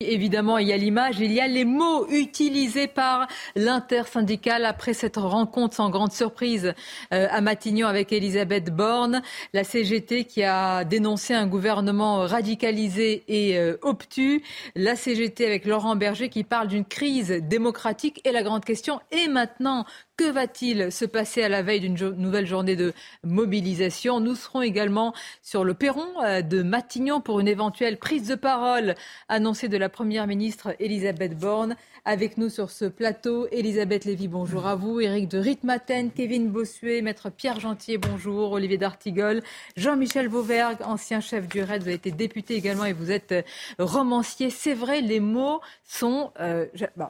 Évidemment, il y a l'image, il y a les mots utilisés par l'intersyndicale après cette rencontre sans grande surprise euh, à Matignon avec Elisabeth Borne. La CGT qui a dénoncé un gouvernement radicalisé et euh, obtus. La CGT avec Laurent Berger qui parle d'une crise démocratique. Et la grande question est maintenant, que va-t-il se passer à la veille d'une nouvelle journée de mobilisation? Nous serons également sur le perron euh, de Matignon pour une éventuelle prise de parole annoncée de la Première ministre Elisabeth Borne. Avec nous sur ce plateau, Elisabeth Lévy, bonjour à vous. Éric de Ritmaten, Kevin Bossuet, Maître Pierre Gentier, bonjour. Olivier D'Artigol, Jean-Michel Vauvergue, ancien chef du RAID, vous avez été député également et vous êtes euh, romancier. C'est vrai, les mots sont euh,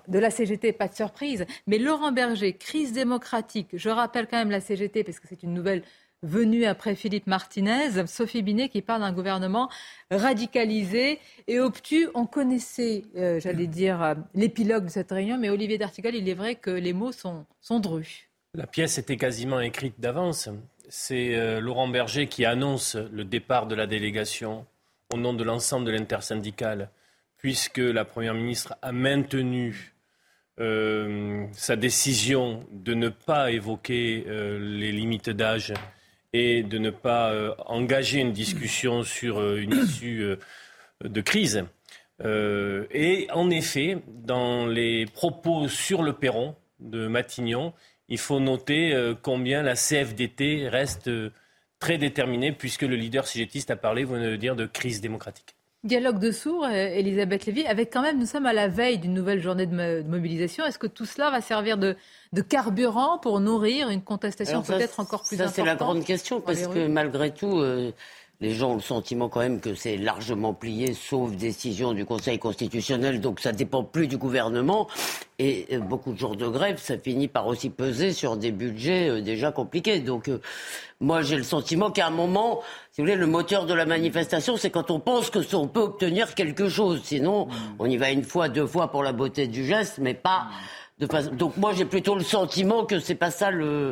de la CGT, pas de surprise, mais Laurent Berger, crise Je rappelle quand même la CGT parce que c'est une nouvelle venue après Philippe Martinez, Sophie Binet qui parle d'un gouvernement radicalisé et obtus. On connaissait, euh, j'allais dire, euh, l'épilogue de cette réunion, mais Olivier D'Artigal, il est vrai que les mots sont, sont drus. La pièce était quasiment écrite d'avance. C'est euh, Laurent Berger qui annonce le départ de la délégation au nom de l'ensemble de l'intersyndicale, puisque la Première ministre a maintenu sa décision de ne pas évoquer les limites d'âge et de ne pas euh, engager une discussion sur euh, une issue euh, de crise. et en effet, dans les propos sur le perron de Matignon, il faut noter combien la CFDT reste très déterminée, puisque le leader cigétiste a parlé, vous venez de dire, de crise démocratique. Dialogue de sourds, Elisabeth Lévy, avec quand même, nous sommes à la veille d'une nouvelle journée de, mobilisation. Est-ce que tout cela va servir de, de carburant pour nourrir une contestation peut-être encore plus importante Ça, c'est la grande question, parce que malgré tout, euh, les gens ont le sentiment quand même que c'est largement plié, sauf décision du Conseil constitutionnel, donc ça dépend plus du gouvernement. Et euh, beaucoup de jours de grève, ça finit par aussi peser sur des budgets euh, déjà compliqués. Donc moi, j'ai le sentiment qu'à un moment, si vous voulez, le moteur de la manifestation, c'est quand on pense que on peut obtenir quelque chose. Sinon, on y va une fois, deux fois pour la beauté du geste, mais pas donc moi j'ai plutôt le sentiment que c'est pas ça le,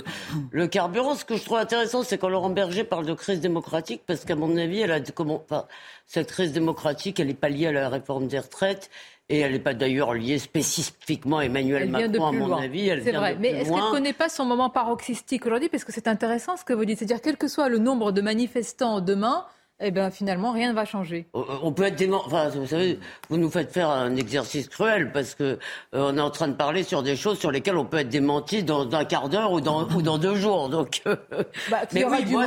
le carburant. Ce que je trouve intéressant, c'est quand Laurent Berger parle de crise démocratique, parce qu'à mon avis, elle a comment, enfin, cette crise démocratique, elle n'est pas liée à la réforme des retraites. Et elle n'est pas d'ailleurs liée spécifiquement à Emmanuel Macron, à mon avis. C'est vrai. Mais est-ce qu'elle ne connaît pas son moment paroxystique aujourd'hui? Parce que c'est intéressant ce que vous dites. C'est-à-dire, quel que soit le nombre de manifestants demain, eh bien, finalement, rien ne va changer. On peut être dément... Enfin, vous savez, vous nous faites faire un exercice cruel parce que euh, on est en train de parler sur des choses sur lesquelles on peut être démenti dans un quart d'heure ou dans, ou dans deux jours. Donc, euh, bah, mais oui, moi,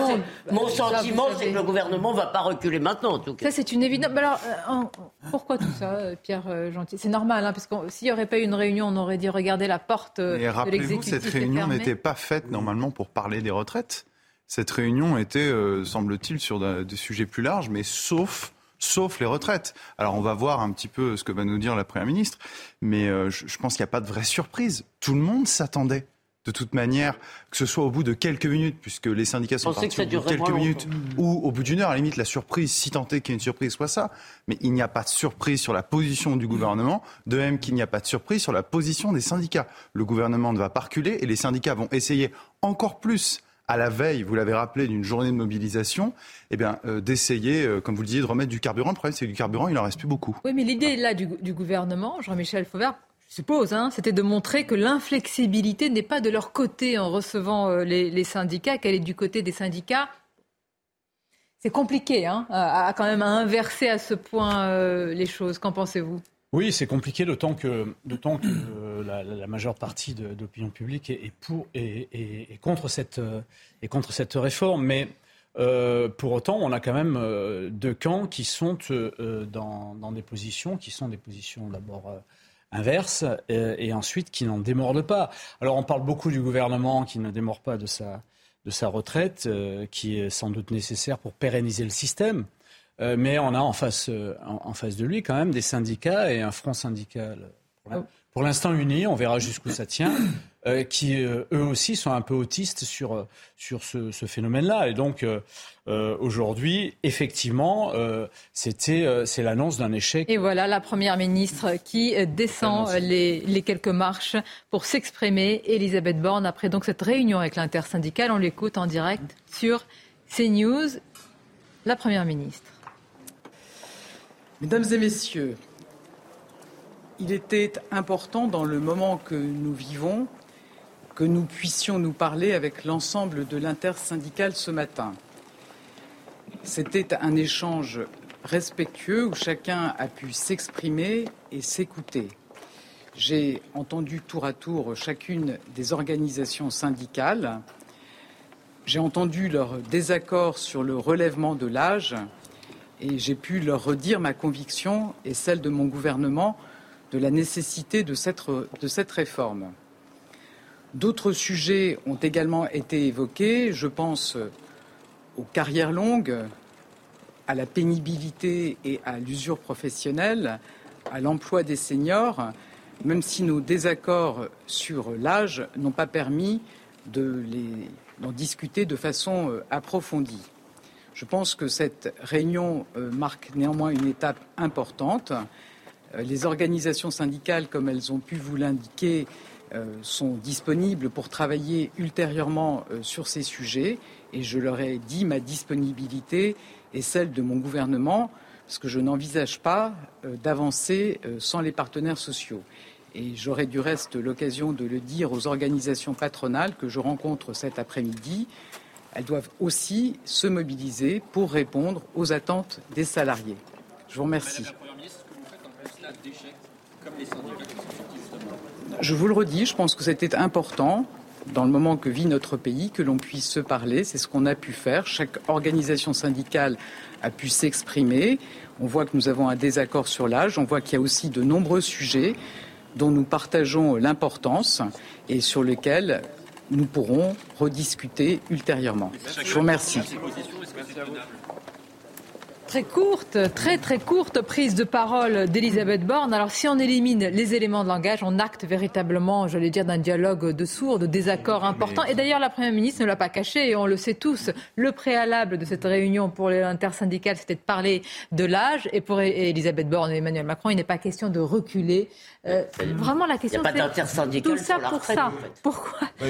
mon bah, sentiment, c'est que le gouvernement va pas reculer maintenant, en tout cas. Ça, c'est une évidence. alors, euh, pourquoi tout ça, Pierre Gentil? C'est normal, hein, parce que s'il n'y aurait pas eu une réunion, on aurait dit regarder la porte de l'exécutif. Rappelez-vous, cette réunion n'était pas faite normalement pour parler des retraites. Cette réunion était, euh, semble-t-il, sur des sujets plus larges, mais sauf sauf les retraites. Alors on va voir un petit peu ce que va nous dire la Première ministre, mais euh, je, pense qu'il n'y a pas de vraie surprise. Tout le monde s'attendait. De toute manière, que ce soit au bout de quelques minutes, puisque les syndicats sont partis au bout de quelques minutes, ou au bout d'une heure, à la limite, la surprise, si tant est qu'il y ait une surprise, soit ça. Mais il n'y a pas de surprise sur la position du gouvernement, de même qu'il n'y a pas de surprise sur la position des syndicats. Le gouvernement ne va pas reculer et les syndicats vont essayer encore plus à la veille, vous l'avez rappelé, d'une journée de mobilisation, eh bien, euh, d'essayer, euh, comme vous le disiez, de remettre du carburant. Le problème, c'est que du carburant, il n'en reste plus beaucoup. Oui, mais l'idée là du, gouvernement, Jean-Michel Fauvert, je suppose, hein, c'était de montrer que l'inflexibilité n'est pas de leur côté en recevant euh, les, syndicats, qu'elle est du côté des syndicats. C'est compliqué, hein, quand même à inverser à ce point les choses. Qu'en pensez-vous? Oui, c'est compliqué, d'autant que, euh, la, majeure partie de, l'opinion publique est, pour, et contre, cette, est contre cette réforme. Mais euh, pour autant, on a quand même euh, deux camps qui sont dans, des positions qui sont des positions d'abord inverses et, ensuite qui n'en démordent pas. Alors on parle beaucoup du gouvernement qui ne démord pas de sa, de sa retraite, qui est sans doute nécessaire pour pérenniser le système. Euh, mais on a en face, euh, en, face de lui quand même des syndicats et un front syndical pour l'instant uni, on verra jusqu'où ça tient, euh, qui eux aussi sont un peu autistes sur, sur ce, phénomène-là. Et donc aujourd'hui, effectivement, c'était c'est l'annonce d'un échec. Et voilà la première ministre qui descend les, les, quelques marches pour s'exprimer. Elisabeth Borne après donc cette réunion avec l'intersyndicale, on l'écoute en direct sur CNews. La première ministre. Mesdames et messieurs, il était important dans le moment que nous vivons que nous puissions nous parler avec l'ensemble de l'intersyndicale ce matin. C'était un échange respectueux où chacun a pu s'exprimer et s'écouter. J'ai entendu tour à tour chacune des organisations syndicales. J'ai entendu leur désaccord sur le relèvement de l'âge et j'ai pu leur redire ma conviction et celle de mon gouvernement de la nécessité de cette, de réforme. D'autres sujets ont également été évoqués. Je pense aux carrières longues, à la pénibilité et à l'usure professionnelle, à l'emploi des seniors, même si nos désaccords sur l'âge n'ont pas permis d'en discuter de façon euh, approfondie. Je pense que cette réunion euh, marque néanmoins une étape importante. Euh, les organisations syndicales, comme elles ont pu vous l'indiquer, sont disponibles pour travailler ultérieurement sur ces sujets et je leur ai dit ma disponibilité et celle de mon gouvernement, parce que je n'envisage pas euh, d'avancer euh, sans les partenaires sociaux. Et j'aurai du reste l'occasion de le dire aux organisations patronales que je rencontre cet après-midi. Elles doivent aussi se mobiliser pour répondre aux attentes des salariés. Je vous remercie. Je vous le redis, je pense que c'était important dans le moment que vit notre pays, que l'on puisse se parler. C'est ce qu'on a pu faire. Chaque organisation syndicale a pu s'exprimer. On voit que nous avons un désaccord sur l'âge. On voit qu'il y a aussi de nombreux sujets dont nous partageons l'importance et sur lesquels nous pourrons rediscuter ultérieurement. Je vous remercie. Très courte, très très courte prise de parole d'Elisabeth Borne. Alors si on élimine les éléments de langage, on acte véritablement, j'allais dire, d'un dialogue de sourds, de désaccords importants. Et d'ailleurs, la Première ministre ne l'a pas caché, et on le sait tous. Le préalable de cette réunion pour l'intersyndicale, c'était de parler de l'âge. Et pour Elisabeth Borne et Emmanuel Macron, il n'est pas question de reculer. Euh, vraiment, la question, c'est tout ça pour, ça. Pourquoi bah,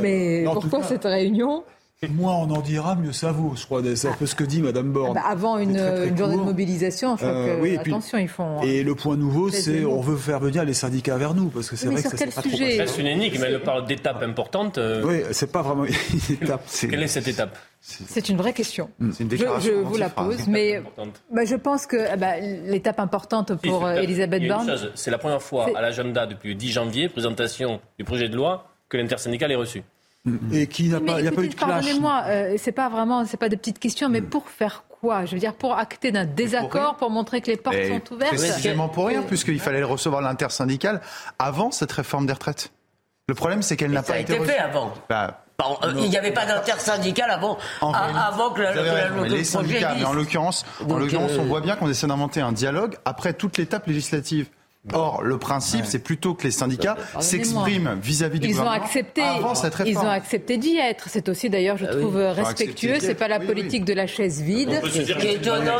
Mais pourquoi cette réunion Moins on en dira, mieux ça vaut. Je crois c'est un peu ce que dit Madame Borne. Ah bah, avant une, journée de mobilisation, je crois euh, que, oui, attention, ils font. Et le point nouveau, c'est on veut faire venir les syndicats vers nous, parce que c'est vrai que ça pas sujet C'est une énigme. Elle parle d'étape importante. Euh. Oui, c'est pas vraiment une étape. Quelle est cette étape c'est une vraie question. Une je, vous la pose, mais bah, je pense que ah bah, l'étape importante pour euh, Elisabeth Borne. C'est la première fois à l'agenda depuis le 10 janvier, présentation du projet de loi, que l'intersyndicale est reçu. Et qui n'a pas, il n'y a pas eu de clash. Pardonnez-moi, euh, c'est pas vraiment, c'est pas des petites questions, mais pour faire quoi? Je veux dire, pour acter d'un désaccord, pour, montrer que les portes sont ouvertes? Précisément pour rien, puisqu'il fallait recevoir l'intersyndicale avant cette réforme des retraites. Le problème, c'est qu'elle n'a pas été, été fait avant. Bah, euh, il n'y avait pas d'intersyndicale avant, avant que, la, que les syndicats, mais en l'occurrence, en l'occurrence, on euh, voit bien qu'on essaie d'inventer un dialogue après toute l'étape législative. Or, le principe, c'est plutôt que les syndicats s'expriment vis-à-vis du ils gouvernement ont accepté, avant cette réforme. Ils ont accepté d'y être. C'est aussi, d'ailleurs, je ah trouve respectueux. C'est pas la politique de la chaise vide. Ce qui est étonnant,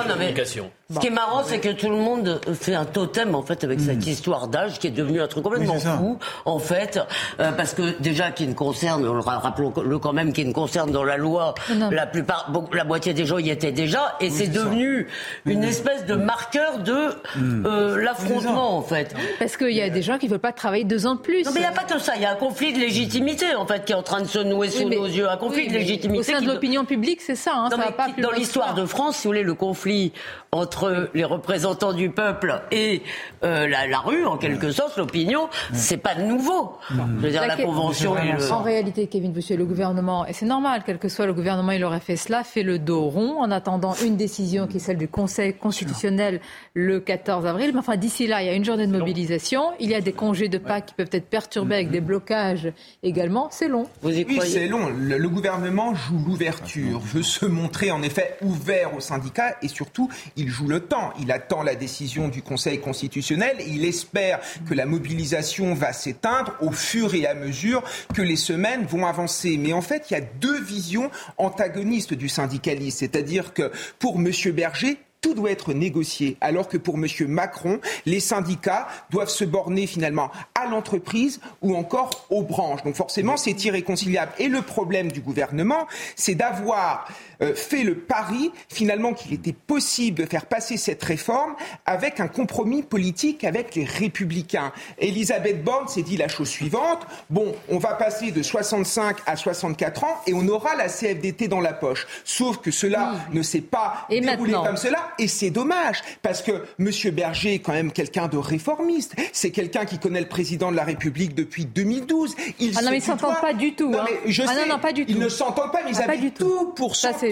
ce qui est marrant, c'est que tout le monde fait un totem en fait avec cette hmm. histoire d'âge qui est devenue un truc complètement fou, en fait, euh, parce que déjà qui ne concerne, rappelons-le quand même, qui ne concerne dans la loi la plupart, la moitié des gens y étaient déjà, et c'est devenu une espèce de marqueur de hmm. euh, l'affrontement en fait. Parce qu'il y a des gens qui ne veulent pas travailler deux ans de plus. Non, mais il n'y a pas que ça. Il y a un conflit de légitimité, en fait, qui est en train de se nouer sous nos yeux. Un conflit de légitimité. Au sein de l'opinion publique, c'est ça. Hein, dans l'histoire de France, si vous voulez, le conflit entre les représentants du peuple et euh, la, rue, en quelque sorte, l'opinion, c'est pas nouveau. Je veux dire, la, convention. En réalité, Kevin Boucher, le gouvernement, et c'est normal, quel que soit le gouvernement, il aurait fait cela, fait le dos rond en attendant une décision qui est celle du Conseil constitutionnel le 14 avril. Mais enfin, d'ici là, il y a une journée de mobilisation. Il y a des congés de Pâques qui peuvent être perturbés avec des blocages également. C'est long. oui, c'est long. Le, gouvernement joue l'ouverture, veut se montrer en effet ouvert aux syndicats et surtout, il joue le temps. Il attend la décision du Conseil constitutionnel il espère que la mobilisation va s'éteindre au fur et à mesure que les semaines vont avancer. Mais en fait, il y a deux visions antagonistes du syndicalisme. C'est-à-dire que pour M. Berger, tout doit être négocié, alors que pour M. Macron, les syndicats doivent se borner finalement à l'entreprise ou encore aux branches. Donc forcément, c'est irréconciliable. Et le problème du gouvernement, c'est d'avoir euh, fait le pari finalement qu'il était possible de faire passer cette réforme avec un compromis politique avec les républicains. Elisabeth Borne s'est dit la chose suivante, bon, on va passer de 65 à 64 ans et on aura la CFDT dans la poche. Sauf que cela ne s'est pas et déroulé comme cela et c'est dommage parce que M. Berger est quand même quelqu'un de réformiste. C'est quelqu'un qui connaît le président de la République depuis 2012. Il ah non, mais ils ne s'entendent pas du tout. Non, hein. mais je ah sais, non, non, pas du tout. Ils ne s'entendent pas, mais ils ah, avaient tout pour s'entendre.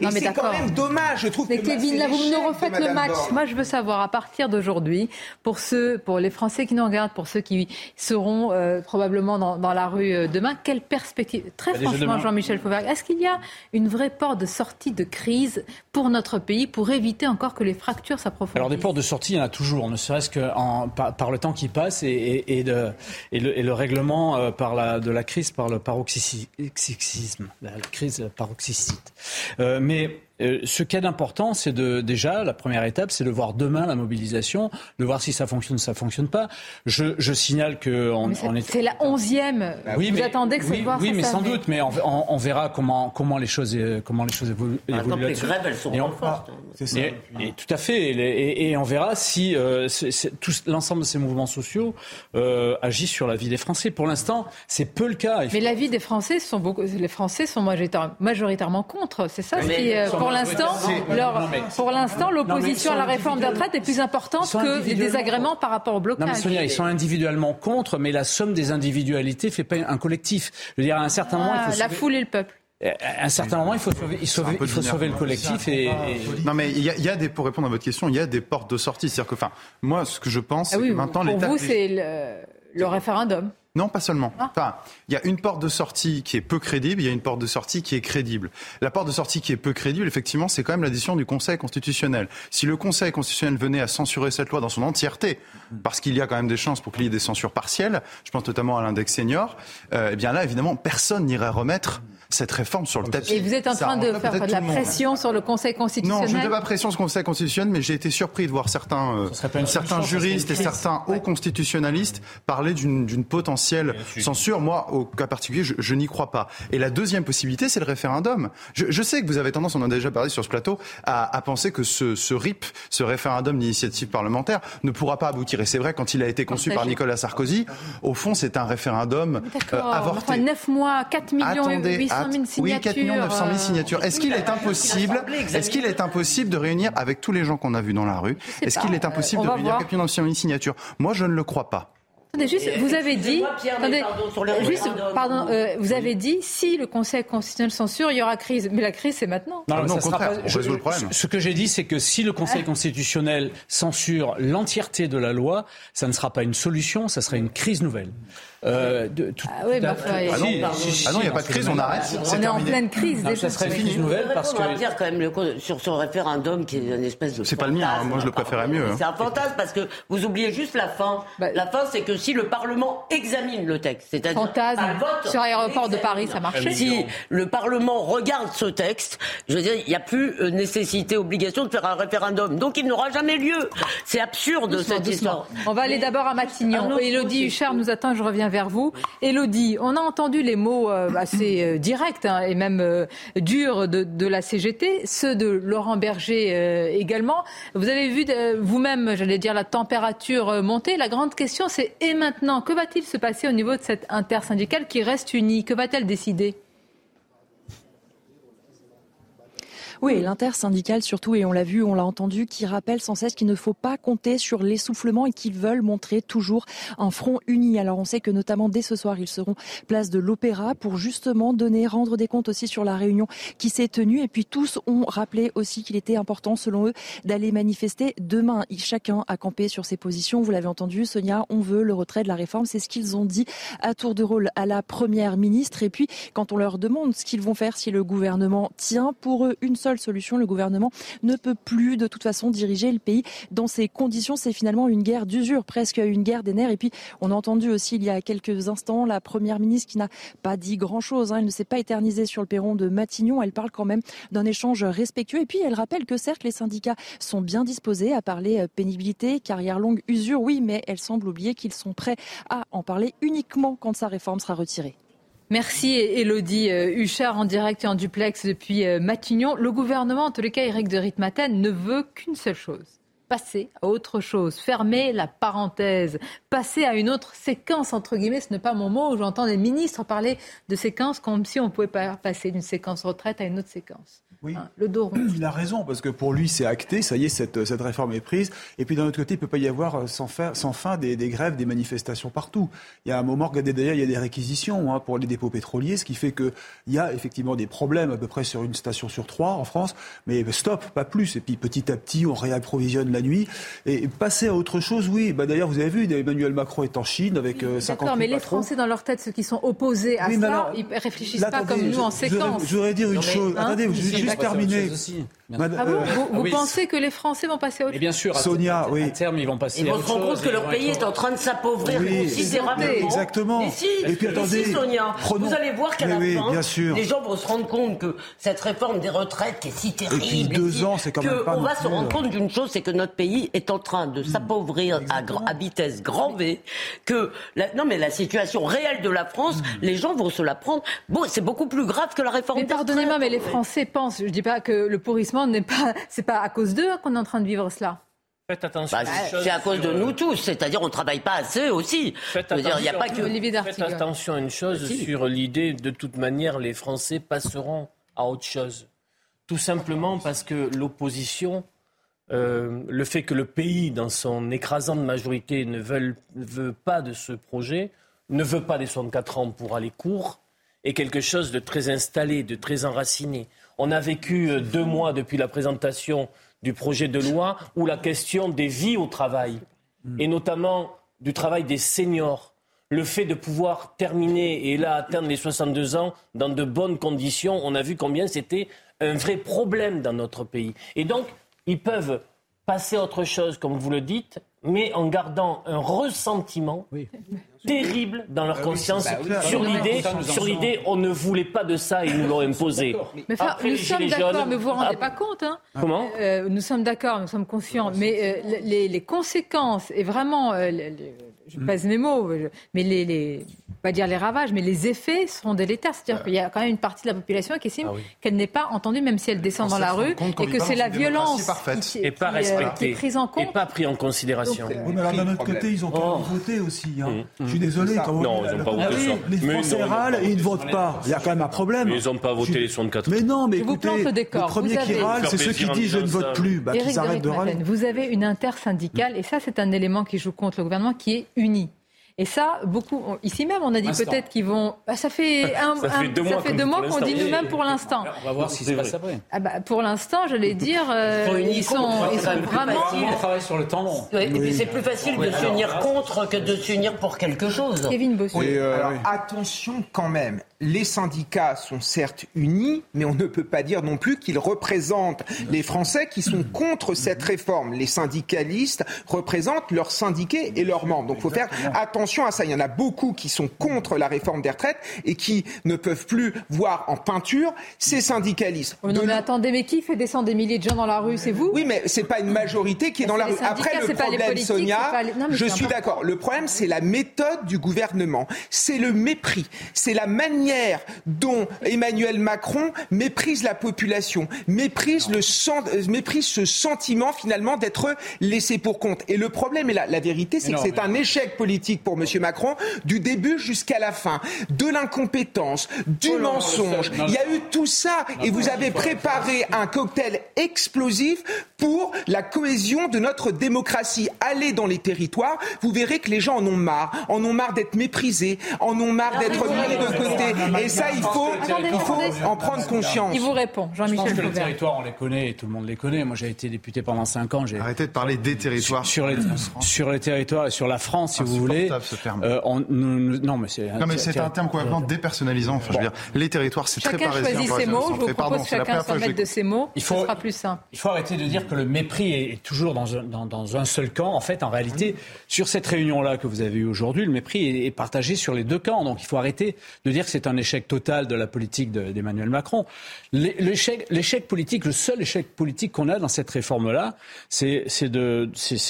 Et c'est quand même dommage, je trouve. Mais Kevin, là, vous nous refaites le match. Moi, je veux savoir, à partir d'aujourd'hui, pour ceux, pour les Français qui nous regardent, pour ceux qui seront euh, probablement dans, dans, la rue euh, demain, quelle perspective Très bah, franchement, Jean-Michel Fauvergue, est-ce qu'il y a une vraie porte de sortie de crise pour notre pays, pour éviter encore que les fractures s'approfondissent Alors, des portes de sortie, il y en a toujours, ne serait-ce que par, par, le temps qui passe et, et, de, et, le, et le, règlement euh, par la, de la crise par le paroxysme, la, crise paroxysite. Euh, mais euh, ce qui est important, c'est de déjà la première étape, c'est de voir demain la mobilisation, de voir si ça fonctionne, ou ça fonctionne pas. Je, je signale que on, est. C'est la onzième. Bah oui, Vous mais, attendez que oui, voir Oui, mais sans doute. Mais on, on, verra comment comment les choses comment les choses évoluent. Par exemple, les grèves, elles sont fortes. C'est ça. Et, tout à fait. Et, et, on verra si euh, l'ensemble de ces mouvements sociaux euh, agissent sur la vie des Français. Pour l'instant, c'est peu le cas. Mais la vie des Français sont beaucoup. Les Français sont majoritairement contre. C'est ça. qui, euh, pour l'instant, pour l'instant, l'opposition à la réforme des retraites est plus importante que les désagréments par rapport au blocage. Non, mais Sonia, ils sont individuellement contre, mais la somme des individualités fait pas un collectif. Je veux dire, à un certain moment, il faut la foule et le peuple. À un certain moment, il faut sauver, il sauver, il faut sauver le collectif. Et, Non, mais il y, a, il y, a, des, pour répondre à votre question, il y a des portes de sortie. C'est-à-dire que, enfin, moi, ce que je pense, ah oui, maintenant, pour vous, c'est le, le référendum. Non, pas seulement. Ah. Enfin, il y a une porte de sortie qui est peu crédible, il y a une porte de sortie qui est crédible. La porte de sortie qui est peu crédible, effectivement, c'est quand même la décision du Conseil constitutionnel. Si le Conseil constitutionnel venait à censurer cette loi dans son entièreté, parce qu'il y a quand même des chances pour qu'il y ait des censures partielles, je pense notamment à l'index senior, euh, eh bien là, évidemment, personne n'irait remettre cette réforme sur le tapis. Et vous êtes en train de faire de la pression sur le Conseil constitutionnel Non, je ne fais pas pression sur le Conseil constitutionnel, mais j'ai été surpris de voir certains, euh, certains juristes et certains hauts constitutionnalistes parler d'une potentielle censure. Moi, au cas particulier, je, n'y crois pas. Et la deuxième possibilité, c'est le référendum. Je, sais que vous avez tendance, on en a déjà parlé sur ce plateau, à, penser que ce, ce RIP, ce référendum d'initiative parlementaire, ne pourra pas aboutir. Et c'est vrai, quand il a été conçu par Nicolas Sarkozy, au fond, c'est un référendum euh, avorté. Enfin, 9 mois, 4 millions et 800 oui, 4 900 000 signatures. Est-ce qu'il est impossible, est-ce qu'il est impossible de réunir avec tous les gens qu'on a vus dans la rue, est-ce qu'il est impossible de réunir 4 900 000 signatures Moi, je ne le crois pas. Attendez, juste, vous avez dit, attendez, juste, pardon, euh, vous avez dit, si le Conseil constitutionnel censure, il y aura crise. Mais la crise, c'est maintenant. Non, non, au contraire, on résout le problème. Ce que j'ai dit, c'est que si le Conseil constitutionnel censure l'entièreté de la loi, ça ne sera pas une solution, ça sera une crise nouvelle. Euh, de, tout, ah oui, bah, ah, non, ah non, il n'y a pas de crise, on arrête. On est, en pleine crise. déjà. ça serait une crise nouvelle parce que. On va dire quand même le, sur ce référendum qui est une espèce de. C'est pas le mien, hein. moi je le préférais mieux. Hein. C'est un fantasme parce que vous oubliez juste la fin. Bah, la fin, c'est que si le Parlement examine le texte, c'est-à-dire. Fantasme. Sur l'aéroport de Paris, ça marchait. Si le Parlement regarde ce texte, je veux dire, il n'y a plus euh, nécessité, obligation de faire un référendum. Donc il n'aura jamais lieu. C'est absurde cette histoire. On va aller d'abord à Matignon. Elodie Huchard nous attend, je reviens vers vous. Elodie, on a entendu les mots euh, assez euh, directs hein, et même euh, durs de, la CGT, ceux de Laurent Berger également. Vous avez vu vous-même, j'allais dire, la température monter. La grande question, c'est et maintenant, que va-t-il se passer au niveau de cette intersyndicale qui reste unie? Que va-t-elle décider? Oui, l'intersyndicale surtout, et on l'a vu, on l'a entendu, qui rappelle sans cesse qu'il ne faut pas compter sur l'essoufflement et qu'ils veulent montrer toujours un front uni. Alors on sait que notamment dès ce soir, ils seront place de l'Opéra pour justement donner, rendre des comptes aussi sur la réunion qui s'est tenue. Et puis tous ont rappelé aussi qu'il était important, selon eux, d'aller manifester demain. Chacun a campé sur ses positions. Vous l'avez entendu, Sonia, on veut le retrait de la réforme. C'est ce qu'ils ont dit à tour de rôle à la première ministre. Et puis, quand on leur demande ce qu'ils vont faire si le gouvernement tient, pour eux, une seule solution. Le gouvernement ne peut plus de toute façon diriger le pays dans ces conditions. C'est finalement une guerre d'usure, presque une guerre des nerfs. Et puis, on a entendu aussi il y a quelques instants la première ministre qui n'a pas dit grand-chose. Hein. Elle ne s'est pas éternisée sur le perron de Matignon. Elle parle quand même d'un échange respectueux. Et puis, elle rappelle que certes, les syndicats sont bien disposés à parler euh, pénibilité, carrière longue, usure, oui, mais elle semble oublier qu'ils sont prêts à en parler uniquement quand sa réforme sera retirée. Merci Elodie euh, Huchard en direct et en duplex depuis euh, Matignon. Le gouvernement, en tous les cas, Eric de Ritmaten, ne veut qu'une seule chose passer à autre chose, fermer la parenthèse, passer à une autre séquence, entre guillemets, ce n'est pas mon mot, où j'entends des ministres parler de séquence comme si on pouvait pas passer d'une séquence retraite à une autre séquence. Oui. Hein, le dos Il a raison, parce que pour lui, c'est acté, ça y est, cette, cette réforme est prise. Et puis d'un autre côté, il ne peut pas y avoir euh, sans, fin, sans fin des, des, grèves, des manifestations partout. Il y a un moment, regardez d'ailleurs, il y a des réquisitions hein, pour les dépôts pétroliers, ce qui fait qu'il y a effectivement des problèmes à peu près sur une station sur trois en France, mais stop, pas plus. Et puis petit à petit, on réapprovisionne la nuit. Et passer à autre chose, oui. Bah, d'ailleurs, vous avez vu, Emmanuel Macron est en Chine avec euh, 50 D'accord, mais les Français, dans leur tête, ceux qui sont opposés à ça, ils ne réfléchissent pas comme nous en séquence. Je voudrais dire une chose. Hein Attendez, juste terminer. Ah bon vous, pensez que les Français vont passer au autre Et bien sûr, Sonia, oui. à terme, ils vont passer ils vont se rendre compte que leur pays est en train de s'appauvrir oui, considérablement. Exactement. Et si, et puis attendez, Sonia, vous allez voir qu'à la oui, fin, bien sûr. les gens vont se rendre compte que cette réforme des retraites qui est si terrible, et puis deux ans, c'est quand même pas on va se rendre compte d'une chose, c'est que notre pays est en train de s'appauvrir à, à, vitesse grand V, que la, non mais la situation réelle de la France, mm. les gens vont se la prendre. Bon, c'est beaucoup plus grave que la réforme. Mais pardonnez-moi, mais les Français pensent. Je dis pas que le pourrissement n'est pas, c'est pas à cause d'eux qu'on est en train de vivre cela. Faites attention. Bah, c'est à cause de nous tous, c'est-à-dire on travaille pas assez aussi. Faites attention, dire, y a pas que... Faites attention à une chose sur l'idée, de toute manière, les Français passeront à autre chose. Tout simplement parce que l'opposition, euh, le fait que le pays, dans son écrasante majorité, ne veut, veut pas de ce projet, ne veut pas des 64 ans pour aller court, est quelque chose de très installé, de très enraciné. On a vécu euh, deux mois depuis la présentation du projet de loi où la question des vies au travail, et notamment du travail des seniors, le fait de pouvoir terminer et là atteindre les 62 ans dans de bonnes conditions, on a vu combien c'était un vrai problème dans notre pays. Et donc, ils peuvent passer à autre chose, comme vous le dites, mais en gardant un ressentiment terrible dans leur bah conscience bah sur l'idée, sur l'idée, on ne voulait pas de ça et ils nous l'ont imposé. Mais nous sommes d'accord, mais vous vous rendez pas compte. Hein Comment euh, Nous sommes d'accord, nous sommes conscients, mais euh, les, conséquences et vraiment, euh, je pèse mes mots, mais les, les, pas dire les ravages, mais les effets seront délétères. C'est-à-dire qu'il y a quand même une partie de la population qui estime ah qu'elle n'est pas entendue, même si elle descend dans la rue, et que c'est la violence qui, et pas respectée, est prise en compte. Et pas pris en considération. oui, mais alors d'un autre côté, ils ont oh. voté aussi. Hein. Mmh. Je suis désolé. Quand non, ils n'ont pas voté ça. Les Français râlent et ils ne votent pas. Il y a quand même un problème. Mais ils n'ont pas voté les 64 Mais non, mais écoutez, le, premier qui râle, c'est ceux qui disent je ne vote plus. Bah, qu'ils arrêtent de râler. Vous avez une intersyndicale, et ça, c'est un élément qui joue contre le gouvernement, qui est uni. Et ça, beaucoup, ici même, on a dit peut-être qu'ils vont. Bah, ça fait, un, ça fait deux mois, qu'on dit nous-mêmes pour l'instant. On va voir ce qui se passe après. Ah bah, pour l'instant, j'allais dire, euh, ils sont, ils sont vraiment. On travaille sur le temps long. Et puis c'est plus facile de s'unir contre que de s'unir pour quelque chose. Kevin Bossu. Euh, Alors attention quand même les syndicats sont certes unis, mais on ne peut pas dire non plus qu'ils représentent les Français qui sont contre cette réforme. Les syndicalistes représentent leurs syndiqués et leurs membres. Donc il faut faire attention à ça. Il y en a beaucoup qui sont contre la réforme des retraites et qui ne peuvent plus voir en peinture ces syndicalistes. Oh non, mais attendez, mais qui fait descendre des milliers de gens dans la rue? C'est vous? Oui, mais c'est pas une majorité qui est dans la rue. Après, le problème, Sonia, je suis d'accord. Le problème, c'est la méthode du gouvernement. C'est le mépris. C'est la manière dont Emmanuel Macron méprise la population, méprise, le euh, méprise ce sentiment finalement d'être laissé pour compte. Et le problème est là. La vérité, c'est que c'est un échec politique pour M. Macron du début jusqu'à la fin. De l'incompétence, du oh mensonge. Il y a eu tout ça. Et vous avez préparé un cocktail explosif pour la cohésion de notre démocratie. Allez dans les territoires, vous verrez que les gens en ont marre, en ont marre d'être méprisés, en ont marre d'être mis de côté. Et ça, il faut, il faut en prendre conscience. Il vous répond, Jean-Michel. Je pense que les territoires, on les connaît et tout le monde les connaît. Moi, j'ai été député pendant 5 ans. Arrêtez de parler des territoires. Sur, les, sur les territoires et sur la France, si vous voulez. Ce terme. Euh, non, mais c'est. Non, mais c'est un terme complètement dépersonnalisant. Enfin, je veux dire, les territoires, c'est très parisien. Chacun choisit ses mots. Je vous propose chacun s'en mettre de ses mots. Il faut, ce sera plus simple. Il faut arrêter de dire que le mépris est toujours dans un, dans, dans un seul camp. En fait, en réalité, sur cette réunion-là que vous avez eue aujourd'hui, le mépris est partagé sur les deux camps. Donc, il faut arrêter de dire que c'est un échec total de la politique d'Emmanuel Macron. L'échec politique, le seul échec politique qu'on a dans cette réforme-là, c'est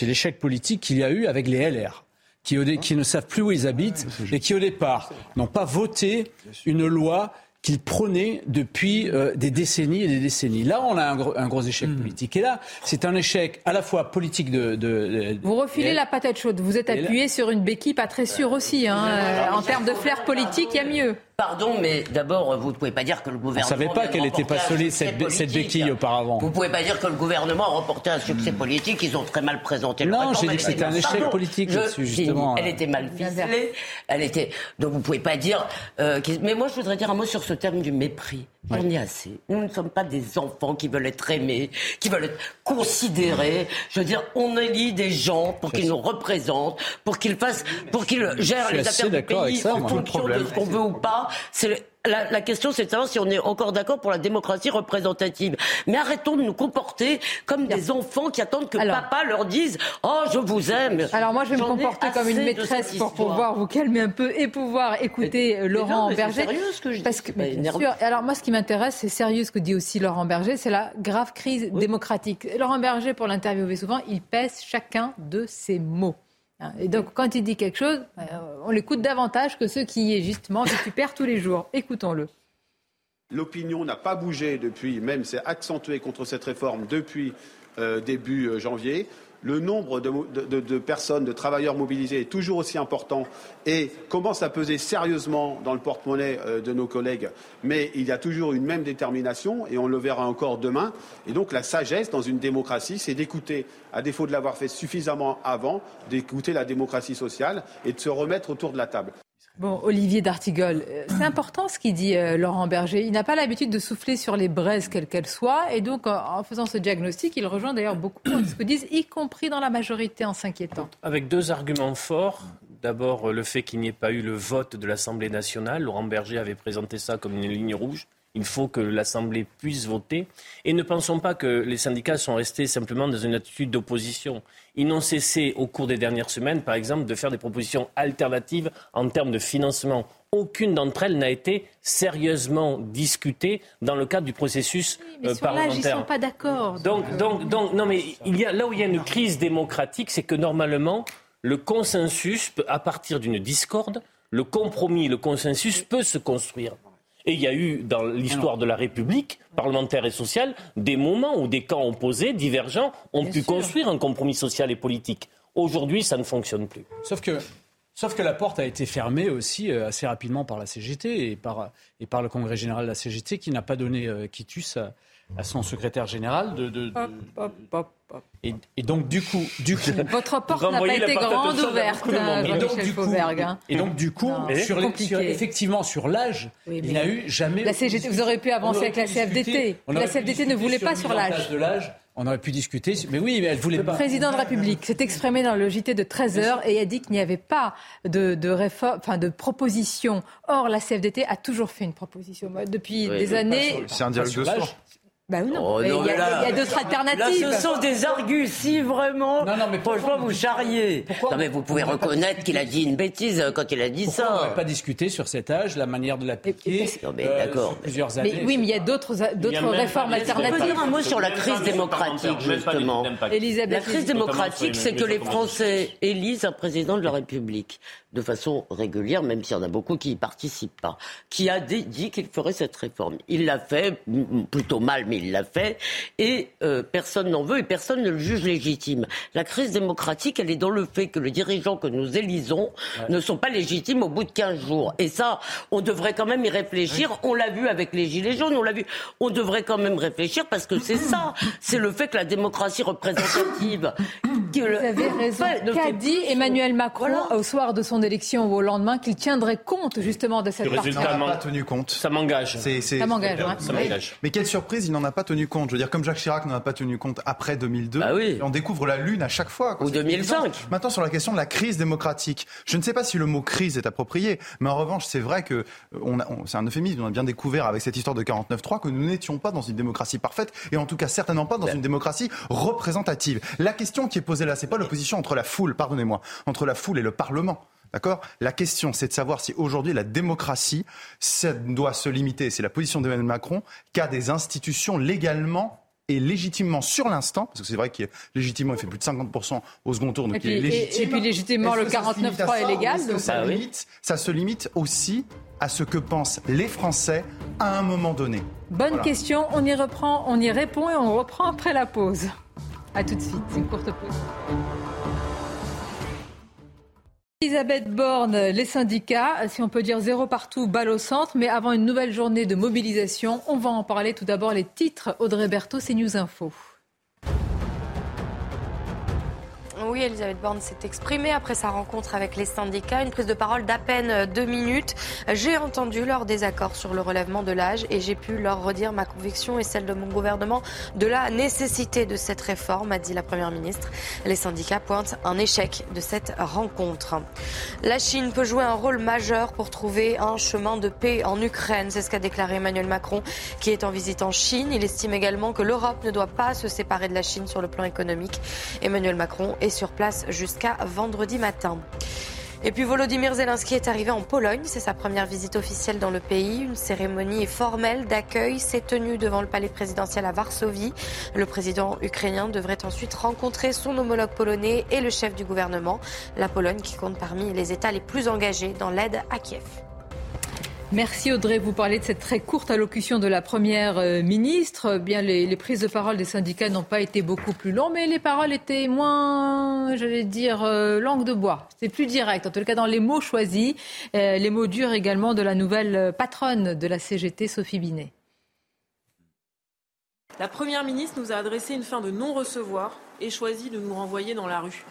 l'échec politique qu'il y a eu avec les LR. qui, qui ne savent plus où ils habitent et qui, au départ, n'ont pas voté une loi qu'ils prônaient depuis euh, des décennies et des décennies. Là, on a un gros, un gros échec hmm. politique. Et là, c'est un échec à la fois politique de... de, vous refilez la patate chaude. Vous êtes appuyé sur une béquille pas très sûre aussi. Hein. Euh, en termes de flair politique, il y a mieux. Pardon, mais d'abord, vous ne pouvez pas dire que le gouvernement. On ne savait pas qu'elle n'était pas solide, cette, cette, béquille, auparavant. Vous ne pouvez pas dire que le gouvernement a remporté un succès politique. Ils ont très mal présenté le Non, j'ai dit que c'était un échec politique justement. Elle était mal ficelée. Elle était. Donc vous ne pouvez pas dire. Euh, mais moi, je voudrais dire un mot sur ce terme du mépris. On y est assez. Nous ne sommes pas des enfants qui veulent être aimés, qui veulent être considérés. Je veux dire, on élit des gens pour qu'ils nous représentent, pour qu'ils fassent, pour qu'ils gèrent les affaires du pays en fonction de ce qu'on veut ou pas. C'est la, question, c'est de savoir si on est encore d'accord pour la démocratie représentative. Mais arrêtons de nous comporter comme des enfants qui attendent que papa leur dise Oh, je vous aime. Alors moi, je vais me comporter comme une maîtresse pour pouvoir vous calmer un peu et pouvoir écouter Laurent Berger. C'est ce que je Parce que, bien sûr. Alors moi, ce qui m'intéresse, c'est sérieux ce que dit aussi Laurent Berger, c'est la grave crise démocratique. Laurent Berger, pour l'interviewer souvent, il pèse chacun de ses mots. Hein, et donc, quand il dit quelque chose, euh, on l'écoute davantage que ceux qui, justement, récupèrent tous les jours. Écoutons-le. L'opinion n'a pas bougé depuis, même s'est accentuée contre cette réforme depuis euh, début euh, janvier le nombre de, personnes, de travailleurs mobilisés est toujours aussi important et commence à peser sérieusement dans le porte-monnaie euh, de nos collègues. Mais il y a toujours une même détermination et on le verra encore demain. Et donc la sagesse dans une démocratie, c'est d'écouter, à défaut de l'avoir fait suffisamment avant, d'écouter la démocratie sociale et de se remettre autour de la table. Bon, Olivier d'Artigol, euh, c'est important ce qu'il dit euh, Laurent Berger. Il n'a pas l'habitude de souffler sur les braises, quelles qu'elles soient. Et donc, en faisant ce diagnostic, il rejoint d'ailleurs beaucoup de ce que disent, y compris dans la majorité, en s'inquiétant. Avec deux arguments forts. D'abord, le fait qu'il n'y ait pas eu le vote de l'Assemblée nationale. Laurent Berger avait présenté ça comme une ligne rouge. Il faut que l'Assemblée puisse voter. Et ne pensons pas que les syndicats sont restés simplement dans une attitude d'opposition. Ils n'ont cessé au cours des dernières semaines, par exemple, de faire des propositions alternatives en termes de financement. Aucune d'entre elles n'a été sérieusement discutée dans le cadre du processus mais euh, parlementaire. ils ne sont pas d'accord. Donc, donc, donc, non, mais il y a, là où il y a une crise démocratique, c'est que normalement, le consensus, peut, à partir d'une discorde, le compromis, le consensus peut se construire. Et il y a eu, dans l'histoire de la République parlementaire et sociale, des moments où des camps opposés, divergents, ont pu construire un compromis social et politique. Aujourd'hui, ça ne fonctionne plus. Sauf que, sauf que la porte a été fermée aussi euh, assez rapidement par la CGT et par, et par le Congrès général de la CGT qui n'a pas donné euh, quitus à, à son secrétaire général de, de, et, et, donc du coup, du coup votre porte n'a pas été grande ouverte, et donc, du coup, et donc du coup, sur, effectivement sur l'âge, il n'y a eu jamais. La CGT, vous aurez pu avancer avec la CFDT. La CFDT ne voulait pas sur l'âge. On aurait pu discuter, mais oui, mais elle voulait pas. Le président de la République s'est exprimé dans le JT de 13 h et a dit qu'il n'y avait pas de, de réforme, enfin de proposition. Or, la CFDT a toujours fait une proposition depuis des années. C'est un dialogue de sport. Bah non. Oh, il y a, d'autres alternatives. Là, ce sont des argus, si vraiment. Non, non, mais franchement, vous charriez. Pourquoi non, mais vous pouvez reconnaître qu'il a dit une bêtise quand il a dit ça. On n'aurait pas discuté sur cet âge, la manière de l'appliquer. Non, mais euh, d'accord. Plusieurs années. Mais, oui, mais il y a d'autres, d'autres réformes alternatives. Je peux dire un mot sur la crise démocratique, justement. La crise démocratique, c'est que les Français élisent un président de la République de façon régulière, même s'il y en a beaucoup qui n'y participent pas, qui a dit qu'il ferait cette réforme. Il l'a fait, plutôt mal, mais il l'a fait, et euh, personne n'en veut et personne ne le juge légitime. La crise démocratique, elle est dans le fait que les dirigeants que nous élisons ne sont pas légitimes au bout de 15 jours. Et ça, on devrait quand même y réfléchir. On l'a vu avec les Gilets jaunes, on l'a vu. On devrait quand même réfléchir parce que c'est ça. C'est le fait que la démocratie représentative... Vous avez raison. Qu'a dit Emmanuel Macron au soir de son d'élection ou au lendemain qu'il tiendrait compte justement de cette partie. Il n'en a pas tenu compte. Ça m'engage. Ça m'engage. Mais quelle surprise, il n'en a pas tenu compte. Je veux dire, comme Jacques Chirac n'en a pas tenu compte après 2002. Bah oui. on découvre la lune à chaque fois. Ou 2005. Maintenant, sur la question de la crise démocratique, je ne sais pas si le mot crise est approprié, mais en revanche, c'est vrai que euh, on c'est un euphémisme. On a bien découvert avec cette histoire de 49-3 que nous n'étions pas dans une démocratie parfaite et en tout cas certainement pas dans une démocratie représentative. La question qui est posée là, c'est pas l'opposition entre la foule, pardonnez-moi, entre la foule et le Parlement. D'accord? La question, c'est de savoir si aujourd'hui la démocratie ça doit se limiter, c'est la position d'Emmanuel Macron, qu'à des institutions légalement et légitimement sur l'instant, parce que c'est vrai qu'il légitimement il fait plus de 50% au second tour, donc et puis, il est légitime. Et, puis légitimement le 49.3 est légal. Donc... Ça, limite, ça se limite aussi à ce que pensent les Français à un moment donné. Bonne question, on y reprend, on y répond et on reprend après la pause. A tout de suite, une courte pause. Elisabeth Borne, les syndicats, si on peut dire zéro partout, balle au centre, mais avant une nouvelle journée de mobilisation, on va en parler tout d'abord les titres. Audrey Berthaud, c'est News Info. Oui, Elisabeth Borne s'est exprimée après sa rencontre avec les syndicats. Une prise de parole d'à peine deux minutes. J'ai entendu leur désaccord sur le relèvement de l'âge et j'ai pu leur redire ma conviction et celle de mon gouvernement de la nécessité de cette réforme, a dit la Première ministre. Les syndicats pointent un échec de cette rencontre. La Chine peut jouer un rôle majeur pour trouver un chemin de paix en Ukraine. C'est ce qu'a déclaré Emmanuel Macron, qui est en visite en Chine. Il estime également que l'Europe ne doit pas se séparer de la Chine sur le plan économique. Emmanuel Macron est sur place jusqu'à vendredi matin. Et puis Volodymyr Zelensky est arrivé en Pologne. C'est sa première visite officielle dans le pays. Une cérémonie formelle d'accueil s'est tenue devant le palais présidentiel à Varsovie. Le président ukrainien devrait ensuite rencontrer son homologue polonais et le chef du gouvernement. La Pologne qui compte parmi les États les plus engagés dans l'aide à Kiev. Merci Audrey. Vous parlez de cette très courte allocution de la Première euh, ministre. Bien, les, les prises de parole des syndicats n'ont pas été beaucoup plus longues, mais les paroles étaient moins, j'allais dire, euh, langue de bois. C'est plus direct, en tout cas dans les mots choisis. Euh, les mots durs également de la nouvelle patronne de la CGT, Sophie Binet. La Première ministre nous a adressé une fin de non-recevoir et choisi de nous renvoyer dans la rue.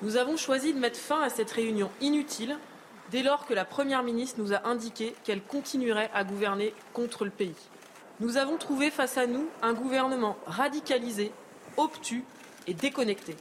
Nous avons choisi de mettre fin à cette réunion inutile dès lors que la Première ministre nous a indiqué qu'elle continuerait à gouverner contre le pays. Nous avons trouvé face à nous un gouvernement radicalisé, obtus et déconnecté.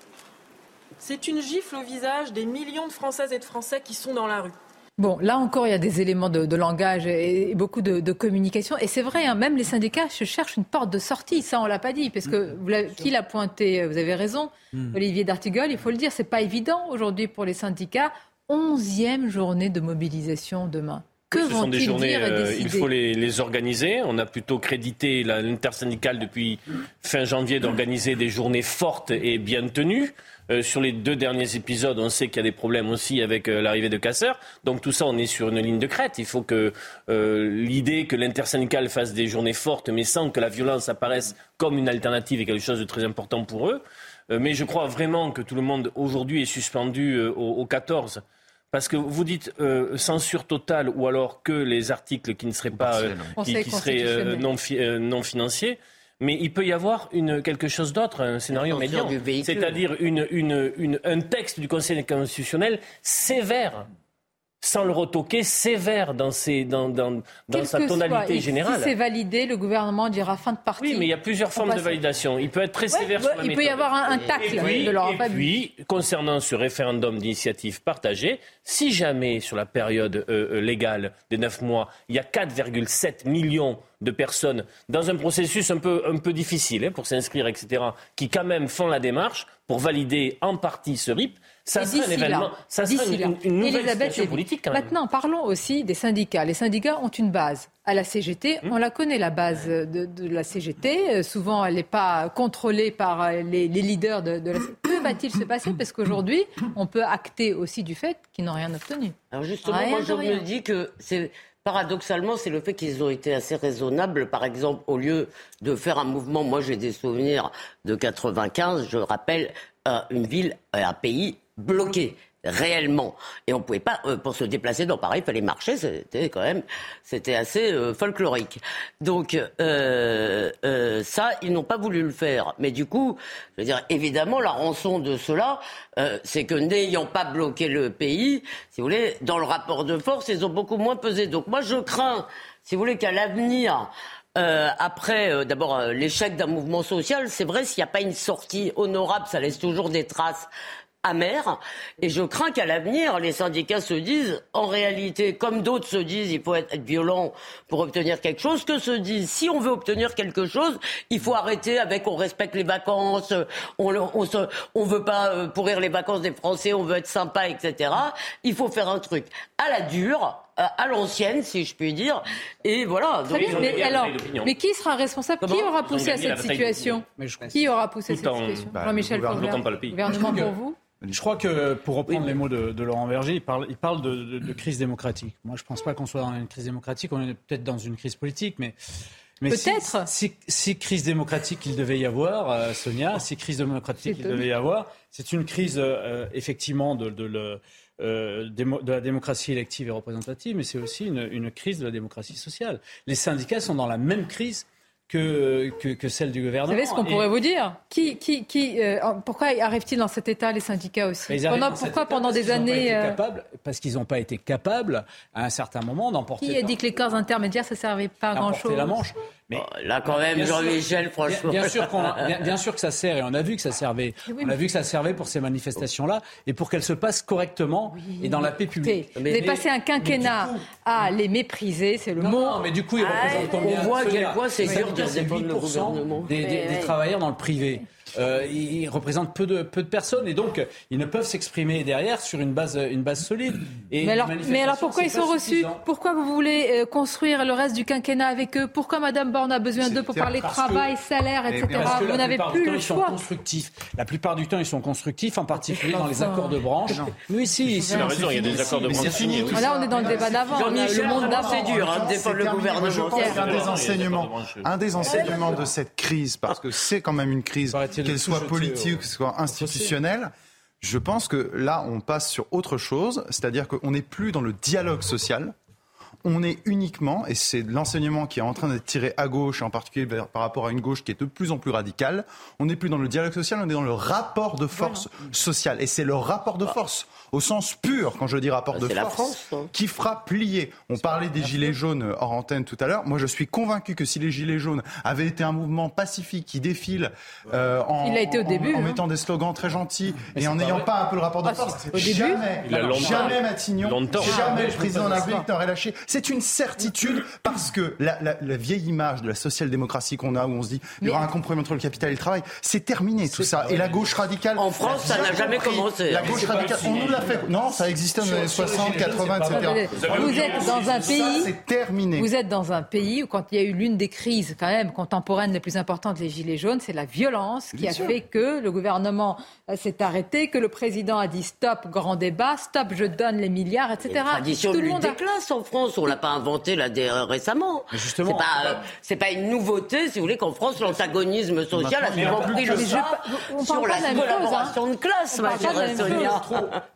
C'est une gifle au visage des millions de Françaises et de Français qui sont dans la rue. Bon, là encore, il y a des éléments de, de langage et, beaucoup de, de communication. Et c'est vrai, hein, même les syndicats se cherchent une porte de sortie. Ça, on l'a pas dit, parce que vous qui l'a pointé Vous avez raison, mmh. Olivier D'Artigol. Il faut le dire, c'est pas évident aujourd'hui pour les syndicats onzième journée de mobilisation demain. Que ce sont des journées, euh, il faut les, les, organiser. On a plutôt crédité l'intersyndicale depuis fin janvier d'organiser des journées fortes et bien tenues. Euh, sur les deux derniers épisodes, on sait qu'il y a des problèmes aussi avec euh, l'arrivée de casseurs. Donc tout ça, on est sur une ligne de crête. Il faut que l'idée que l'intersyndicale fasse des journées fortes, mais sans que la violence apparaisse comme une alternative, est quelque chose de très important pour eux. Euh, mais je crois vraiment que tout le monde aujourd'hui est suspendu euh, au, au 14. Parce que vous dites euh, censure totale ou alors que les articles qui ne seraient pas euh, qui, qui, seraient euh, non, fi non, financiers. Mais il peut y avoir une, quelque chose d'autre, un scénario médian, c'est-à-dire une, une, une, un texte du Conseil constitutionnel sévère sans le retoquer, sévère dans, ses, dans, dans, dans sa tonalité générale. Si c'est validé, le gouvernement dira fin de partie. Oui, mais il y a plusieurs formes de validation. Il peut être très sévère ouais, sur la Il méthode. peut y avoir un, un tacle puis, de leur Et puis, concernant ce référendum d'initiative partagée, si jamais sur la période euh, légale des 9 mois, il y a 4,7 millions de personnes dans un processus un peu, un peu difficile hein, pour s'inscrire, etc., qui quand même font la démarche pour valider en partie ce RIP, ça serait un événement, là, ça serait une, une, nouvelle Elisabeth situation politique quand même. Maintenant, parlons aussi des syndicats. Les syndicats ont une base à la CGT. Mmh. On la connaît, la base de, de la CGT. Euh, souvent, elle n'est pas contrôlée par euh, les, les leaders de, de la Que va-t-il se passer? Parce qu'aujourd'hui, on peut acter aussi du fait qu'ils n'ont rien obtenu. Alors justement, Rien moi je rien. me dis que c'est paradoxalement, c'est le fait qu'ils ont été assez raisonnables. Par exemple, au lieu de faire un mouvement, moi j'ai des souvenirs de 95, je rappelle euh, une ville, euh, un pays bloqué réellement. Et on pouvait pas euh, pour se déplacer dans Paris il fallait marcher c'était quand même c'était assez euh, folklorique. Donc euh, euh, ça ils n'ont pas voulu le faire. Mais du coup je veux dire évidemment la rançon de cela euh, c'est que n'ayant pas bloqué le pays si vous voulez dans le rapport de force ils ont beaucoup moins pesé. Donc moi je crains si vous voulez qu'à l'avenir euh, après, euh, d'abord, euh, l'échec d'un mouvement social, c'est vrai, s'il n'y a pas une sortie honorable, ça laisse toujours des traces amères. Et je crains qu'à l'avenir, les syndicats se disent, en réalité, comme d'autres se disent, il faut être, violent pour obtenir quelque chose, que se disent, si on veut obtenir quelque chose, il faut arrêter avec on respecte les vacances, on, on veut pas euh, pourrir les vacances des Français, on veut être sympa, etc. Il faut faire un truc à la dure à, l'ancienne, si je puis dire. Et voilà. mais, alors, mais qui sera responsable? Qui aura poussé à cette situation? Qui aura poussé à cette situation? Bah, Jean-Michel Gouvernement pour vous? Je crois que, pour reprendre les mots de, Laurent Verger, il parle, il parle de, crise démocratique. Moi, je ne pense pas qu'on soit dans une crise démocratique. On est peut-être dans une crise politique, mais Peut-être. Si, si, crise démocratique il devait y avoir, euh, Sonia, si crise démocratique il devait y avoir, c'est une crise euh, effectivement de, de, euh, de, la démocratie élective et représentative, mais c'est aussi une, une, crise de la démocratie sociale. Les syndicats sont dans la même crise que, que, celle du gouvernement. Vous savez ce qu'on pourrait vous dire qui, qui, qui, euh, Pourquoi arrivent-ils dans cet état, les syndicats aussi pendant, Pourquoi pendant des années. Euh, parce qu'ils n'ont pas été capables, à un certain moment, d'emporter. Qui a dit que les corps intermédiaires, ça ne servait pas à grand-chose la Manche. Mais oh, là, quand même, Jean-Michel, franchement. Bien, sûr bien, sûr que ça sert, et on a vu que ça servait. on a vu que ça servait pour ces manifestations-là, et pour qu'elles se passent correctement et dans la paix publique. Vous avez passé un quinquennat à les mépriser, c'est le mot. Non, mais du coup, ils représentent combien On voit quel point c'est dur de défendre le gouvernement. Des, des travailleurs dans le privé. Euh, ils représentent peu de, peu de personnes et donc ils ne peuvent s'exprimer derrière sur une base, une base solide. Et mais, alors, mais alors pourquoi ils sont reçus Pourquoi vous voulez euh, construire le reste du quinquennat avec eux Pourquoi Madame Borne a besoin d'eux pour parler travail, salaire, etc. Vous n'avez plus le choix. Sont constructifs. La plupart du temps, ils sont constructifs, en particulier dans les accords de branche. Oui, si. C'est la raison, il y a des accords de branche signés. Là, on est dans le débat d'avant. Le monde d'avant, c'est dur, hein, le gouvernement. Je pense qu'un des enseignements, un des enseignements de cette crise, parce que c'est quand même une crise, qu'elle soit politique que soit institutionnel. Je pense que là, on passe sur autre chose, c'est-à-dire qu'on n'est plus dans le dialogue social. On est uniquement, et c'est l'enseignement qui est en train d'être tiré à gauche, en particulier par rapport à une gauche qui est de plus en plus radicale, on n'est plus dans le dialogue social, on est dans le rapport de force sociale. Et c'est le rapport de force au sens pur, quand je dis rapport bah, de force, hein. qui fera plier. On parlait des gilets jaunes hors antenne tout à l'heure. Moi, je suis convaincu que si les gilets jaunes avaient été un mouvement pacifique qui défile euh, en, Il a été au début, en, hein. mettant des slogans très gentils et en n'ayant pas un peu le rapport de ah, force, au jamais, jamais Matignon, jamais le président de la République n'aurait lâché. C'est une certitude parce que la, vieille image de la social-démocratie qu'on a, où on se dit il y aura un compromis entre le capital et le travail, c'est terminé tout ça. Et la gauche radicale. En France, ça n'a jamais commencé. La gauche radicale, on nous l'a non, ça existait dans les années 60, 80, etc. Vous êtes dans un pays. C'est terminé. Vous êtes dans un pays où, quand il y a eu l'une des crises quand même contemporaines les plus importantes, les Gilets jaunes, c'est la violence qui a fait que le gouvernement euh, s'est arrêté, que le président a dit stop, grand débat, stop, je donne les milliards, etc. La tradition de lutte des classes en France, on l'a pas inventé là récemment. Justement, c'est pas, une nouveauté, si vous voulez, qu'en France l'antagonisme social a souvent pris le pas sur la hein. collaboration de classe, ma chère Sonia.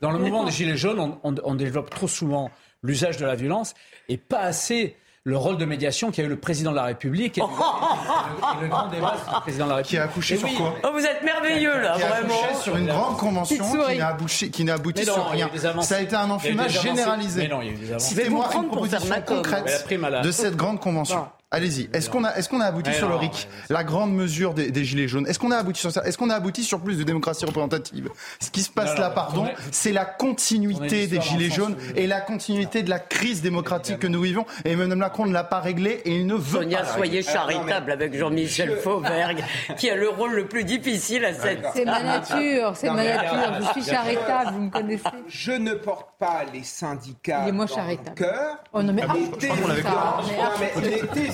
Dans le mouvement des Gilets jaunes, on, développe trop souvent l'usage de la violence et pas assez le rôle de médiation qu'a eu le président de la République et, le, grand débat sur le président de la République. Qui a accouché sur quoi oh, Vous êtes merveilleux là, qui a vraiment. Accouché sur une grande convention qui n'a abouti, qui abouti sur rien. Ça a été un enfumage généralisé. Citez-moi une proposition concrète de cette grande convention. Allez-y. Est-ce qu'on a, est-ce qu'on a abouti sur le RIC, la grande mesure des, gilets jaunes? Est-ce qu'on a abouti sur ça? Est-ce qu'on a abouti sur plus de démocratie représentative? Ce qui se passe là, pardon, c'est la continuité des gilets jaunes et la continuité de la crise démocratique que nous vivons. Et Emmanuel Macron ne l'a pas réglée et il ne veut Sonia, pas. soyez charitable avec Jean-Michel Fauberg, qui a le rôle le plus difficile à cette. C'est ma nature, c'est ma nature. Je suis charitable, vous me connaissez. Je ne porte pas les syndicats il est moins charitable. cœur. Oh non mais, ah,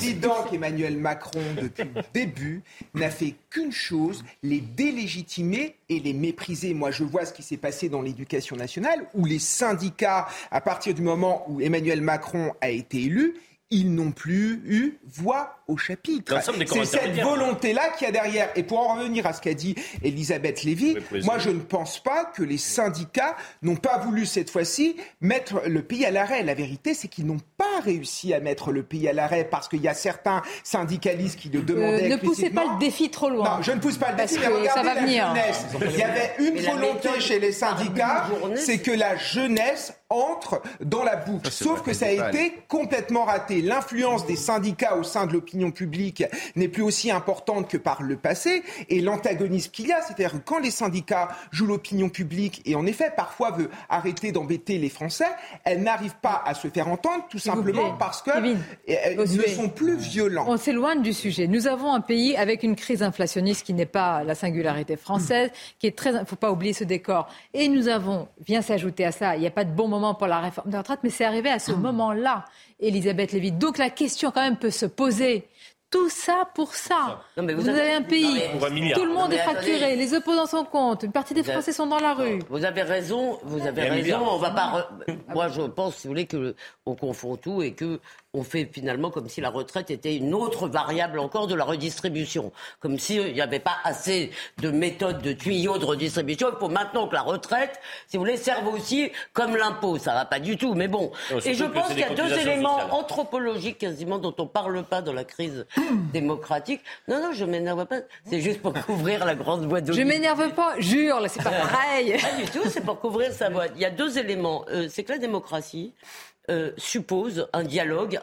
président qu'Emmanuel Macron, depuis le début, n'a fait qu'une chose, les délégitimer et les mépriser. Moi, je vois ce qui s'est passé dans l'éducation nationale, où les syndicats, à partir du moment où Emmanuel Macron a été élu, ils n'ont plus eu voix au chapitre. C'est cette volonté-là qu'il y a derrière. Et pour en revenir à ce qu'a dit Elisabeth Lévy, moi je ne pense pas que les syndicats n'ont pas voulu cette fois-ci mettre le pays à l'arrêt. La vérité, c'est qu'ils n'ont pas réussi à mettre le pays à l'arrêt parce qu'il y a certains syndicalistes qui le euh, demandaient. ne poussez pas le défi trop loin. Non, je ne pousse pas le défi, mais regardez ça va la venir. jeunesse. Il y avait une volonté chez les syndicats, c'est que la jeunesse entre dans la boucle. Sauf que ça a été complètement raté. L'influence des syndicats au sein de l'opinion l'opinion publique n'est plus aussi importante que par le passé. Et l'antagonisme qu'il y a, c'est-à-dire que quand les syndicats jouent l'opinion publique et en effet parfois veut arrêter d'embêter les Français, elle n'arrive pas à se faire entendre tout simplement parce qu'elles ne sont plus violents. On s'éloigne du sujet. Nous avons un pays avec une crise inflationniste qui n'est pas la singularité française, qui est très. Il ne faut pas oublier ce décor. Et nous avons, vient s'ajouter à ça, il n'y a pas de bon moment pour la réforme des retraites, mais c'est arrivé à ce moment-là, Elisabeth Lévy. Donc la question quand même peut se poser. Tout ça pour ça. vous, avez, un pays, tout le monde est fracturé, les opposants sont contre, une partie des Français sont dans la rue. Vous avez raison, vous avez raison. On va pas. Moi, je pense, si vous voulez, que on confond tout et que on fait finalement comme si la retraite était une autre variable encore de la redistribution. Comme s'il n'y avait pas assez de méthodes, de tuyaux de redistribution. Il faut maintenant que la retraite, si vous voulez, serve aussi comme l'impôt. Ça va pas du tout, mais bon. Et je pense qu'il y a deux éléments anthropologiques quasiment dont on parle pas dans la crise démocratique. Non, non, je m'énerve pas. C'est juste pour couvrir la grande voie d'eau. Je m'énerve pas, jure, là, c'est pas pareil. pas du tout, c'est pour couvrir sa voix. Il y a deux éléments. Euh, c'est que la démocratie, euh, suppose un dialogue,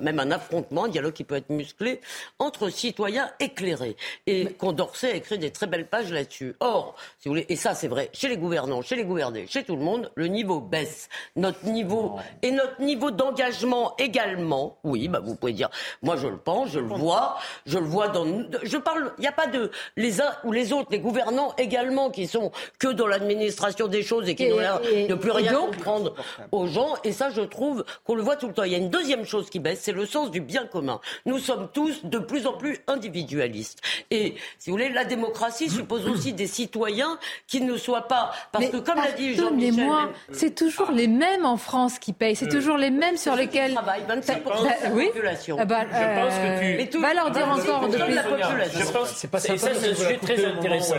même un affrontement, un dialogue qui peut être musclé, entre citoyens éclairés. Et Condorcet a écrit des très belles pages là-dessus. Or, si vous voulez, et ça c'est vrai, chez les gouvernants, chez les gouvernés, chez tout le monde, le niveau baisse. Notre niveau et notre niveau d'engagement également. Oui, bah vous pouvez dire, moi je le pense, je le vois, je le vois dans. Je parle, il n'y a pas de les uns ou les autres, les gouvernants également qui sont que dans l'administration des choses et qui n'ont de plus rien comprendre aux gens. Et ça, je trouve qu'on le voit tout le temps. Il y a une deuxième chose qui baisse, c'est le sens du bien commun. Nous sommes tous de plus en plus individualistes. Et si vous voulez, la démocratie suppose aussi des citoyens qui ne soient pas. Parce que comme l'a dit Jean-Michel. c'est toujours les mêmes en France qui payent. C'est euh, toujours les mêmes sur lesquels. Travail, 25% bah, de la population. Ah bah, je pense que tu. Va leur dire encore de la population. Je pense, c'est pas ça, c'est un sujet très intéressant.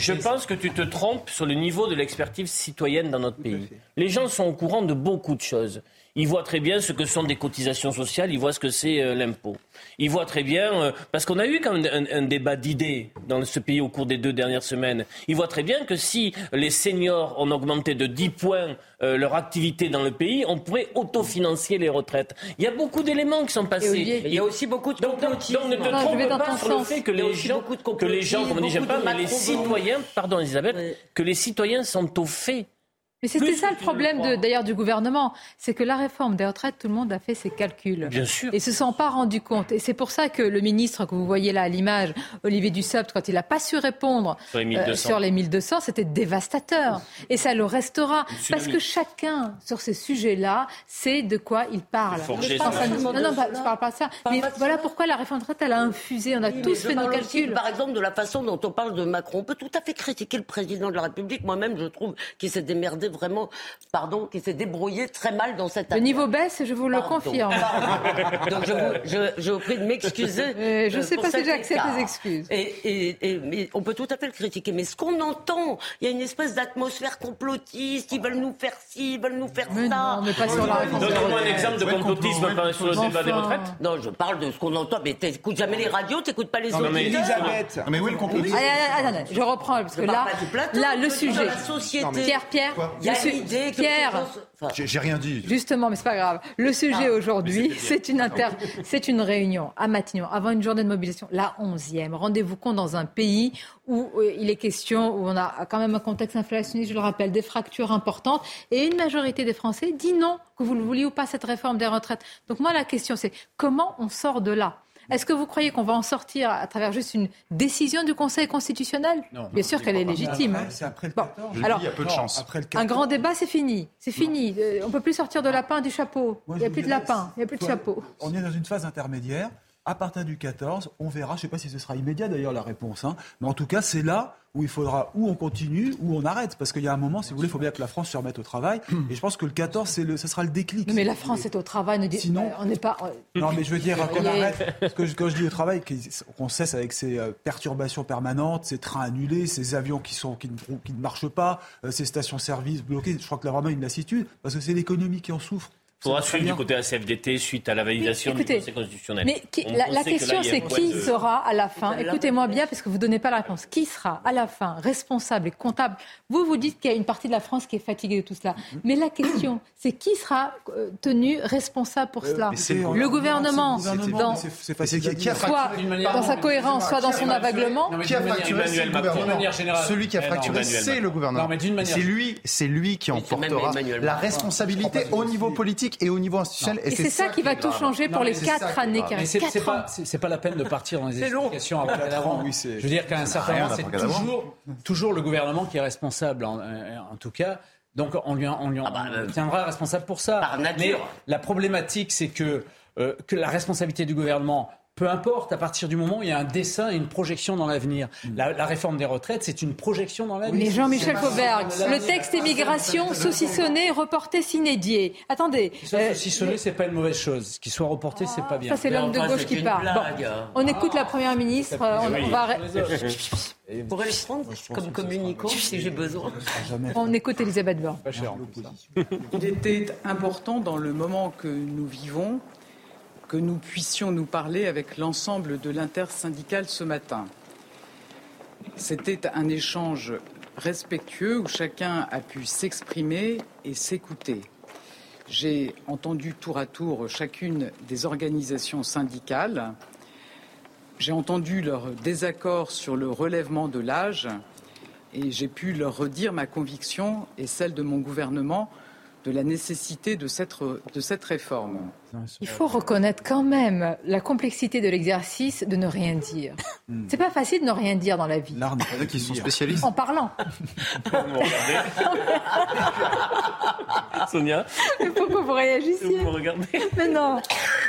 Je pense que tu te trompes sur le niveau de l'expertise citoyenne dans notre pays. Les gens sont au courant de beaucoup de choses. Ils voient très bien ce que sont des cotisations sociales, ils voient ce que c'est euh, l'impôt. Ils voient très bien, euh, parce qu'on a eu quand même un, débat d'idées dans ce pays au cours des deux dernières semaines. Ils voient très bien que si les seniors ont augmenté de 10 points euh, leur activité dans le pays, on pourrait autofinancer les retraites. Il y a beaucoup d'éléments qui sont passés. il y a aussi beaucoup de complotisme. Donc, ne te trompe pas sur le fait que les gens, que les gens, comme on dit, j'aime pas, mais les citoyens, pardon Elisabeth, que les citoyens sont au fait mais c'était ça le problème d'ailleurs du gouvernement, c'est que la réforme des retraites, tout le monde a fait ses calculs. Bien sûr. Et se sont pas rendus compte. Et c'est pour ça que le ministre que vous voyez là à l'image, Olivier Dussopt, quand il n'a pas su répondre sur les 1200, euh, c'était dévastateur. Et ça le restera. Parce que chacun, sur ces sujets-là, sait de quoi il parle. non, non, je parle pas de ça. Mais voilà pourquoi la réforme des retraites, elle a infusé. On a tous fait nos calculs. par exemple, de la façon dont on parle de Macron. On peut tout à fait critiquer le président de la République. Moi-même, je trouve qu'il s'est démerdé vraiment, pardon, qui s'est débrouillé très mal dans cette affaire. Le niveau baisse, je vous le confirme. Donc je vous, je, prie de m'excuser. Euh, je ne sais pas si j'accepte les excuses. Et, et, mais on peut tout à fait le critiquer. Mais ce qu'on entend, il y a une espèce d'atmosphère complotiste. Ils veulent nous faire ci, ils veulent nous faire mais ça. Non, mais pas sur la Donne-moi un exemple de complotisme sur le débat des retraites. Non, je parle de ce qu'on entend. Mais tu n'écoutes jamais les radios, tu n'écoutes pas les autres. Mais Elisabeth. Mais où est le complotisme Je reprends parce que là, là, le sujet. Pierre, Pierre, il y a l'idée Pierre, j'ai rien dit. Justement, mais c'est pas grave. Le sujet ah, aujourd'hui, c'est une inter... c'est une réunion à Matignon avant une journée de mobilisation, la 11e. Rendez-vous compte dans un pays où euh, il est question, où on a quand même un contexte inflationniste, je le rappelle, des fractures importantes, et une majorité des Français dit non, que vous le vouliez ou pas cette réforme des retraites. Donc moi, la question, c'est comment on sort de là? Est-ce que vous croyez qu'on va en sortir à travers juste une décision du Conseil constitutionnel? Non, Bien sûr qu'elle est légitime. C'est après le 14. alors, il y a peu de chance. Un grand débat, c'est fini. C'est fini. Euh, on ne peut plus sortir de lapin du chapeau. il n'y a plus de lapin, il n'y a plus de chapeau. On est dans une phase intermédiaire. À partir du 14, on verra, je ne sais pas si ce sera immédiat d'ailleurs la réponse, hein, mais en tout cas c'est là où il faudra ou on continue ou on arrête. Parce qu'il y a un moment, si vous voulez, il faut bien que la France se remette au travail. Et je pense que le 14, c'est le, ce sera le déclic. Mais la France est au travail, ne dit, Sinon, on n'est pas. Euh, non, mais je veux dire qu'on arrête. Parce que quand je dis au travail, qu'on cesse avec ces euh, perturbations permanentes, ces trains annulés, ces avions qui, sont, qui, ne, qui ne marchent pas, euh, ces stations-service bloquées. Je crois que là, vraiment, une lassitude. Parce que c'est l'économie qui en souffre faudra suivre du côté de la CFDT suite à la validation du Conseil constitutionnel. Mais la, question, c'est qui sera à la fin? Écoutez-moi bien, parce que vous ne donnez pas la réponse. Qui sera à la fin responsable et comptable? Vous, vous dites qu'il y a une partie de la France qui est fatiguée de tout cela. Mais la question, c'est qui sera euh, tenu responsable pour cela? Le gouvernement, dans, soit dans sa cohérence, soit dans son aveuglement? Qui a fracturé C'est le gouvernement. Celui qui a fracturé, c'est le gouvernement. C'est lui, c'est lui qui en portera la responsabilité au niveau politique et au niveau institutionnel. Et, c'est ça qui va tout changer pour les quatre années qui restent. C'est pas, pas la peine de partir dans les explications à Je veux dire qu'à un certain moment, c'est toujours, toujours le gouvernement qui est responsable, en, tout cas. Donc on lui, on lui ah bah, tiendra responsable pour ça. Par nature. Mais la problématique, c'est que, euh, que la responsabilité du gouvernement peu importe, à partir du moment où il y a un dessin et une projection dans l'avenir. Mm. La, réforme des retraites, c'est une projection dans l'avenir. Mais Jean-Michel Fauberg, le texte immigration saucissonné, reporté sinédié. Attendez. Euh, saucissonné, c'est pas une mauvaise chose. Qu'il soit reporté, c'est pas bien. Ça, c'est l'homme de gauche qui parle. on écoute la première ministre. On, va. Vous pourrez le prendre comme communicant si j'ai besoin. On écoute Elisabeth Borne. Il était important dans le moment que nous vivons que nous puissions nous parler avec l'ensemble de l'intersyndicale ce matin. C'était un échange respectueux où chacun a pu s'exprimer et s'écouter. J'ai entendu tour à tour chacune des organisations syndicales. J'ai entendu leur désaccord sur le relèvement de l'âge et j'ai pu leur redire ma conviction et celle de mon gouvernement de la nécessité de cette, de cette réforme. Il faut reconnaître quand même la complexité de l'exercice de ne rien dire. Hmm. C'est pas facile de ne rien dire dans la vie. L'art qui sont spécialistes. En parlant. Sonia. Mais pourquoi vous réagissez Vous me regardez. Mais non.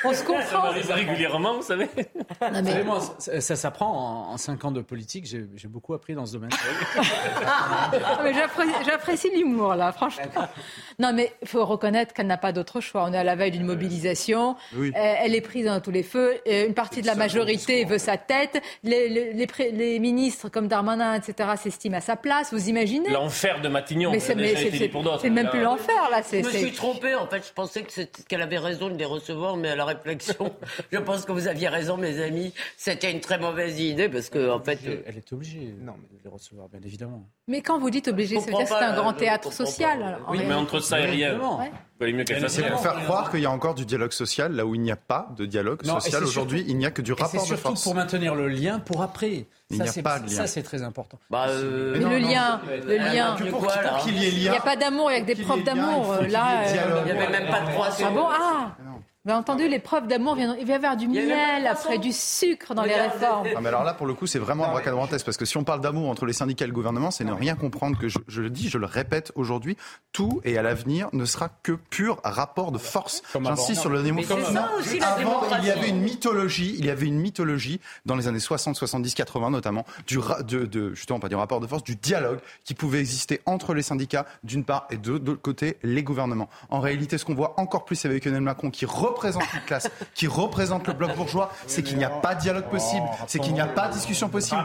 On se comprend. Ça m'arrive régulièrement, vous savez. Non, ça, s'apprend en, cinq ans de politique. J'ai beaucoup appris dans ce domaine. J'apprécie l'humour, là, franchement. Non, mais il faut reconnaître qu'elle n'a pas d'autre choix. On est à la veille d'une mobilisation euh, elle est prise dans tous les feux. Euh, une partie de la majorité veut sa tête. Les, ministres comme Darmanin, etc., s'estiment à sa place. Vous imaginez L'enfer de Matignon. Mais c'est même plus l'enfer là. Je me suis trompée. En fait, je pensais qu'elle avait raison de les recevoir, mais à la réflexion, je pense que vous aviez raison, mes amis. C'était une très mauvaise idée parce que en fait, elle est obligée de les recevoir, bien évidemment. Mais quand vous dites obligé, ça veut dire que c'est un grand théâtre social. oui, mais entre ça et rien. C'est pour faire croire qu'il y a encore du dialogue social là où il n'y a pas de dialogue social aujourd'hui. Il n'y a que du rapport de force. C'est surtout pour maintenir le lien pour après. Il n'y a pas de lien. Ça, c'est très important. Bah, euh, le, lien, le lien, pour, qu'il y ait lien. Il n'y a pas d'amour, il y a que des preuves d'amour. Là, il n'y avait même pas de croissance. Ah bon Ah avez entendu, les preuves d'amour, il va y avoir du miel, après du sucre dans les réformes. Ah, mais alors là, pour le coup, c'est vraiment un bracadrantesque, parce que si on parle d'amour entre les syndicats et le gouvernement, c'est ne rien comprendre que je, le dis, je le répète aujourd'hui, tout et à l'avenir ne sera que pur rapport de force. J'insiste sur le démocratie. Avant, il y avait une mythologie, il y avait une mythologie dans les années 60, 70, 80 notamment, du, de, de, justement pas du rapport de force, du dialogue qui pouvait exister entre les syndicats d'une part et de l'autre côté les gouvernements. En réalité, ce qu'on voit encore plus avec Emmanuel Macron qui représente une classe, qui représente le bloc bourgeois, c'est qu'il n'y a pas de dialogue possible, c'est qu'il n'y a pas de discussion possible.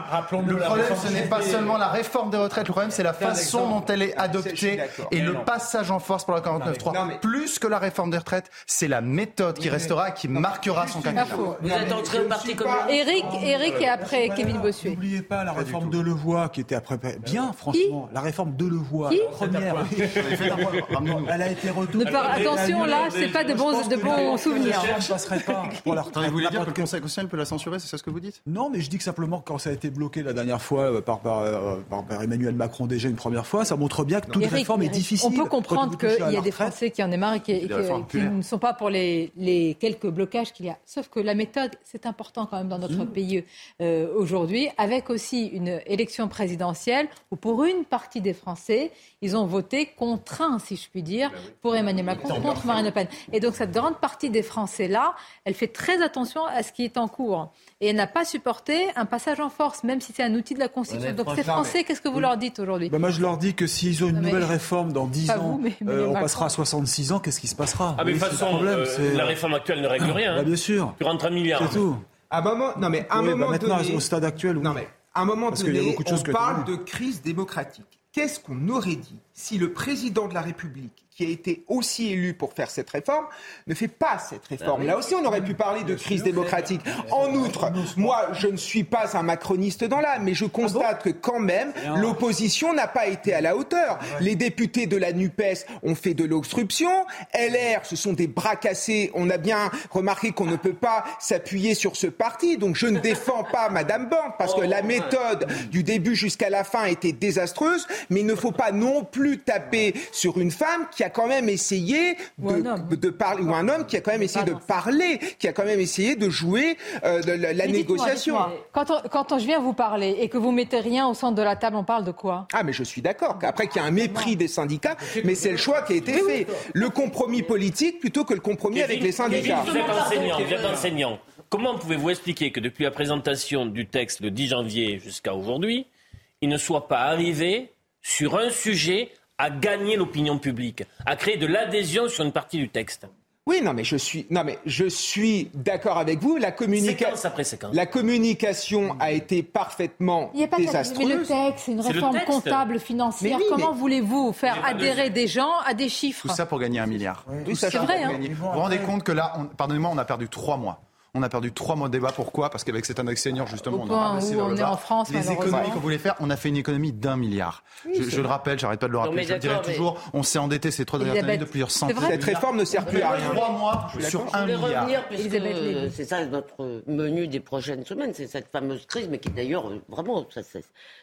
Le problème, ce n'est pas seulement la réforme des retraites, le problème, c'est la façon dont elle est adoptée et le passage en force pour la 49.3. Plus que la réforme des retraites, c'est la méthode qui restera, qui marquera son quinquennat. Vous êtes entré au parti commun. Eric, Eric et après Kevin Bossuet. N'oubliez pas la réforme de Levoix qui était après bien, franchement. La réforme de Levoix, première. Elle a été retournée. Attention, là, c'est pas de bons, de bons souvenir. Je ne passerait pas pour la retraite. Vous voulez dire que le Conseil constitutionnel peut la censurer, c'est ça ce que vous dites? Non, mais je dis que simplement quand ça a été bloqué la dernière fois euh, par, euh, par, par, Emmanuel Macron déjà une première fois, ça montre bien que toute réforme est difficile. On peut comprendre qu'il y a des Français qui en aient marre et qui, ne sont pas pour les, les quelques blocages qu'il y a. Sauf que la méthode, c'est important quand même dans notre mmh. pays euh, aujourd'hui, avec aussi une élection présidentielle où pour une partie des Français, ils ont voté contraint, si je puis dire, ben pour Emmanuel Macron contre Marine Le Pen. Et donc cette grande partie des Français-là, elle fait très attention à ce qui est en cours. Et elle n'a pas supporté un passage en force, même si c'est un outil de la Constitution. Donc ces Français, qu'est-ce que vous leur dites aujourd'hui? Ben Moi, je leur dis que s'ils ont une nouvelle réforme dans 10 ans, euh, on passera à 66 ans, qu'est-ce qui se passera? Ah, mais de toute façon, euh, la réforme actuelle ne règle rien. Bah, bien sûr. Tu rentres un milliard. C'est tout. À moment, non mais à un moment bah, maintenant, donné, au stade actuel, non mais à un moment donné, on parle de crise démocratique. Qu'est-ce qu'on aurait dit si le président de la République qui a été aussi élu pour faire cette réforme, ne fait pas cette réforme. Là aussi, on aurait pu parler de crise démocratique. En outre, moi, je ne suis pas un macroniste dans l'âme, mais je constate que quand même, l'opposition n'a pas été à la hauteur. Les députés de la NUPES ont fait de l'obstruction. LR, ce sont des bras cassés. On a bien remarqué qu'on ne peut pas s'appuyer sur ce parti. Donc je ne défends pas Madame Borne parce que la méthode du début jusqu'à la fin était désastreuse, mais il ne faut pas non plus taper sur une femme qui a quand même essayé de, parler, ou un homme qui a quand même essayé de parler, qui a quand même essayé de jouer euh, de la, négociation. Quand, quand je viens vous parler et que vous mettez rien au centre de la table, on parle de quoi? Ah, mais je suis d'accord. Après qu'il y a un mépris des syndicats, mais c'est le choix qui a été fait. Le compromis politique plutôt que le compromis avec les syndicats. vous êtes enseignant, vous êtes enseignant. Comment pouvez-vous expliquer que depuis la présentation du texte le 10 janvier jusqu'à aujourd'hui, il ne soit pas arrivé sur un sujet à gagner l'opinion publique, à créer de l'adhésion sur une partie du texte. Oui, non, mais je suis, non, mais je suis d'accord avec vous. La, communication, la communication a été parfaitement Il n'y a pas désastreuse. Mais le texte, c'est une réforme comptable financière. Comment voulez-vous faire adhérer des gens à des chiffres Tout ça pour gagner un milliard. Oui, c'est vrai. Hein. Vous vous rendez compte que là, pardonnez-moi, on a perdu trois mois. On a perdu trois mois de débat. Pourquoi? Parce qu'avec cet index senior, justement, on a où on est en France, Les économies qu'on voulait faire, on a fait une économie d'un milliard. je, le rappelle, j'arrête pas de le rappeler, je le dirai toujours. On s'est endetté ces trois dernières années de plusieurs centaines. Cette réforme ne sert plus à rien. Trois mois sur un milliard. C'est ça notre menu des prochaines semaines, c'est cette fameuse crise, mais qui d'ailleurs, vraiment, ça,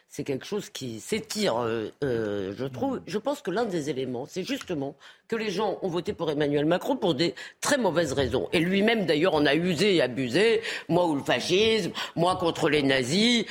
c'est quelque chose qui s'étire, euh, euh, je trouve. Je pense que l'un des éléments, c'est justement que les gens ont voté pour Emmanuel Macron pour des très mauvaises raisons. Et lui-même, d'ailleurs, en a usé et abusé. Moi ou le fascisme, moi contre les nazis,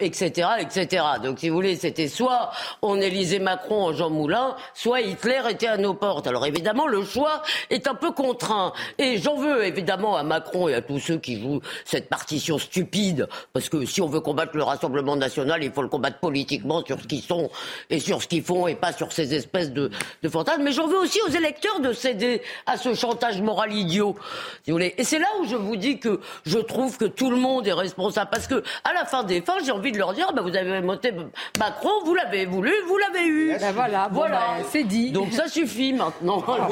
etc., euh, etc. Donc, si vous voulez, c'était soit on élisait Macron en Jean Moulin, soit Hitler était à nos portes. Alors, évidemment, le choix est un peu contraint. Et j'en veux, évidemment, à Macron et à tous ceux qui jouent cette partition stupide. Parce que si on veut combattre le Rassemblement national, il faut le combattre politiquement sur ce qu'ils sont et sur ce qu'ils font et pas sur ces espèces de, de fantasmes. Mais j'en veux aussi aux électeurs de céder à ce chantage moral idiot. Si vous voulez. Et c'est là où je vous dis que je trouve que tout le monde est responsable. Parce que à la fin des fins, j'ai envie de leur dire, bah, vous avez voté Macron, vous l'avez voulu, vous l'avez eu. Ben voilà, voilà, ben, c'est dit. Donc ça suffit maintenant. Ah,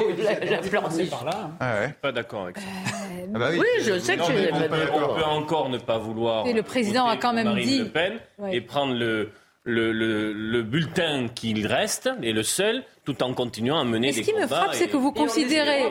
la, fleur là. Ah ouais. Pas d'accord avec ça. Euh, ah bah oui. je sais que je on, peut, on peut encore ne pas vouloir. Et le président a quand même dit. Le Pen et prendre le le, le, le, bulletin qu'il reste est le seul, tout en continuant à mener des combats. Ce qui me frappe, c'est que vous considérez,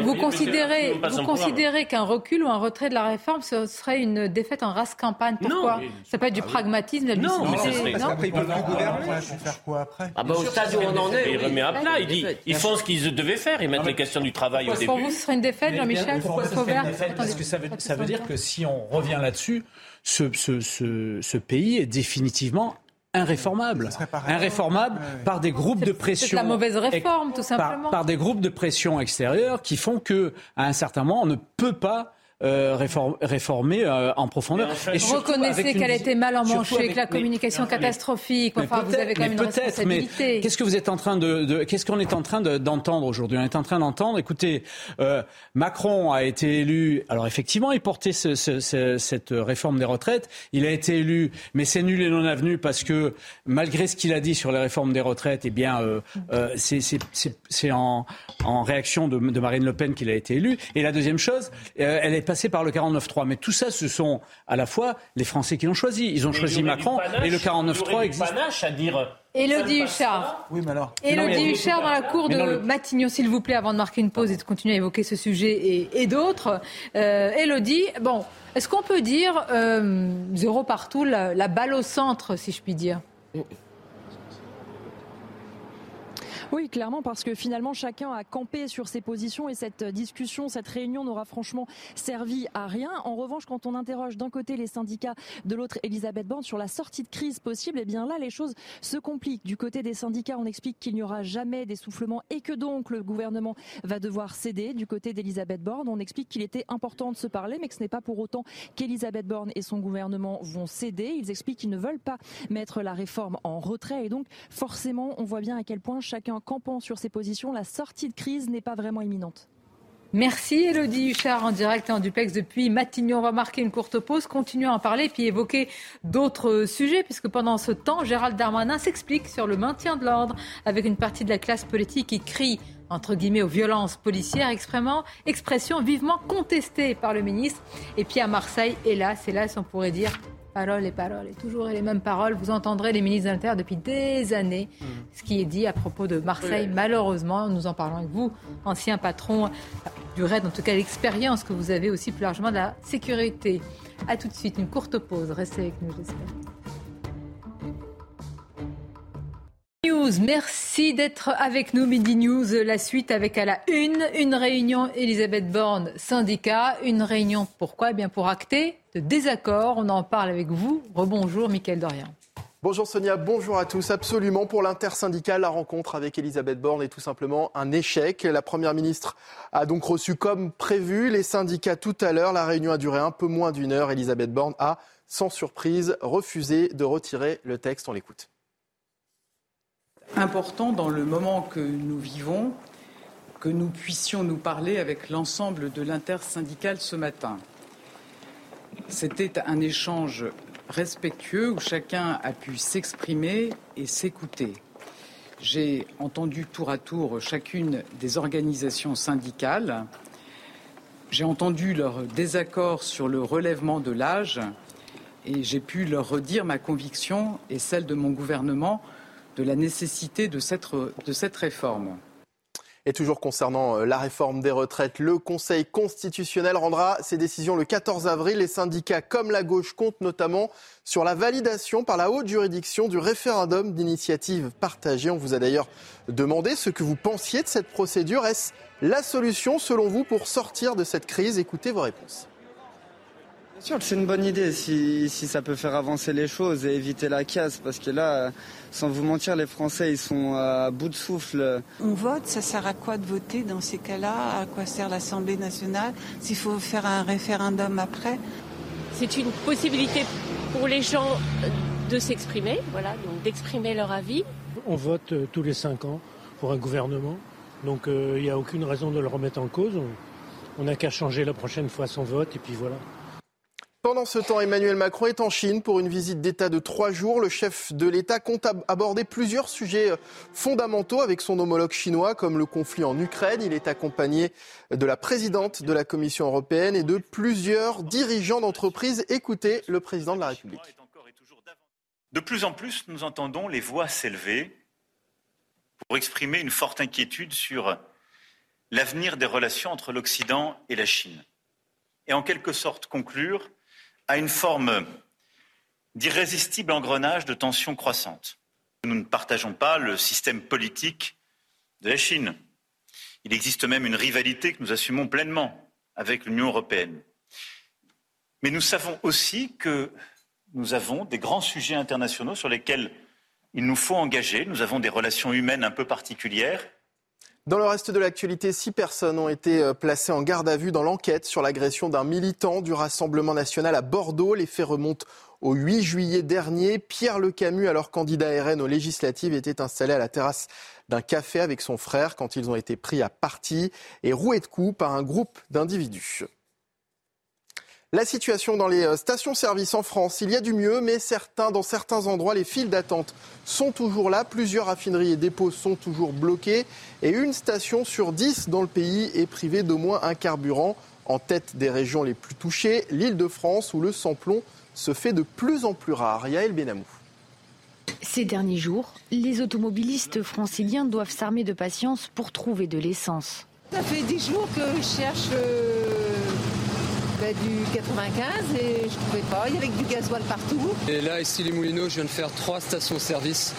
vous considérez, vous considérez qu'un recul ou un retrait de la réforme, ce serait une défaite en race campagne. Pourquoi Ça peut être du pragmatisme, de la non, non, après, ils peuvent plus gouverner. faire quoi après ah bah, Au stade où on en est. Il remet à plat. Il dit, ils font ce qu'ils devaient faire. Ils mettent les questions du travail au début. Pour vous, ce serait une défaite, Jean-Michel Parce que ça veut dire que si on revient là-dessus, ce, ce, ce, ce pays est définitivement irréformable. Irréformable par des groupes de pression. C'est la mauvaise réforme, tout simplement. Par, par, des groupes de pression extérieures qui font que, à un certain moment, on ne peut pas euh, réformer euh, en profondeur. Et vous reconnaissez qu'elle était mal emmanchée, que la communication catastrophique. Enfin, vous avez quand même une responsabilité. Mais qu'est-ce que vous êtes en train de, de qu'est-ce qu'on est en train d'entendre aujourd'hui? On est en train d'entendre. Écoutez, euh, Macron a été élu. Alors effectivement, il portait ce, ce, cette réforme des retraites. Il a été élu, mais c'est nul et non avenu parce que malgré ce qu'il a dit sur les réformes des retraites, eh bien, euh, euh, c'est en, en réaction de, de Marine Le Pen qu'il a été élu. Et la deuxième chose, elle est passer par le 49-3. Mais tout ça, ce sont à la fois les Français qui l'ont choisi. Ils ont choisi Macron et le 49-3 existe. panache à dire. Élodie Huchard. Oui, mais alors. Élodie Huchard dans la cour de Matignon, s'il vous plaît, avant de marquer une pause et de continuer à évoquer ce sujet et, et d'autres. Euh, Élodie, bon, est-ce qu'on peut dire euh, zéro partout, la, la balle au centre, si je puis dire? Oui, clairement, parce que finalement, chacun a campé sur ses positions et cette discussion, cette réunion n'aura franchement servi à rien. En revanche, quand on interroge d'un côté les syndicats, de l'autre Elisabeth Borne sur la sortie de crise possible, eh bien là, les choses se compliquent. Du côté des syndicats, on explique qu'il n'y aura jamais d'essoufflement et que donc le gouvernement va devoir céder. Du côté d'Elisabeth Borne, on explique qu'il était important de se parler, mais que ce n'est pas pour autant qu'Elisabeth Borne et son gouvernement vont céder. Ils expliquent qu'ils ne veulent pas mettre la réforme en retrait et donc forcément, on voit bien à quel point chacun campant sur ses positions, la sortie de crise n'est pas vraiment imminente. Merci Elodie Huchard en direct en duplex depuis Matignon. On va marquer une courte pause, continuer à en parler puis évoquer d'autres sujets puisque pendant ce temps, Gérald Darmanin s'explique sur le maintien de l'ordre avec une partie de la classe politique qui crie entre guillemets aux violences policières expression vivement contestée par le ministre. Et puis à Marseille, hélas, hélas, on pourrait dire paroles et paroles, et toujours les mêmes paroles. Vous entendrez les ministres de l'Intérieur depuis des années mmh. ce qui est dit à propos de Marseille. Malheureusement, nous en parlons avec vous, ancien patron du RAID, en tout cas l'expérience que vous avez aussi plus largement de la sécurité. A tout de suite, une courte pause. Restez avec nous, j'espère. News, merci d'être avec nous. Midi News, la suite avec à la une, une réunion Elisabeth Borne, syndicat. Une réunion, pourquoi? Eh bien pour acter de désaccord. On en parle avec vous. Rebonjour, Mickaël Dorian. Bonjour Sonia, bonjour à tous. Absolument, pour l'intersyndicale, la rencontre avec Elisabeth Borne est tout simplement un échec. La Première ministre a donc reçu comme prévu les syndicats tout à l'heure. La réunion a duré un peu moins d'une heure. Elisabeth Borne a, sans surprise, refusé de retirer le texte. On l'écoute. Important dans le moment que nous vivons, que nous puissions nous parler avec l'ensemble de l'intersyndicale ce matin. C'était un échange respectueux où chacun a pu s'exprimer et s'écouter. J'ai entendu tour à tour chacune des organisations syndicales. J'ai entendu leur désaccord sur le relèvement de l'âge et j'ai pu leur redire ma conviction et celle de mon gouvernement de la nécessité de cette, réforme. Et toujours concernant euh, la réforme des retraites, le Conseil constitutionnel rendra ses décisions le 14 avril. Les syndicats comme la gauche comptent notamment sur la validation par la haute juridiction du référendum d'initiative partagée. On vous a d'ailleurs demandé ce que vous pensiez de cette procédure. Est-ce la solution selon vous pour sortir de cette crise? Écoutez vos réponses. Bien sûr c'est une bonne idée si, ça peut faire avancer les choses et éviter la casse, parce que là, sans vous mentir, les Français, ils sont à bout de souffle. On vote, ça sert à quoi de voter dans ces cas-là? À quoi sert l'Assemblée nationale S'il faut faire un référendum après? C'est une possibilité pour les gens de s'exprimer, voilà, donc d'exprimer leur avis. On vote euh, tous les cinq ans pour un gouvernement, donc euh, il n'y a aucune raison de le remettre en cause. On n'a qu'à changer la prochaine fois son vote et puis voilà. Pendant ce temps, Emmanuel Macron est en Chine pour une visite d'État de trois jours. Le chef de l'État compte aborder plusieurs sujets euh, fondamentaux avec son homologue chinois, comme le conflit en Ukraine. Il est accompagné de la présidente de la Commission européenne et de plusieurs dirigeants d'entreprises. Écoutez le président de la République. De plus en plus, nous entendons les voix s'élever pour exprimer une forte inquiétude sur l'avenir des relations entre l'Occident et la Chine. Et en quelque sorte conclure à une forme d'irrésistible engrenage de tensions croissantes. Nous ne partageons pas le système politique de la Chine. Il existe même une rivalité que nous assumons pleinement avec l'Union européenne. Mais nous savons aussi que nous avons des grands sujets internationaux sur lesquels il nous faut engager. Nous avons des relations humaines un peu particulières dans le reste de l'actualité, six personnes ont été euh, placées en garde à vue dans l'enquête sur l'agression d'un militant du Rassemblement national à Bordeaux. Les faits remontent au 8 juillet dernier. Pierre Le Camus, alors candidat RN aux législatives, était installé à la terrasse d'un café avec son frère quand ils ont été pris à partie et roués de coups par un groupe d'individus. La situation dans les euh, stations-service en France, il y a du mieux, mais certains, dans certains endroits, les files d'attente sont toujours là. Plusieurs raffineries et dépôts sont toujours bloqués. Et une station sur dix dans le pays est privée d'au moins un carburant. En tête des régions les plus touchées, l'île de France, où le samplon se fait de plus en plus rare. Yael Benamou. Ces derniers jours, les automobilistes franciliens doivent s'armer de patience pour trouver de l'essence. Ça fait dix jours que je cherche euh, bah, du 95 et je trouvais pas. Il y avait du gasoil partout. Et là, ici, les Moulineaux, je viens de faire trois stations-service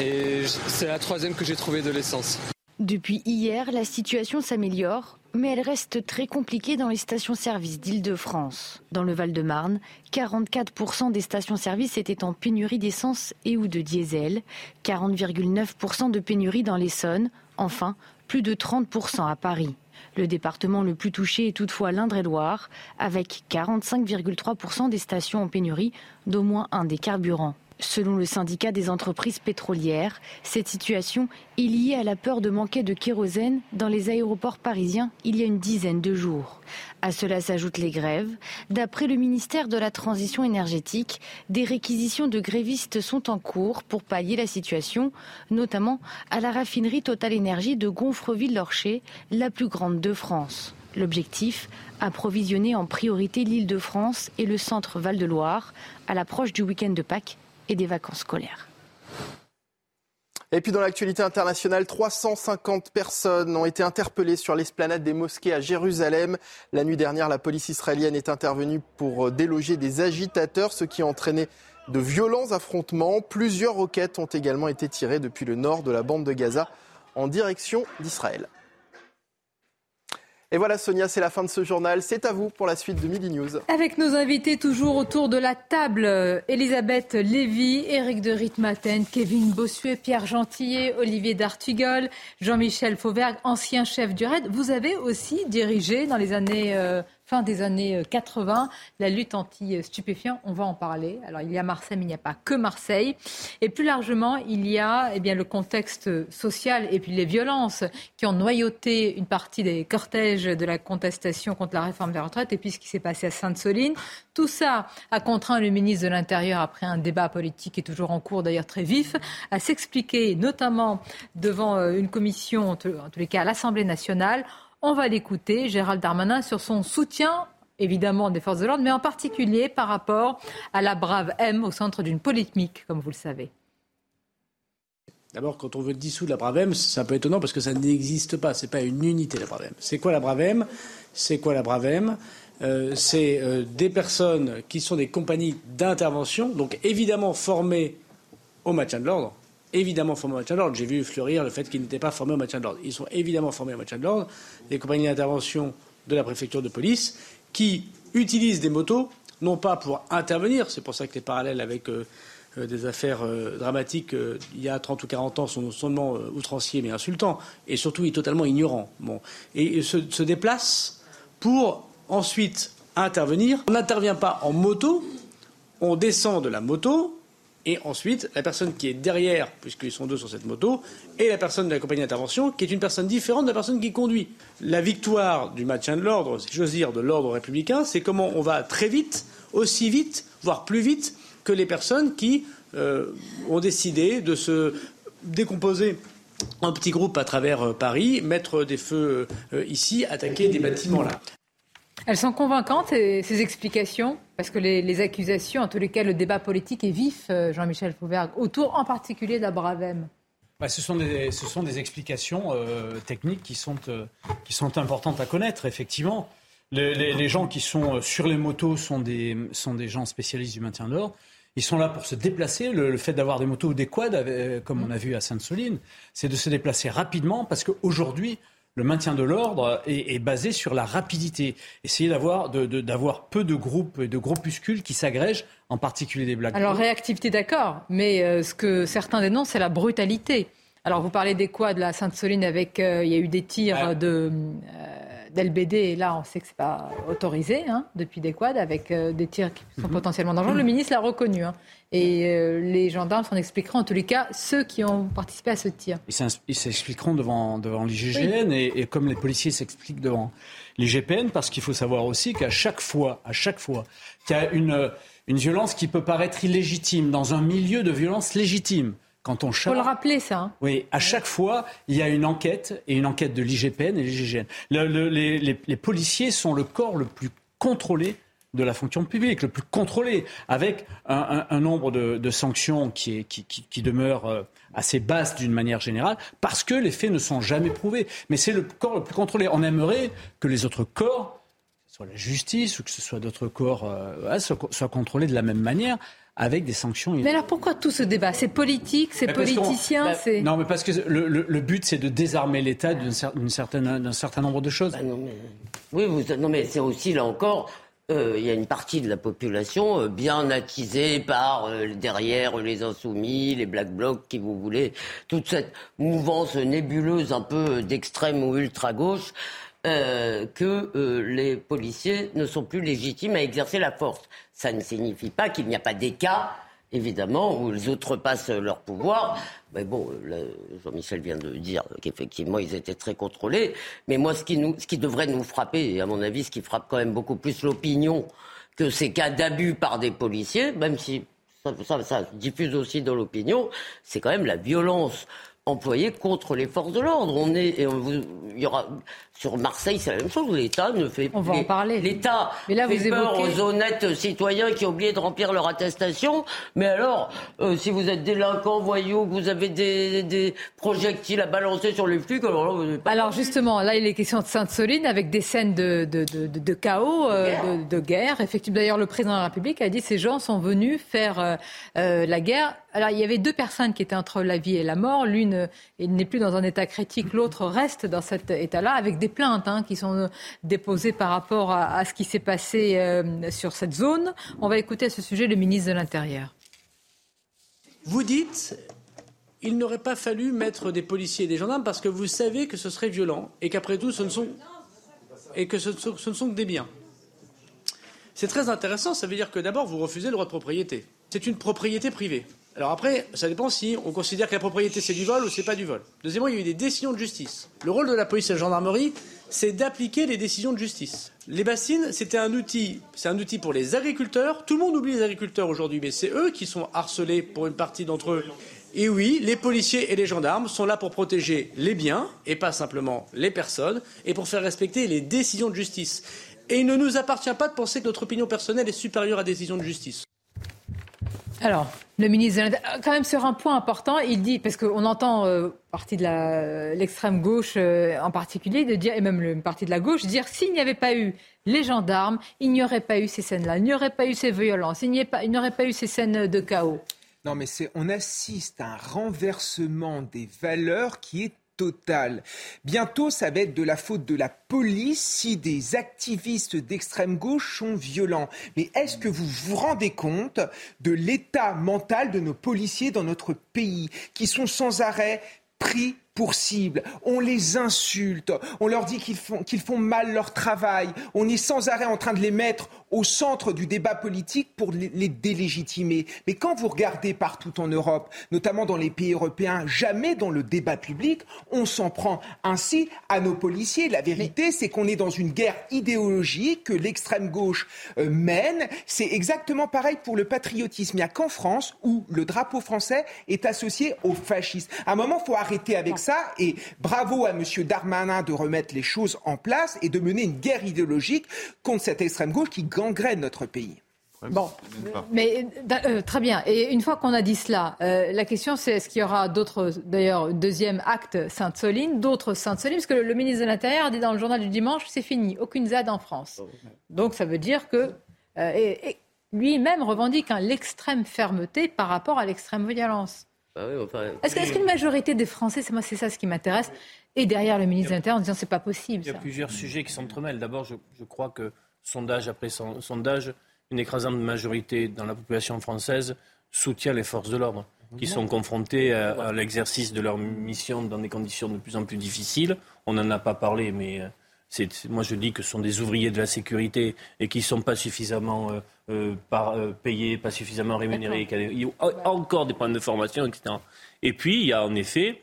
et c'est la troisième que j'ai trouvé de l'essence. Depuis hier, la situation s'améliore, mais elle reste très compliquée dans les stations-service d'Île-de-France. Dans le Val-de-Marne, 44% des stations-service étaient en pénurie d'essence et ou de diesel, 40,9% de pénurie dans l'Essonne, enfin plus de 30% à Paris. Le département le plus touché est toutefois l'Indre-et-Loire, avec 45,3% des stations en pénurie d'au moins un des carburants. Selon le syndicat des entreprises pétrolières, cette situation est liée à la peur de manquer de kérosène dans les aéroports parisiens il y a une dizaine de jours. À cela s'ajoutent les grèves. D'après le ministère de la Transition énergétique, des réquisitions de grévistes sont en cours pour pallier la situation, notamment à la raffinerie Total Énergie de Gonfreville-Lorcher, la plus grande de France. L'objectif, approvisionner en priorité l'île de France et le centre Val-de-Loire à l'approche du week-end de Pâques et des vacances scolaires. Et puis dans l'actualité internationale, 350 personnes ont été interpellées sur l'esplanade des mosquées à Jérusalem. La nuit dernière, la police israélienne est intervenue pour déloger des agitateurs, ce qui a entraîné de violents affrontements. Plusieurs roquettes ont également été tirées depuis le nord de la bande de Gaza en direction d'Israël. Et voilà Sonia, c'est la fin de ce journal. C'est à vous pour la suite de Midi News. Avec nos invités toujours autour de la table, Elisabeth Lévy, Éric de Ritmaten, Kevin Bossuet, Pierre Gentillet, Olivier D'Artugol, Jean-Michel Fauvergue, ancien chef du RAID. Vous avez aussi dirigé dans les années euh, fin des années 80, euh, la lutte anti-stupéfiants. On va en parler. Alors, il y a Marseille, mais il n'y a pas que Marseille. Et plus largement, il y a eh bien, le contexte social et puis les violences qui ont noyauté une partie des cortèges de la contestation contre la réforme des retraites et puis ce qui s'est passé à Sainte-Soline. Tout ça a contraint le ministre de l'Intérieur, après un débat politique qui est toujours en cours, d'ailleurs très vif, à s'expliquer, notamment devant euh, une commission, en tous les cas à l'Assemblée nationale, on va l'écouter, Gérald Darmanin, sur son soutien évidemment des forces de l'ordre, mais en particulier par rapport à la brave M au centre d'une polémique, comme vous le savez. D'abord, quand on veut dissoudre la brave M, c'est un peu étonnant parce que ça n'existe pas. C'est pas une unité la brave M. C'est quoi la brave M? C'est quoi la brave M? Euh, C'est euh, des personnes qui sont des compagnies d'intervention, donc évidemment formées au maintien de l'ordre, évidemment formés au maintien de l'ordre. J'ai vu fleurir le fait qu'ils n'étaient pas formés au maintien de l'ordre. Ils sont évidemment formés au maintien de l'ordre. Les compagnies d'intervention de la préfecture de police qui utilisent des motos, non pas pour intervenir, c'est pour ça que les parallèles avec euh, euh, des affaires euh, dramatiques il y a 30 ou 40 ans sont non seulement outranciers mais insultants, et surtout totalement ignorants. Et se déplacent pour ensuite intervenir. On n'intervient pas en moto, on descend de la moto, et ensuite, la personne qui est derrière, puisqu'ils sont deux sur cette moto, et la personne de la compagnie d'intervention, qui est une personne différente de la personne qui conduit. La victoire du maintien de l'ordre, si j'ose dire, de l'ordre républicain, c'est comment on va très vite, aussi vite, voire plus vite que les personnes qui euh, ont décidé de se décomposer en petits groupes à travers euh, Paris, mettre des feux euh, ici, attaquer des bâtiments là. Elles sont convaincantes, ces explications? Parce que les, accusations, en tous les cas, le débat politique est vif, euh, Jean-Michel Fauvergue, autour en particulier de la Bravem. Bah, ce, sont des, ce, sont des, explications euh, techniques qui sont, euh, qui sont importantes à connaître, effectivement. Les, gens qui sont sur les motos sont des, sont des gens spécialistes du maintien de l'ordre. Ils sont là pour se déplacer. Le, fait d'avoir des motos ou des quads, comme on a vu à Sainte-Soline, c'est de se déplacer rapidement parce qu'aujourd'hui, le maintien de l'ordre est, basé sur la rapidité. Essayer d'avoir peu de groupes et de groupuscules qui s'agrègent, en particulier des blagues. Alors réactivité, d'accord, mais euh, ce que certains dénoncent, c'est la brutalité. Alors vous parlez des quoi de la Sainte-Soline avec, euh, il y a eu des tirs de euh, d'LBD, et là on sait que c'est pas autorisé hein, depuis des quads, avec des tirs qui sont mhm. potentiellement dangereux. Le ministre l'a reconnu. Hein. Et euh, les gendarmes s'en expliqueront, en tous les cas, ceux qui ont participé à ce tir. Ils s'expliqueront devant, devant l'IGGN et, comme les policiers s'expliquent devant l'IGPN, parce qu'il faut savoir aussi qu'à chaque fois, à chaque fois qu'il y a une, une violence qui peut paraître illégitime dans un milieu de violence légitime, quand on charge. Faut le rappeler, ça. Hein. Oui, à chaque fois, il y a une enquête et une enquête de l'IGPN et l'IGGN. les, les, policiers sont le corps le plus contrôlé de la fonction publique, le plus contrôlé, avec un, nombre de, sanctions qui, est, qui, qui, demeure euh, assez basse d'une manière générale, parce que les faits ne sont jamais prouvés. Mais c'est le corps le plus contrôlé. On aimerait que les autres corps, que ce soit la justice ou que ce soit d'autres corps, euh, soient, contrôlés de la même manière avec des sanctions. Mais alors pourquoi tout ce débat? C'est politique, c'est politicien bah, c'est... Non, mais parce que le, but, c'est de désarmer l'État d'un certain nombre de choses. Bah non, mais... Oui, vous... non, mais c'est aussi, là encore, euh, il y a une partie de la population euh, bien attisée par euh, derrière les insoumis, les black blocs, qui vous voulez, toute cette mouvance nébuleuse un peu d'extrême ou ultra gauche. Que les policiers ne sont plus légitimes à exercer la force. Ça ne signifie pas qu'il n'y a pas des cas évidemment, où ils outrepassent leur pouvoir. Mais bon, Jean-Michel vient de dire qu'effectivement, ils étaient très contrôlés. Mais moi, ce qui, devrait nous frapper, et à mon avis, ce qui frappe quand même beaucoup plus l'opinion que ces cas d'abus par des policiers, même si ça, ça diffuse aussi dans l'opinion, c'est quand même la violence employés contre les forces de l'ordre. On est, il y aura sur Marseille, c'est la même chose. L'État ne fait. On va en parler. L'État fait vous peur aux honnêtes citoyens qui ont oublié de remplir leur attestation. Mais alors, euh, si vous êtes délinquant, voyou, que vous avez des, des, projectiles à balancer sur les flics, alors là, pas Alors justement, là, il est question de Sainte-Soline avec des scènes de, de, de, de chaos, euh, de, guerre. Effectivement, d'ailleurs, le président de la République a dit ces gens sont venus faire euh, la guerre. Alors, il y avait deux personnes qui étaient entre la vie et la mort. L'une il n'est plus dans un état critique, l'autre reste dans cet état-là, avec des plaintes hein, qui sont déposées par rapport à, ce qui s'est passé euh, sur cette zone. On va écouter à ce sujet le ministre de l'Intérieur. Vous dites il n'aurait pas fallu mettre des policiers et des gendarmes parce que vous savez que ce serait violent et qu'après tout, ce ne sont, et que ce ne sont que des biens. C'est très intéressant, ça veut dire que d'abord, vous refusez le droit de propriété. C'est une propriété privée. Alors après, ça dépend si on considère que la propriété c'est du vol ou c'est pas du vol. Deuxièmement, il y a eu des décisions de justice. Le rôle de la police et de la gendarmerie, c'est d'appliquer les décisions de justice. Les bassines, c'était un outil, c'est un outil pour les agriculteurs. Tout le monde oublie les agriculteurs aujourd'hui, mais c'est eux qui sont harcelés pour une partie d'entre eux. Et oui, les policiers et les gendarmes sont là pour protéger les biens et pas simplement les personnes et pour faire respecter les décisions de justice. Et il ne nous appartient pas de penser que notre opinion personnelle est supérieure à des décisions de justice. Alors, le ministre, quand même sur un point important, il dit, parce qu'on entend euh, partie de l'extrême gauche euh, en particulier, de dire, et même une partie de la gauche, dire s'il n'y avait pas eu les gendarmes, il n'y aurait pas eu ces scènes-là, il n'y aurait pas eu ces violences, il n'y aurait pas eu ces scènes de chaos. Non, mais on assiste à un renversement des valeurs qui est Bientôt, ça va être de la faute de la police si des activistes d'extrême gauche sont violents. Mais est-ce que vous vous rendez compte de l'état mental de nos policiers dans notre pays, qui sont sans arrêt pris pour cible, on les insulte, on leur dit qu'ils font, qu'ils font mal leur travail, on est sans arrêt en train de les mettre au centre du débat politique pour les, délégitimer. Mais quand vous regardez partout en Europe, notamment dans les pays européens, jamais dans le débat public, on s'en prend ainsi à nos policiers. La vérité, c'est qu'on est dans une guerre idéologique que l'extrême gauche euh, mène. C'est exactement pareil pour le patriotisme. Il n'y a qu'en France où le drapeau français est associé aux fascistes. À un moment, il faut arrêter avec ça et bravo à M. Darmanin de remettre les choses en place et de mener une guerre idéologique contre cette extrême gauche qui gangrène notre pays. Bon, mais euh, très bien. Et une fois qu'on a dit cela, euh, la question c'est est-ce qu'il y aura d'autres, d'ailleurs, deuxième acte Sainte-Soline, d'autres Sainte-Soline, parce que le, ministre de l'Intérieur dit dans le journal du dimanche, c'est fini, aucune ZAD en France. Donc ça veut dire que euh, lui-même revendique l'extrême fermeté par rapport à l'extrême violence. Bah est-ce qu'une majorité des Français, c'est moi c'est ça ce qui m'intéresse, est derrière le ministre de l'Intérieur en disant c'est pas possible. Il y a plusieurs sujets qui s'entremêlent. D'abord, je, crois que sondage après sondage, une écrasante majorité dans la population française soutient les forces de l'ordre qui sont confrontées à, l'exercice de leur mission dans des conditions de plus en plus difficiles. On n'en a pas parlé, mais euh, moi je dis que ce sont des ouvriers de la sécurité et qui ne sont pas suffisamment euh, euh, par, euh, payés, pas suffisamment rémunérés. Il y a encore des problèmes de formation, etc. Et puis, il y a en effet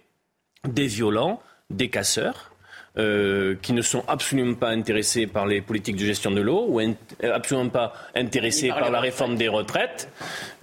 des violents, des casseurs, euh, qui ne sont absolument pas intéressés par les politiques de gestion de l'eau ou euh, absolument pas intéressés par, la réforme des retraites.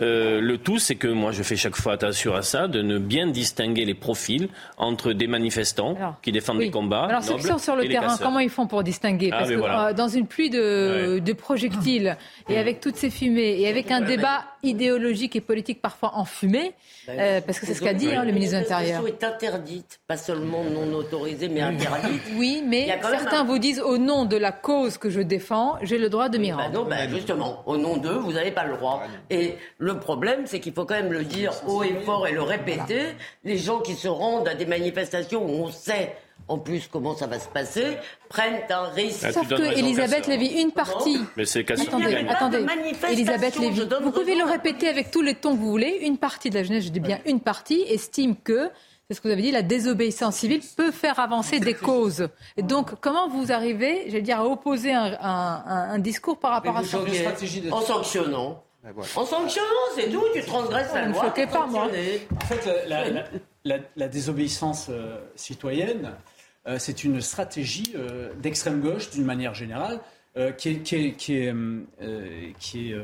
Euh, le tout, c'est que moi, je fais chaque fois attention à ça, de ne bien distinguer les profils entre des manifestants qui défendent des combats. Alors, ceux qui sont sur le terrain, comment ils font pour distinguer? Ah, Parce que dans une pluie de, de projectiles et avec toutes ces fumées et avec un débat idéologique et politique parfois enfumé, ben, parce que c'est ce qu'a dit hein, le ministre de l'Intérieur. est interdite, pas seulement non autorisée, mais interdite. Oui, mais certains vous disent au nom de la cause que je défends, j'ai le droit de m'y rendre. non, ben justement, au nom d'eux, vous n'avez pas le droit. Et le problème, c'est qu'il faut quand même le dire haut et fort et le répéter. Les gens qui se rendent à des manifestations où on sait en plus comment ça va se passer, prennent un risque. Ah, Sauf que Elisabeth Lévy, une partie. Mais c'est Attendez, attendez. Elisabeth Lévy, vous pouvez le répéter avec tous les tons que vous voulez. Une partie de la jeunesse, je dis bien une partie, estime que c'est ce que vous avez dit, la désobéissance civile peut faire avancer des causes. Et donc, comment vous arrivez, j'allais dire, à opposer un, discours par rapport à ça En sanctionnant. On sanctionne, c'est tout, tu transgresses la loi. Ne pas, moi. En fait, la, désobéissance euh, citoyenne, euh, c'est une stratégie euh, d'extrême gauche, d'une manière générale, qui est, qui est, qui est, qui est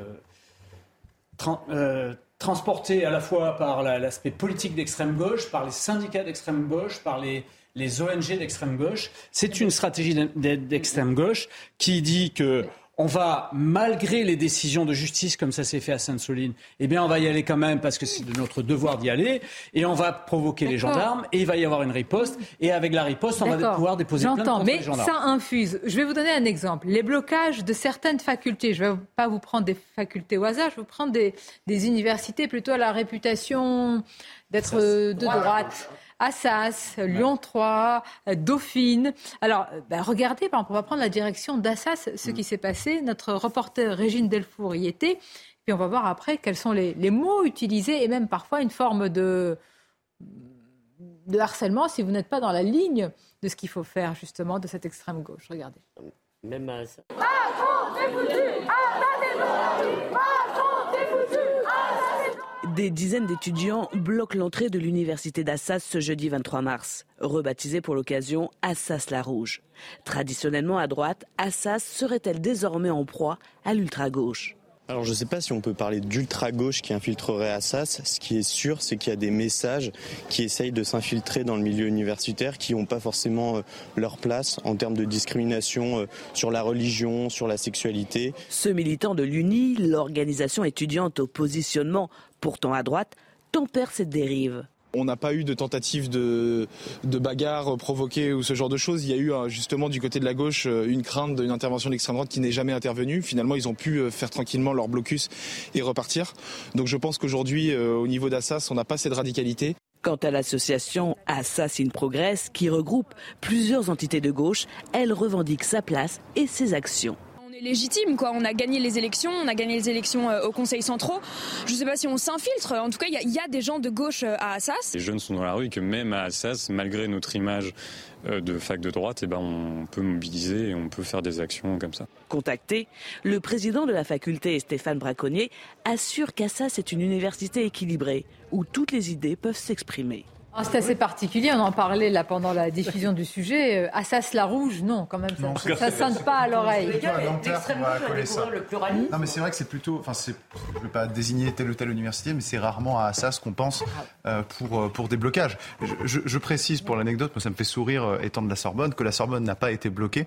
transportée à la fois par l'aspect politique d'extrême gauche, par les syndicats d'extrême gauche, par les, les ONG d'extrême gauche. C'est une stratégie d'extrême gauche qui dit que on va, malgré les décisions de justice, comme ça s'est fait à Sainte-Soline, eh bien, on va y aller quand même parce que c'est de notre devoir d'y aller, et on va provoquer les gendarmes, et il va y avoir une riposte, et avec la riposte, on va pouvoir déposer plainte contre mais les gendarmes. ça infuse. Je vais vous donner un exemple. Les blocages de certaines facultés, je ne vais pas vous prendre des facultés au hasard, je vais vous prendre des, des universités plutôt à la réputation d'être de droite. Assas, Lyon 3, Dauphine. Alors, ben, regardez, on va prendre la direction d'Assas, ce qui s'est passé. Notre reporter Régine Delfour y était. Puis on va voir après quels sont les, mots utilisés et même parfois une forme de, de harcèlement si vous n'êtes pas dans la ligne de ce qu'il faut faire justement de cette extrême gauche. Regardez. Même à ça. Des dizaines d'étudiants bloquent l'entrée de l'université d'Assas ce jeudi 23 mars, rebaptisée pour l'occasion Assas la Rouge. Traditionnellement à droite, Assas serait-elle désormais en proie à l'ultra-gauche? Alors je ne sais pas si on peut parler d'ultra-gauche qui infiltrerait Assas. Ce qui est sûr, c'est qu'il y a des messages qui essayent de s'infiltrer dans le milieu universitaire, qui n'ont pas forcément euh, leur place en termes de discrimination euh, sur la religion, sur la sexualité. Ce militant de l'UNI, l'organisation étudiante au positionnement pourtant à droite, tempère cette dérive. On n'a pas eu de tentative de, de bagarre provoquée ou ce genre de choses. Il y a eu justement du côté de la gauche euh, une crainte d'une intervention de l'extrême droite qui n'est jamais intervenue. Finalement, ils ont pu euh, faire tranquillement leur blocus et repartir. Donc je pense qu'aujourd'hui, euh, au niveau d'Assas, on n'a pas cette radicalité. Quant à l'association Assas in Progress, qui regroupe plusieurs entités de gauche, elle revendique sa place et ses actions légitime. Quoi. On a gagné les élections, on a gagné les élections euh, au Conseil centraux. Je ne sais pas si on s'infiltre. En tout cas, il y, a des gens de gauche euh, à Assas. Les jeunes sont dans la rue et que même à Assas, malgré notre image euh, de fac de droite, eh ben on peut mobiliser et on peut faire des actions comme ça. Contacté, le président de la faculté, Stéphane Braconnier, assure qu'Assas est une université équilibrée où toutes les idées peuvent s'exprimer. Ah, c'est assez particulier, on en parlait là pendant la diffusion du sujet. Euh, Assas la rouge, non, quand même, ça ne sonne pas à l'oreille. Non, mais c'est vrai que c'est plutôt. Enfin, je ne veux pas désigner telle ou telle université, mais c'est rarement à Assas qu'on pense euh, pour, euh, pour des blocages. Je, précise pour l'anecdote, moi ça me fait sourire étant de la Sorbonne, que la Sorbonne n'a pas été bloquée,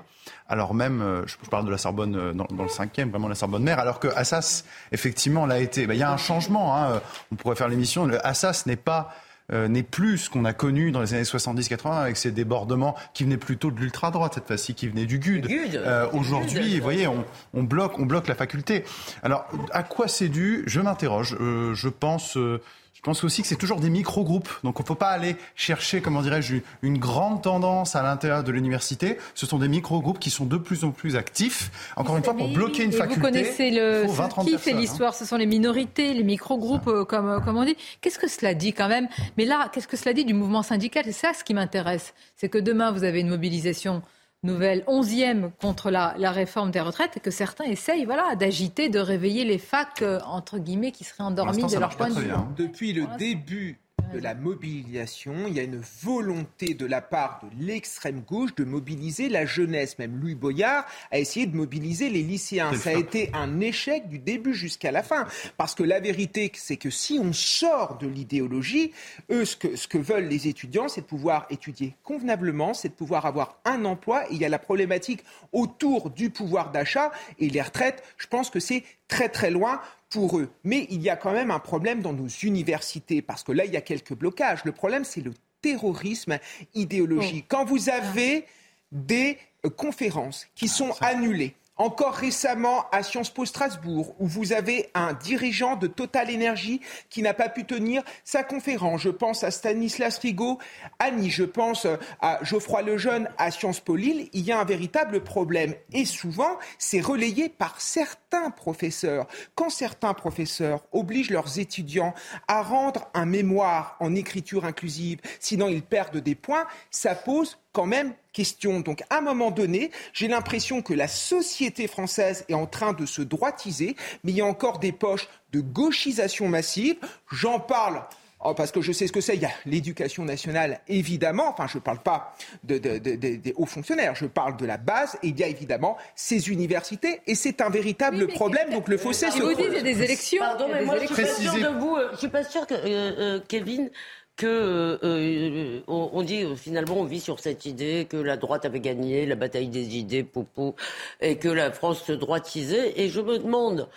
alors même, je, parle de la Sorbonne dans, le cinquième, vraiment la Sorbonne mère, alors que Assas, effectivement, l'a été. Ben, il y a un changement, hein, on pourrait faire l'émission. Assas n'est pas euh, n'est plus ce qu'on a connu dans les années 70-80 avec ces débordements qui venaient plutôt de l'ultra-droite cette fois-ci, qui venaient du GUD. Euh, Aujourd'hui, vous voyez, on, on, bloque, on bloque la faculté. Alors, à quoi c'est dû? Je m'interroge. Euh, je pense euh, pense aussi que c'est toujours des micro-groupes. Donc, on ne faut pas aller chercher, comment dirais-je, une grande tendance à l'intérieur de l'université. Ce sont des micro-groupes qui sont de plus en plus actifs. Encore une fois, pour bloquer une faculté. Vous connaissez le, qui fait l'histoire? Ce sont les minorités, les micro-groupes, euh, comme, euh, comme on dit. Qu'est-ce que cela dit quand même? Mais là, qu'est-ce que cela dit du mouvement syndical? C'est ça ce qui m'intéresse. C'est que demain, vous avez une mobilisation nouvelle onzième contre la, réforme des retraites et que certains essayent voilà, d'agiter, de réveiller les facs, euh, entre guillemets, qui seraient endormis de leur point de vue. Depuis le début de la mobilisation. Il y a une volonté de la part de l'extrême gauche de mobiliser la jeunesse. Même Louis Boyard a essayé de mobiliser les lycéens. Ça a été un échec du début jusqu'à la fin. Parce que la vérité, c'est que si on sort de l'idéologie, eux, ce que, ce que veulent les étudiants, c'est de pouvoir étudier convenablement, c'est de pouvoir avoir un emploi. Et il y a la problématique autour du pouvoir d'achat et les retraites. Je pense que c'est très très loin pour eux. Mais il y a quand même un problème dans nos universités, parce que là, il y a quelques blocages. Le problème, c'est le terrorisme idéologique. Quand vous avez des euh, conférences qui sont annulées, encore récemment à Sciences Po Strasbourg, où vous avez un dirigeant de Total Energy qui n'a pas pu tenir sa conférence. Je pense à Stanislas Rigaud, Annie, je pense à Geoffroy Lejeune à Sciences Po Lille. Il y a un véritable problème. Et souvent, c'est relayé par certains professeurs. Quand certains professeurs obligent leurs étudiants à rendre un mémoire en écriture inclusive, sinon ils perdent des points, ça pose quand même question. Donc, à un moment donné, j'ai l'impression que la société française est en train de se droitiser, mais il y a encore des poches de gauchisation massive. J'en parle Oh, parce que je sais ce que c'est. Il y a l'éducation nationale, évidemment. Enfin, je ne parle pas des hauts fonctionnaires, je parle de la base. Et il y a évidemment ces universités. Et c'est un véritable problème. Donc le fossé se vous dites, il y a des élections. Pardon, mais moi, je suis pas sûre de vous. Euh, suis pas sûre que, euh, euh, Kevin, que on, dit finalement on vit sur cette idée que la droite avait gagné la bataille des idées, poupou, et que la France se droitisait. Et je me demande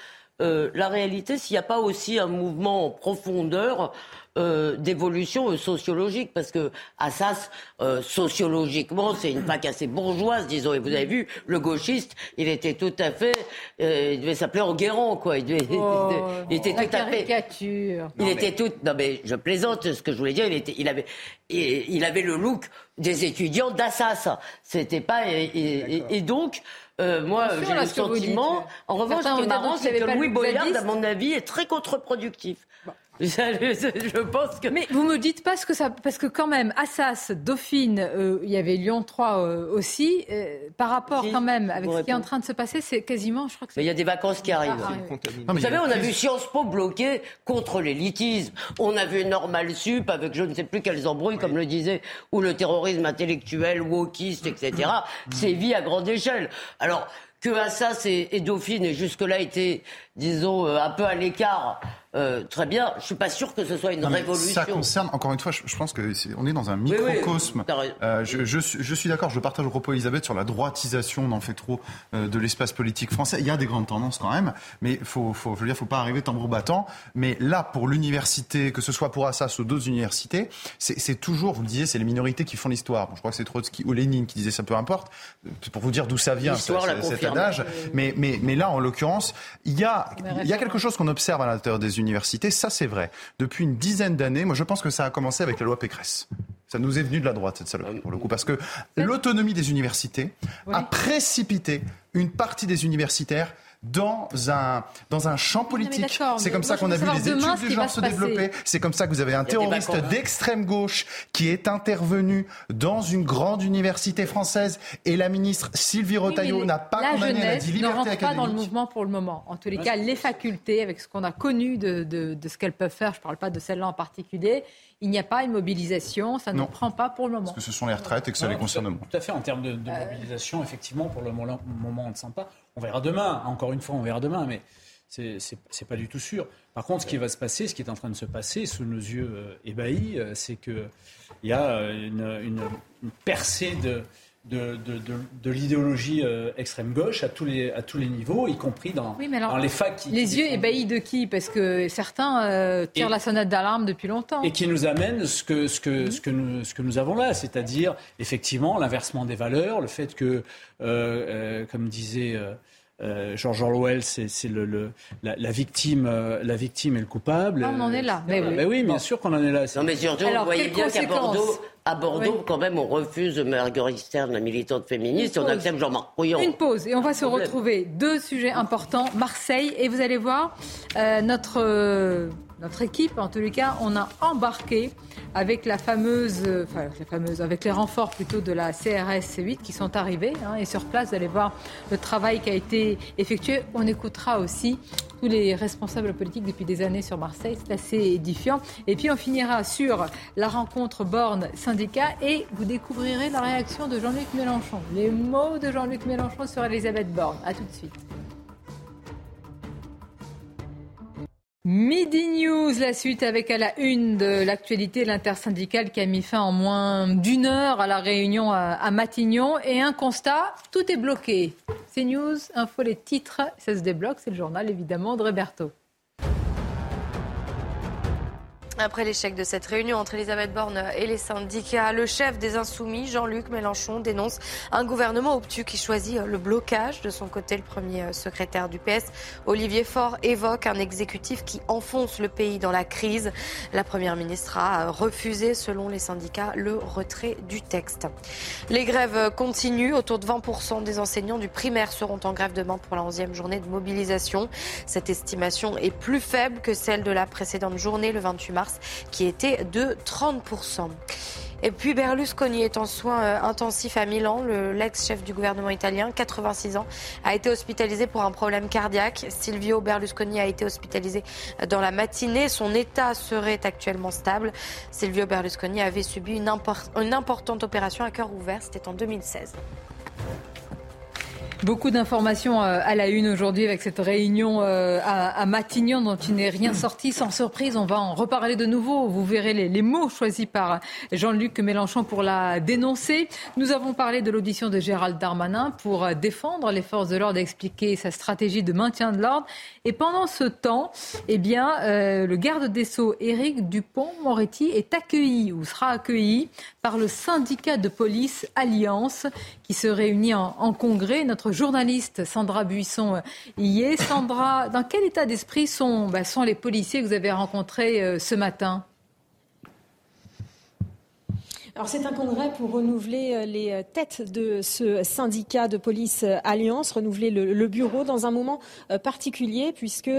la réalité s'il n'y a pas aussi un mouvement en profondeur euh, d'évolution euh, sociologique, parce que Assas, euh, sociologiquement, c'est une fac assez bourgeoise, disons. Et vous avez vu, le gauchiste, il était tout à fait, il devait s'appeler Enguerrand, quoi. Il, devait, oh, il était tout à fait. Il était tout. Non mais je plaisante. Ce que je voulais dire, il était, il avait, il, avait le look des étudiants d'Assas. C'était pas et, donc. Moi, j'ai le sentiment. En revanche, ce qui est marrant, c'est que Louis Boyard, à mon avis, est très contre-productif. Je pense que. Mais vous me dites pas ce que ça. Parce que quand même, Assas, Dauphine, euh, il y avait Lyon 3 euh, aussi. Euh, par rapport quand même avec ce qui est en train de se passer, c'est quasiment. Je crois que Mais il y a des vacances qui arrivent. Ah, vous savez, on a vu Sciences Po bloqué contre l'élitisme. On a vu Normal Sup avec je ne sais plus quelles embrouilles, comme le disait, ou le terrorisme intellectuel, wokiste, etc. sévit à grande échelle. Alors que Assas et, et Dauphine aient jusque-là été, disons, un peu à l'écart euh, très bien. Je suis pas sûr que ce soit une révolution. Ça concerne, encore une fois, je, pense que est, on est dans un microcosme. euh, je, je, je, suis d'accord, je partage le propos Elisabeth sur la droitisation, on en fait trop euh, de l'espace politique français. Il y a des grandes tendances quand même, mais faut, faut, je veux dire, faut pas arriver tambour battant. Mais là, pour l'université, que ce soit pour Assas ou d'autres universités, c'est toujours, vous le disiez, c'est les minorités qui font l'histoire. Bon, je crois que c'est Trotsky ou Lénine qui disait ça peu importe, pour vous dire d'où ça vient, cet adage. Mais, mais, mais là, en l'occurrence, il y a, il y a quelque chose qu'on observe à l'intérieur des universités, ça c'est vrai. Depuis une dizaine d'années, moi je pense que ça a commencé avec la loi Pécresse. Ça nous est venu de la droite, cette saloperie, pour le coup, parce que l'autonomie des universités a précipité une partie des universitaires dans un, dans un champ politique. C'est comme ça qu'on a vu les études du genre se, développer. C'est comme ça que vous avez un terroriste d'extrême gauche qui est intervenu dans une grande université française et la ministre Sylvie Rotaillot n'a pas condamné, elle a dit liberté ne rentre pas dans le mouvement pour le moment. En tous les cas, les facultés, avec ce qu'on a connu de, de, de ce qu'elles peuvent faire, je ne parle pas de celle-là en particulier, il n'y a pas une mobilisation, ça ne prend pas pour le moment. Parce que ce sont les retraites et que ça les concerne Tout à fait, en termes de, mobilisation, effectivement, pour le moment, on ne sent pas. On verra demain, encore une fois, on verra demain, mais c'est pas du tout sûr. Par contre, ce qui va se passer, ce qui est en train de se passer sous nos yeux euh, ébahis, euh, c'est qu'il y a euh, une, une percée de, de, de, l'idéologie euh, extrême gauche à tous, les, à tous les niveaux, y compris dans, les facs. les yeux ébahis de qui? Parce que certains euh, tirent la sonnette d'alarme depuis longtemps. Et qui nous amène ce que, ce que, ce que, nous, ce que nous avons là, c'est-à-dire effectivement l'inversement des valeurs, le fait que, euh, comme disait euh, George Orwell, c'est le, la, victime, euh, la victime est le coupable. Ah, on en est là. Mais oui, oui bien sûr qu'on en est là. Non, mais surtout, vous voyez bien qu'à Bordeaux, à Bordeaux, quand même, on refuse Marguerite Stern, la militante féministe, et on accepte Jean-Marc Rouillon. Une pause, et on va se retrouver. Deux sujets importants, Marseille, et vous allez voir, euh, notre, notre équipe, en tous les cas, on a embarqué avec la fameuse, enfin la fameuse, avec les renforts plutôt de la CRS 8 qui sont arrivés. Hein, et sur place, vous allez voir le travail qui a été effectué. On écoutera aussi tous les responsables politiques depuis des années sur Marseille. C'est assez édifiant. Et puis on finira sur la rencontre Borne-Syndicat et vous découvrirez la réaction de Jean-Luc Mélenchon. Les mots de Jean-Luc Mélenchon sur Elisabeth Borne. A tout de suite. Midi News, la suite avec à la une de l'actualité, l'intersyndicale qui a mis fin en moins d'une heure à la réunion à, Matignon. Et un constat, tout est bloqué. C'est News, info, les titres, ça se débloque, c'est le journal évidemment de Roberto. Après l'échec de cette réunion entre Elisabeth Borne et les syndicats, le chef des Insoumis, Jean-Luc Mélenchon, dénonce un gouvernement obtus qui choisit le blocage. De son côté, le premier secrétaire du PS, Olivier Faure, évoque un exécutif qui enfonce le pays dans la crise. La première ministre a refusé, selon les syndicats, le retrait du texte. Les grèves continuent. Autour de 20% des enseignants du primaire seront en grève demain pour la 11e journée de mobilisation. Cette estimation est plus faible que celle de la précédente journée, le 28 mars qui était de 30%. Et puis Berlusconi est en soins euh, intensifs à Milan. L'ex-chef du gouvernement italien, 86 ans, a été hospitalisé pour un problème cardiaque. Silvio Berlusconi a été hospitalisé dans la matinée. Son état serait actuellement stable. Silvio Berlusconi avait subi une importante opération à cœur ouvert. C'était en 2016. Beaucoup d'informations euh, à la une aujourd'hui avec cette réunion euh, à Matignon dont il n'est rien sorti. Sans surprise, on va en reparler de nouveau. Vous verrez les, mots choisis par Jean-Luc Mélenchon pour la dénoncer. Nous avons parlé de l'audition de Gérald Darmanin pour défendre les forces de l'ordre expliquer sa stratégie de maintien de l'ordre. Et pendant ce temps, eh bien, euh, le garde des Sceaux, Éric Dupont-Moretti, est accueilli ou sera accueilli par le syndicat de police Alliance qui se réunit en, congrès. Notre journaliste Sandra Buisson euh, y est. Sandra, dans quel état d'esprit sont, bah, les policiers que vous avez rencontrés euh, ce matin? Alors c'est un congrès pour renouveler euh, les euh, têtes de ce syndicat de police euh, Alliance, renouveler le, bureau dans un moment particulier puisque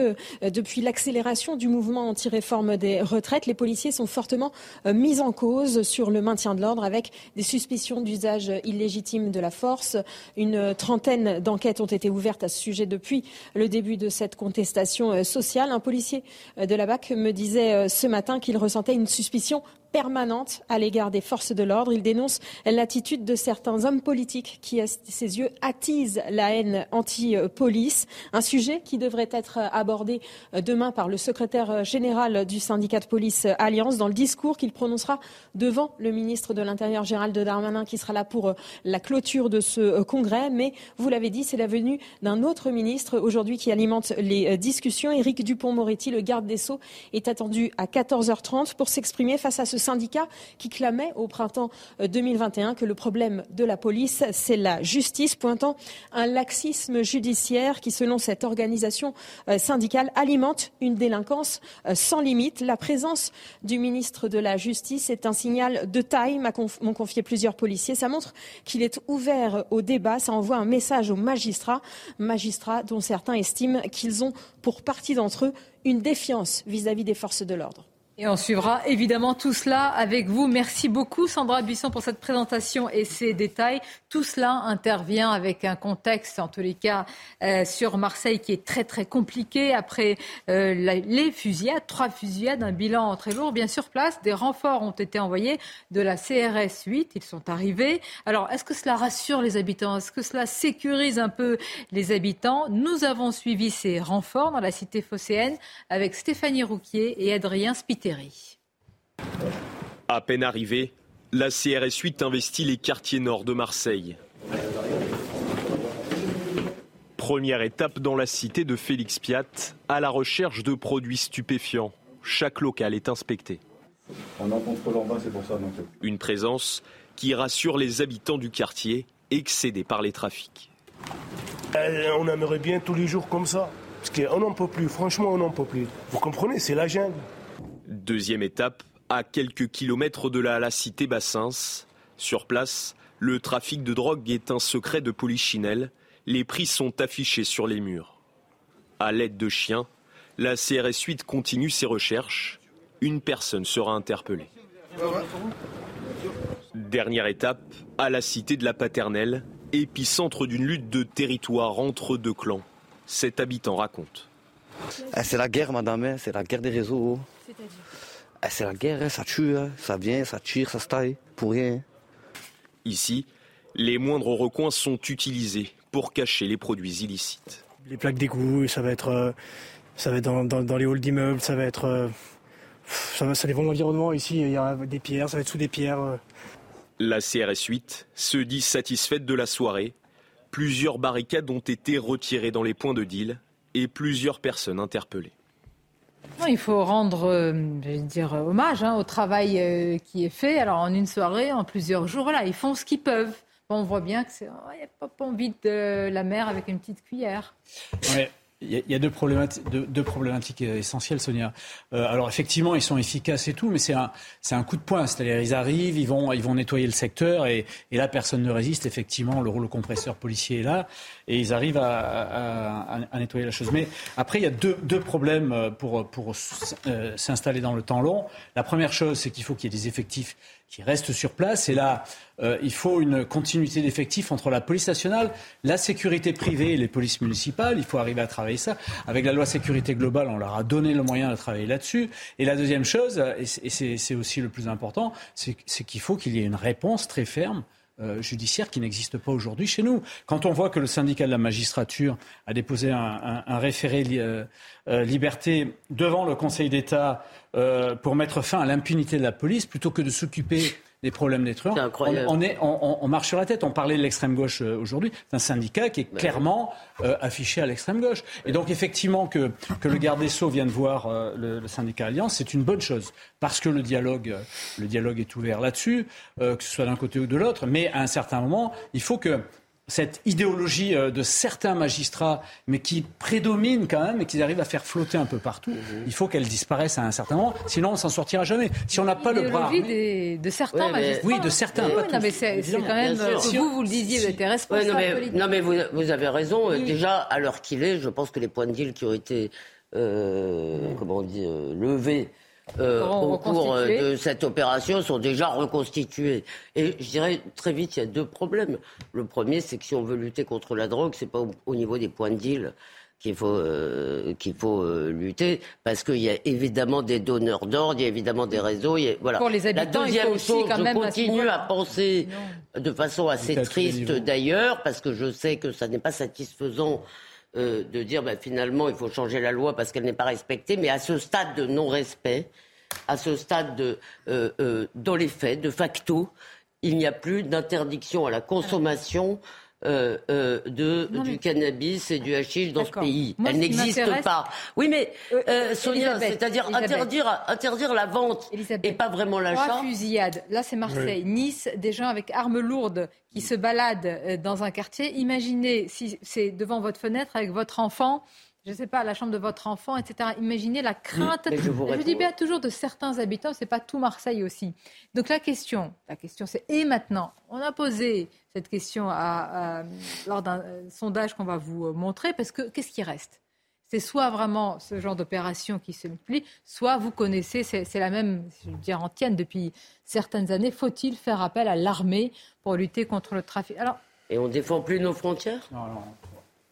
depuis l'accélération du mouvement anti-réforme des retraites, les policiers sont fortement mis en cause sur le maintien de l'ordre avec des suspicions d'usage illégitime de la force. Une trentaine d'enquêtes ont été ouvertes à ce sujet depuis le début de cette contestation sociale. Un policier de la BAC me disait ce matin qu'il ressentait une suspicion permanente à l'égard des forces de l'ordre. Il dénonce l'attitude de certains hommes politiques qui, à ses yeux, attisent la haine anti-police. Un sujet qui devrait être abordé demain par le secrétaire général du syndicat de police Alliance dans le discours qu'il prononcera devant le ministre de l'Intérieur Gérald Darmanin qui sera là pour la clôture de ce congrès. Mais vous l'avez dit, c'est la venue d'un autre ministre aujourd'hui qui alimente les discussions. Éric Dupont-Moretti, le garde des Sceaux, est attendu à 14h30 pour s'exprimer face à ce syndicat qui clamait au printemps 2021 euh, que le problème de la police, c'est la justice, pointant un laxisme judiciaire qui, selon cette organisation euh, syndicale, alimente une délinquance euh, sans limite. La présence du ministre de la Justice est un signal de taille, m'ont confié plusieurs policiers. Ça montre qu'il est ouvert au débat, ça envoie un message aux magistrats, magistrats dont certains estiment qu'ils ont, pour partie d'entre eux, une défiance vis à -vis des forces de l'ordre. Et on suivra évidemment tout cela avec vous. Merci beaucoup Sandra Buisson pour cette présentation et ces détails. Tout cela intervient avec un contexte, en tous les cas, euh, sur Marseille qui est très très compliqué après euh, les fusillades, trois fusillades, un bilan très lourd. Bien sur place, des renforts ont été envoyés de la CRS 8. Ils sont arrivés. Alors, est-ce que cela rassure les habitants? Est-ce que cela sécurise un peu les habitants? Nous avons suivi ces renforts dans la cité phocéenne avec Stéphanie Rouquier et Adrien Spité. À peine arrivé, la CRS 8 investit les quartiers nord de Marseille. Première étape dans la cité de Félix Piat, à la recherche de produits stupéfiants. Chaque local est inspecté. On en contrôle en bas, c'est pour ça. Une présence qui rassure les habitants du quartier, excédés par les trafics. Euh, on aimerait bien tous les jours comme ça. Parce qu'on n'en peut plus, franchement, on n'en peut plus. Vous comprenez, c'est la jungle. Deuxième étape, à quelques kilomètres de la, la cité Bassins. Sur place, le trafic de drogue est un secret de polichinelle. Les prix sont affichés sur les murs. À l'aide de chiens, la CRS 8 continue ses recherches. Une personne sera interpellée. Dernière étape, à la cité de la Paternelle, épicentre d'une lutte de territoire entre deux clans. Cet habitant raconte. Ah, c'est la guerre, madame, hein. c'est la guerre des réseaux. Ah, c'est la guerre, hein, ça tue, hein. ça vient, ça tire, ça se taille, pour rien. Ici, les moindres recoins sont utilisés pour cacher les produits illicites. Les plaques d'égout, ça va être, euh, ça va être dans, les halls d'immeubles, ça va être. Euh, ça, ça dépend de l'environnement. Ici, il y a des pierres, ça va être sous des pierres. Euh. La CRS 8 se dit satisfaite de la soirée. Plusieurs barricades ont été retirées dans les points de deal et plusieurs personnes interpellées il faut rendre, euh, dire, hommage hein, au travail euh, qui est fait. Alors en une soirée, en plusieurs jours, là, ils font ce qu'ils peuvent. on voit bien que c'est, a pas envie de la mer avec une petite cuillère. Il y, a deux problématiques, deux, problématiques essentielles, Sonia. Euh, alors effectivement, ils sont efficaces et tout, mais c'est un, c'est un coup de poing. C'est-à-dire, ils arrivent, ils vont, ils vont nettoyer le secteur et, et là, personne ne résiste. Effectivement, le rouleau compresseur policier est là et ils arrivent à, à, à, nettoyer la chose. Mais après, il y a deux, deux problèmes pour, pour euh, s'installer dans le temps long. La première chose, c'est qu'il faut qu'il y ait des effectifs qui restent sur place. Et là, euh, il faut une continuité d'effectifs entre la police nationale, la sécurité privée et les polices municipales. Il faut arriver à travailler ça. Avec la loi sécurité globale, on leur a donné le moyen de travailler là-dessus. Et la deuxième chose, et c'est aussi le plus important, c'est qu'il faut qu'il y ait une réponse très ferme euh, judiciaire qui n'existe pas aujourd'hui chez nous. Quand on voit que le syndicat de la magistrature a déposé un, référé euh, liberté devant le Conseil d'État pour mettre fin à l'impunité de la police, plutôt que de s'occuper des problèmes d'être humains. On, est, on, marche sur la tête. On parlait de l'extrême gauche euh, aujourd'hui. C'est un syndicat qui est bah clairement euh, affiché à l'extrême gauche. Et donc effectivement que, que le garde des Sceaux vienne voir euh, le, syndicat Alliance, c'est une bonne chose parce que le dialogue, le dialogue est ouvert là-dessus, que ce soit d'un côté ou de l'autre. Mais à un certain moment, il faut que cette idéologie euh, de certains magistrats, mais qui prédomine quand même et qui arrive à faire flotter un peu partout, il faut qu'elle disparaisse à un certain moment, sinon on s'en sortira jamais. Si on n'a pas le bras de certains magistrats. Oui, de certains. non, mais c'est quand même. Vous, vous le disiez, vous êtes responsable. non, mais, vous, avez raison. Déjà, à l'heure qu'il est, je pense que les points de deal qui ont été, euh, comment on dit, euh, levés euh, au cours euh, de cette opération sont déjà reconstitués. Et je dirais très vite, il y a deux problèmes. Le premier, c'est que si on veut lutter contre la drogue, c'est pas au, niveau des points de deal qu'il faut euh, qu'il faut lutter parce qu'il y a évidemment des donneurs d'ordre, il y a évidemment des réseaux. voilà. Pour les habitants, la deuxième il faut chose, je continue à, penser de façon assez triste d'ailleurs parce que je sais que ça n'est pas satisfaisant. De dire bah, finalement il faut changer la loi parce qu'elle n'est pas respectée, mais à ce stade de non-respect, à ce stade de, euh, euh, dans les faits, de facto, il n'y a plus d'interdiction à la consommation euh, de, du cannabis et du hashish dans ce pays. Elle n'existe pas. Oui, mais Sonia, c'est-à-dire interdire, interdire la vente et pas vraiment l'achat. fusillade. Là, c'est Marseille. Nice, des gens avec armes lourdes qui se baladent dans un quartier. Imaginez si c'est devant votre fenêtre avec votre enfant je ne sais pas, la chambre de votre enfant, etc. Imaginez la crainte. je, dis bien toujours de certains habitants, c'est pas tout Marseille aussi. Donc la question, la question c'est et maintenant On a posé cette question à, lors d'un euh, sondage qu'on va vous euh, montrer parce que qu'est-ce qui reste? C'est soit vraiment ce genre d'opération qui se multiplie, soit vous connaissez, c'est la même, je veux dire, antienne depuis certaines années. Faut-il faire appel à l'armée pour lutter contre le trafic? Alors, Et on défend plus nos frontières? Non, non.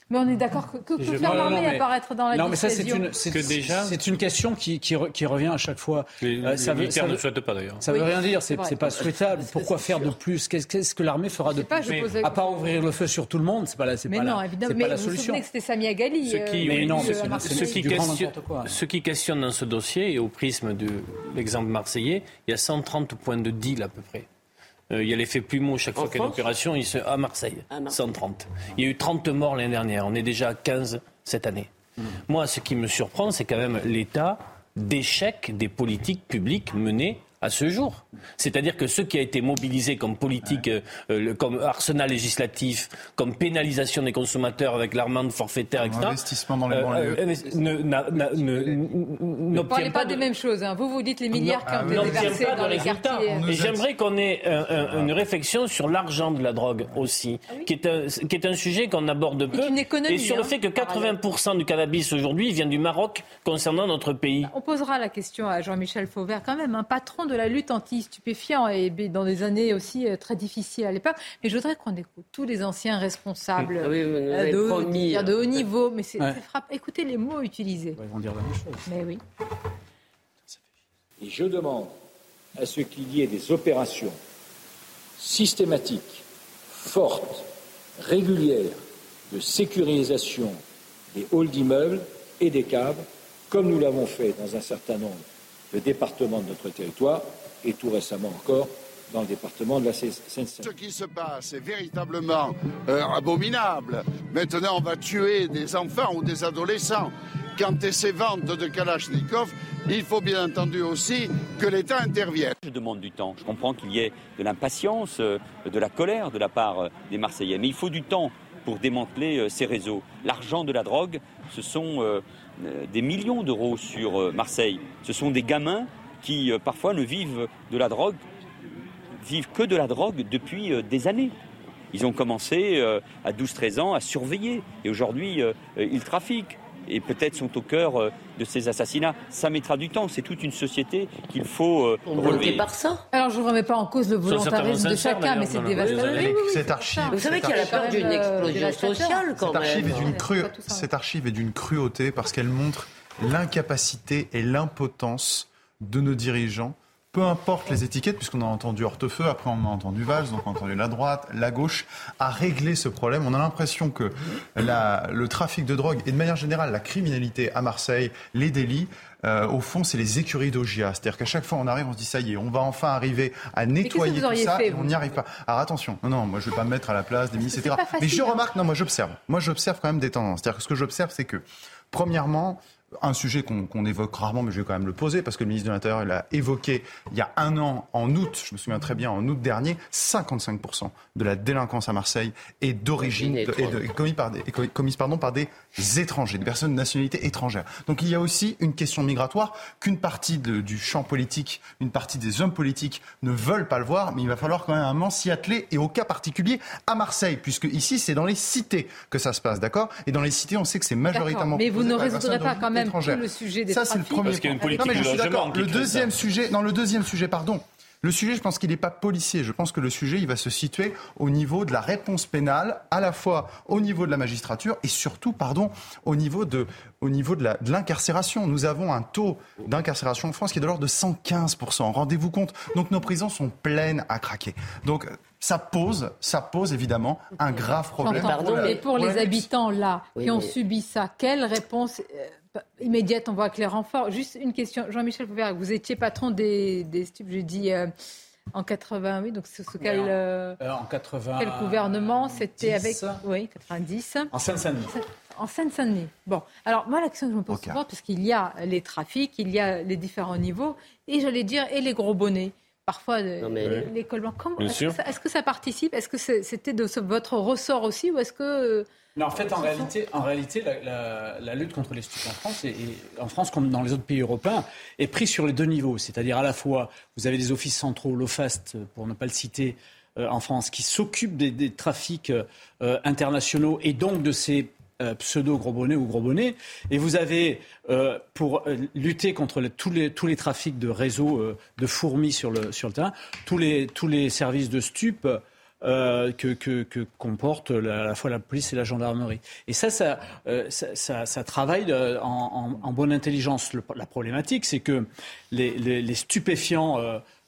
Mais on est d'accord que, que faire l'armée apparaître dans la Non, mais ça, c'est une, c'est, une question qui, qui, qui, revient à chaque fois. Les, euh, ça veut, ne souhaite pas d'ailleurs. Ça ne veut rien dire, c'est, c'est pas souhaitable. Pourquoi faire de plus? Qu'est-ce, que l'armée fera de plus? À part ouvrir le feu sur tout le monde, c'est pas la, c'est mais pas non, évidemment. mais la solution. Vous que c'était Sami Agali. Ce qui, mais non, ce qui questionne dans ce dossier, et au prisme de l'exemple marseillais, il y a 130 points de deal à peu près. Euh, il y a l'effet plumeau chaque fois qu'il y a une opération. Il se... À Marseille, 130. Il y a eu 30 morts l'année dernière. On est déjà à 15 cette année. Hmm. Moi, ce qui me surprend, c'est quand même l'état d'échec des politiques publiques menées à ce jour. C'est-à-dire que ce qui a été mobilisé comme politique, euh, comme arsenal législatif, comme pénalisation des consommateurs avec l'amende forfaitaire, etc. Investissement dans les banlieues. Euh, ne parlez pas, des mêmes choses. Hein. Vous, vous dites les milliards qui ont été versés dans les quartiers. Et j'aimerais qu'on ait une réflexion sur l'argent de la drogue aussi, ah qui, est un, qui est un sujet qu'on aborde peu. Et, sur le hein, fait que 80% du cannabis aujourd'hui vient du Maroc concernant notre pays. On posera la question à Jean-Michel Fauvert quand même, un patron de la lutte anti-stupéfiants et dans des années aussi euh, très difficiles à l'époque. Mais je voudrais qu'on écoute tous les anciens responsables ah euh, de, haut, niveau. Mais c'est frappe. Écoutez les mots utilisés. Ils vont dire la même chose. Mais oui. Et je demande à ce qu'il y ait des opérations systématiques, fortes, régulières de sécurisation des halls d'immeubles et des caves, comme nous l'avons fait dans un certain nombre de départements de notre territoire et tout récemment encore dans le département de la Seine-Saint-Denis. Ce qui se passe est véritablement euh, abominable. Maintenant, on va tuer des enfants ou des adolescents. Quant à ces ventes de Kalachnikov, il faut bien entendu aussi que l'État intervienne. Je demande du temps. Je comprends qu'il y ait de l'impatience, euh, de la colère de la part euh, des Marseillais. Mais il faut du temps pour démanteler ces réseaux. L'argent de la drogue, ce sont des millions d'euros sur Marseille. Ce sont des gamins qui euh, parfois ne vivent vivent que de la drogue depuis euh, des années. Ils ont commencé euh, à 12-13 ans à surveiller et aujourd'hui ils trafiquent. Et peut-être sont au cœur euh, de ces assassinats. Ça mettra du temps. C'est toute une société qu'il faut euh, relever. par ça Alors je ne remets pas en cause le volontarisme de chacun, mais c'est dévastateur. Cette archive, Vous savez qu'il y a la peur d'une explosion sociale quand cette archive même. est d'une cru... Cette archive est d'une cruauté parce qu'elle montre l'incapacité et l'impotence de nos dirigeants. Peu importe les étiquettes, puisqu'on a entendu Hortefeux, après on a entendu Valls, donc on a entendu la droite, la gauche, à régler ce problème. On a l'impression que la- le trafic de drogue et de manière générale la criminalité à Marseille, les délits, euh, au fond, c'est les écuries d'Ogia. C'est-à-dire qu'à chaque fois on arrive, on se dit ça y est, on va enfin arriver à nettoyer tout ça fait, et on n'y arrive pas. Alors attention, non, non, moi je vais pas me mettre à la place des ministres, etc. Mais je hein. remarque, non, moi j'observe. Moi j'observe quand même des tendances. C'est-à-dire que ce que j'observe, c'est que, premièrement, un sujet qu'on évoque rarement, mais je vais quand même le poser, parce que le ministre de l'Intérieur l'a évoqué il y a un an, en août, je me souviens très bien, en août dernier, 55% de la délinquance à Marseille est d'origine, commise, par des, commise, pardon, par des étrangers, des personnes de nationalité étrangère. Donc il y a aussi une question migratoire qu'une partie de- du champ politique, une partie des hommes politiques ne veulent pas le voir, mais il va falloir quand même un moment s'y atteler, et au cas particulier à Marseille, puisque ici c'est dans les cités que ça se passe, d'accord? Et dans les cités, on sait que c'est majoritairement Mais vous ne résoudrez pas quand même étrangères. le sujet des Ça, c'est le premier Parce qu'il y a une politique Non, mais je suis d'accord. Le deuxième ça. sujet, non, le deuxième sujet, pardon. Le sujet, je pense qu'il n'est pas policier. Je pense que le sujet, il va se situer au niveau de la réponse pénale, à la fois au niveau de la magistrature et surtout, pardon, au niveau de, au niveau de la- de l'incarcération. Nous avons un taux d'incarcération en France qui est de l'ordre de 115%. Rendez-vous compte. Donc nos prisons sont pleines à craquer. Donc ça pose, ça pose évidemment un grave problème. La- Mais pour les habitants là Oui, qui ont mais- subi ça, quelle réponse euh, immédiate on voit avec les renforts Juste une question, Jean-Michel Pouvert, vous étiez patron des, des stupes, j'ai dit euh, en 88, donc c'est sous quel, euh, Euh, en 80. quel gouvernement C'était avec oui 90. En Seine-Saint-Denis. En Seine-Saint-Denis. Bon, alors moi la question que je me pose souvent, parce qu'il y a les trafics, il y a les différents niveaux, et j'allais dire et les gros bonnets. Parfois, euh, mais- les- les colmans. Comment- Bien Est-ce que, ça- est-ce que ça participe? Est-ce que c'était de ce- votre ressort aussi Ou est-ce que. euh, Non, en fait, en réalité, en réalité la, la- la lutte contre les stupes en France, et, et en France comme dans les autres pays européens, est prise sur les deux niveaux. C'est-à-dire à la fois, vous avez des offices centraux, l'OFAST, pour ne pas le citer, euh, en France, qui s'occupent des, des trafics euh, internationaux et donc de ces euh, pseudo-gros bonnets ou gros bonnets. Et vous avez, euh, pour euh, lutter contre tous, les, tous les trafics de réseaux euh, de fourmis sur le, sur le terrain, tous les, tous les services de stupes euh, que, que, que comporte la- à la fois la police et la gendarmerie. Et ça, ça, euh, ça, ça- travaille en, en- en bonne intelligence. La problématique, c'est que les, les- les stupéfiants,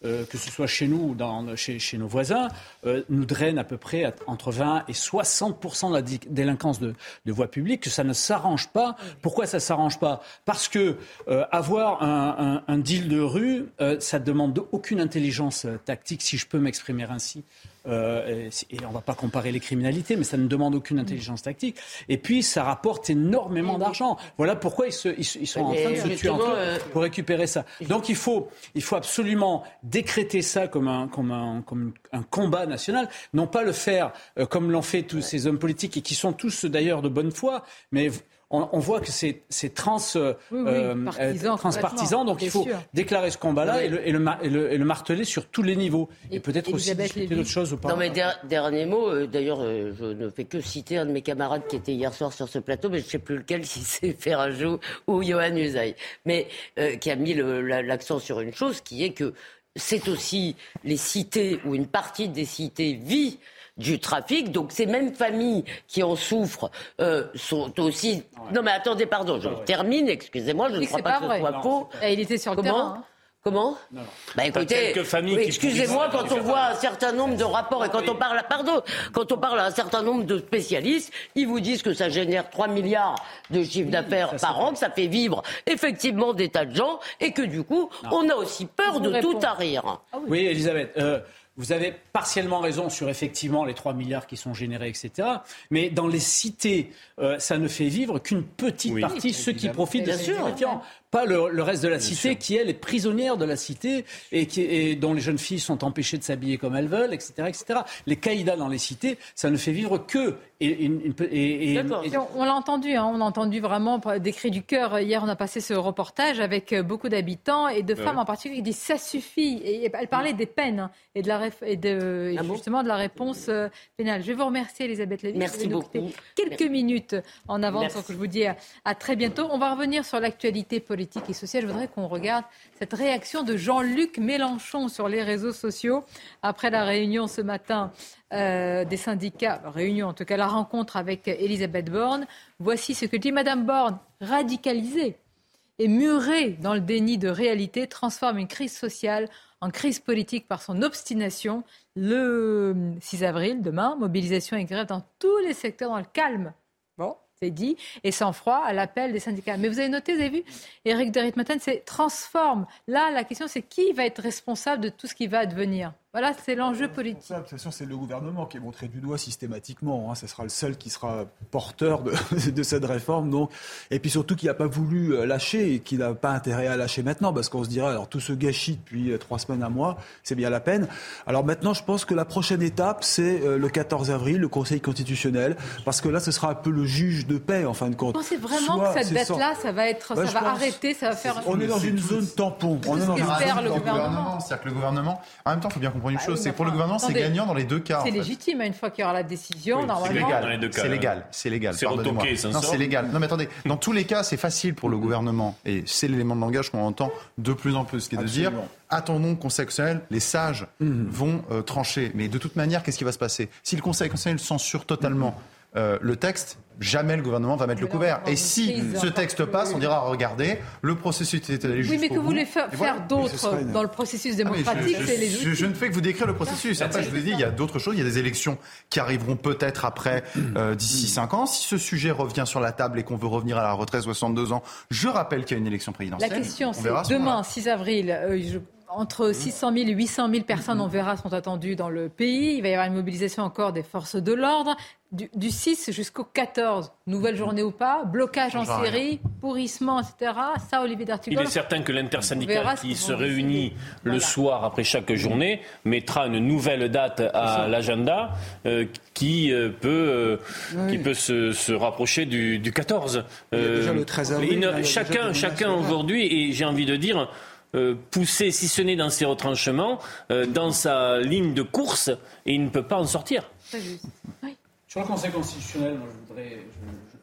euh, que ce soit chez nous ou chez, nos voisins, euh, nous drainent à peu près entre 20 et 60 de la délinquance de, de voie publique, que ça ne s'arrange pas. Pourquoi ça s'arrange pas? Parce que euh, avoir un, un- deal de rue, ça demande aucune intelligence tactique, si je peux m'exprimer ainsi. Euh, et, et on ne va pas comparer les criminalités, mais ça ne demande aucune intelligence tactique. Et puis, ça rapporte énormément d'argent. Voilà pourquoi ils, se- ils sont en train de se tuer entre eux euh, pour récupérer ça. Donc, il faut, il faut absolument décréter ça comme un, comme un, comme un combat national, non pas le faire euh, comme l'ont fait tous ces hommes politiques et qui sont tous d'ailleurs de bonne foi, mais on, on voit que c'est c'est trans, euh, Oui, oui, euh, partisan, euh, transpartisan, donc il faut sûr. déclarer ce combat-là Oui. et, le, et, le, et le- et le marteler sur tous les niveaux. Et, peut-être aussi discuter d'autres choses ou pas. Non mais der- dernier mot, euh, d'ailleurs euh, je ne fais que citer un de mes camarades qui était hier soir sur ce plateau, mais je ne sais plus lequel, si c'est Ferrajou ou Johan Usaï, mais euh, qui a mis la- l'accent sur une chose qui est que c'est aussi les cités ou une partie des cités vit du trafic, donc ces mêmes familles qui en souffrent euh, sont aussi... Non mais attendez, pardon, je termine, excusez-moi, je ne crois pas, pas que ce soit Non, faux. Il était sur le Comment terrain. hein. Comment Bah écoutez, quelques familles oui, qui excusez-moi quand on voit un certain nombre de rapports et quand on parle, pardon, quand on parle à un certain nombre de spécialistes, ils vous disent que ça génère 3 milliards de chiffre d'affaires par an, que ça fait vivre effectivement des tas de gens et que du coup, on a aussi peur de vous tout réponds. tarir. Oui, Elisabeth, euh, vous avez partiellement raison sur effectivement les 3 milliards qui sont générés, etc. Mais dans les cités, euh, ça ne fait vivre qu'une petite Oui. partie, ceux qui profitent de Bien ces. Pas le, reste de la cité qui, elle, est prisonnière de la cité et, qui, et dont les jeunes filles sont empêchées de s'habiller comme elles veulent, etc., etc. Les caïdas dans les cités, ça ne fait vivre que. Et, on l'a entendu, hein, on a entendu vraiment des cris du cœur. Hier, on a passé ce reportage avec euh, beaucoup d'habitants et de femmes en particulier qui disent ça suffit. Et elle parlait des peines hein, et, de la, et de, ah justement de la réponse euh, pénale. Je vais vous remercier, Elisabeth Lévy. Merci beaucoup. Quelques minutes en avance, donc je vous dis à très bientôt. On va revenir sur l'actualité politique politique et sociale. Je voudrais qu'on regarde cette réaction de Jean-Luc Mélenchon sur les réseaux sociaux après la réunion ce matin euh, des syndicats, réunion en tout cas la rencontre avec Elisabeth Borne. Voici ce que dit Madame Borne, radicalisée et murée dans le déni de réalité, transforme une crise sociale en crise politique par son obstination. Le 6 avril, demain, mobilisation et grève dans tous les secteurs dans le calme. C'est dit, et sans froid à l'appel des syndicats. Mais vous avez noté, vous avez vu, Éric de Ritmaten, c'est transforme. Là, la question, c'est qui va être responsable de tout ce qui va advenir? Voilà, c'est l'enjeu politique. De toute façon, c'est le gouvernement qui est montré du doigt systématiquement. Hein. Ce sera le seul qui sera porteur de, de cette réforme. Donc. Et puis surtout qui n'a pas voulu euh, lâcher et qui n'a pas intérêt à lâcher maintenant, parce qu'on se dirait, alors tout ce gâchis depuis euh, trois semaines à mois, c'est bien la peine. Alors maintenant, je pense que la prochaine étape, c'est euh, le 14 avril, le Conseil constitutionnel, parce que là, ce sera un peu le juge de paix, en fin de compte. Vous pensez vraiment que cette date-là, ça va être, ça va arrêter, ça va faire. On est dans une zone tampon. On est dans une zone le gouvernement. C'est-à-dire que le gouvernement, en même temps, il faut bien comprendre une bah chose, c'est pour le gouvernement, c'est gagnant dans les deux cas. C'est légitime, une fois qu'il y aura la décision, normalement. C'est légal. C'est légal. C'est retoqué, Non, c'est légal. Non, mais attendez, dans tous les cas, c'est facile pour le gouvernement, et c'est l'élément de langage qu'on entend de plus en plus, ce qui est de dire attendons le Conseil constitutionnel, les sages mhm. vont euh, trancher. Mais de toute manière, qu'est-ce qui va se passer? Si le Conseil constitutionnel censure totalement euh, le texte, jamais le gouvernement va mettre le couvert. Et si ce texte passe, on dira regardez, le processus est allé jusqu'au Oui, mais que vous voulez faire, d'autres dans le processus ah, démocratique, c'est les je, je, ne fais que vous décrire le processus. Après, je vous ai dit, il y a d'autres choses. Il y a des élections qui arriveront peut-être après, euh, d'ici 5 ans. Si ce sujet revient sur la table et qu'on veut revenir à la retraite 62 ans, je rappelle qu'il y a une élection présidentielle. La question, c'est demain, 6 avril. Euh, entre 600 000 et 800 000 personnes, on verra, sont attendues dans le pays. Il va y avoir une mobilisation encore des forces de l'ordre. Du, 6 jusqu'au 14, nouvelle journée ou pas, blocage en série, pourrissement, etc. Ça, Olivier D'Artigol. Il est certain que l'intersyndicale qui se réunit le soir après chaque journée mettra une nouvelle date à l'agenda euh, qui euh, peut, euh, qui peut se, rapprocher du, 14. déjà le 13 avril. chacun, chacun aujourd'hui, et j'ai envie de dire, euh, pousser, si ce n'est dans ses retranchements, euh, dans sa ligne de course, et il ne peut pas en sortir. Sur le Conseil constitutionnel,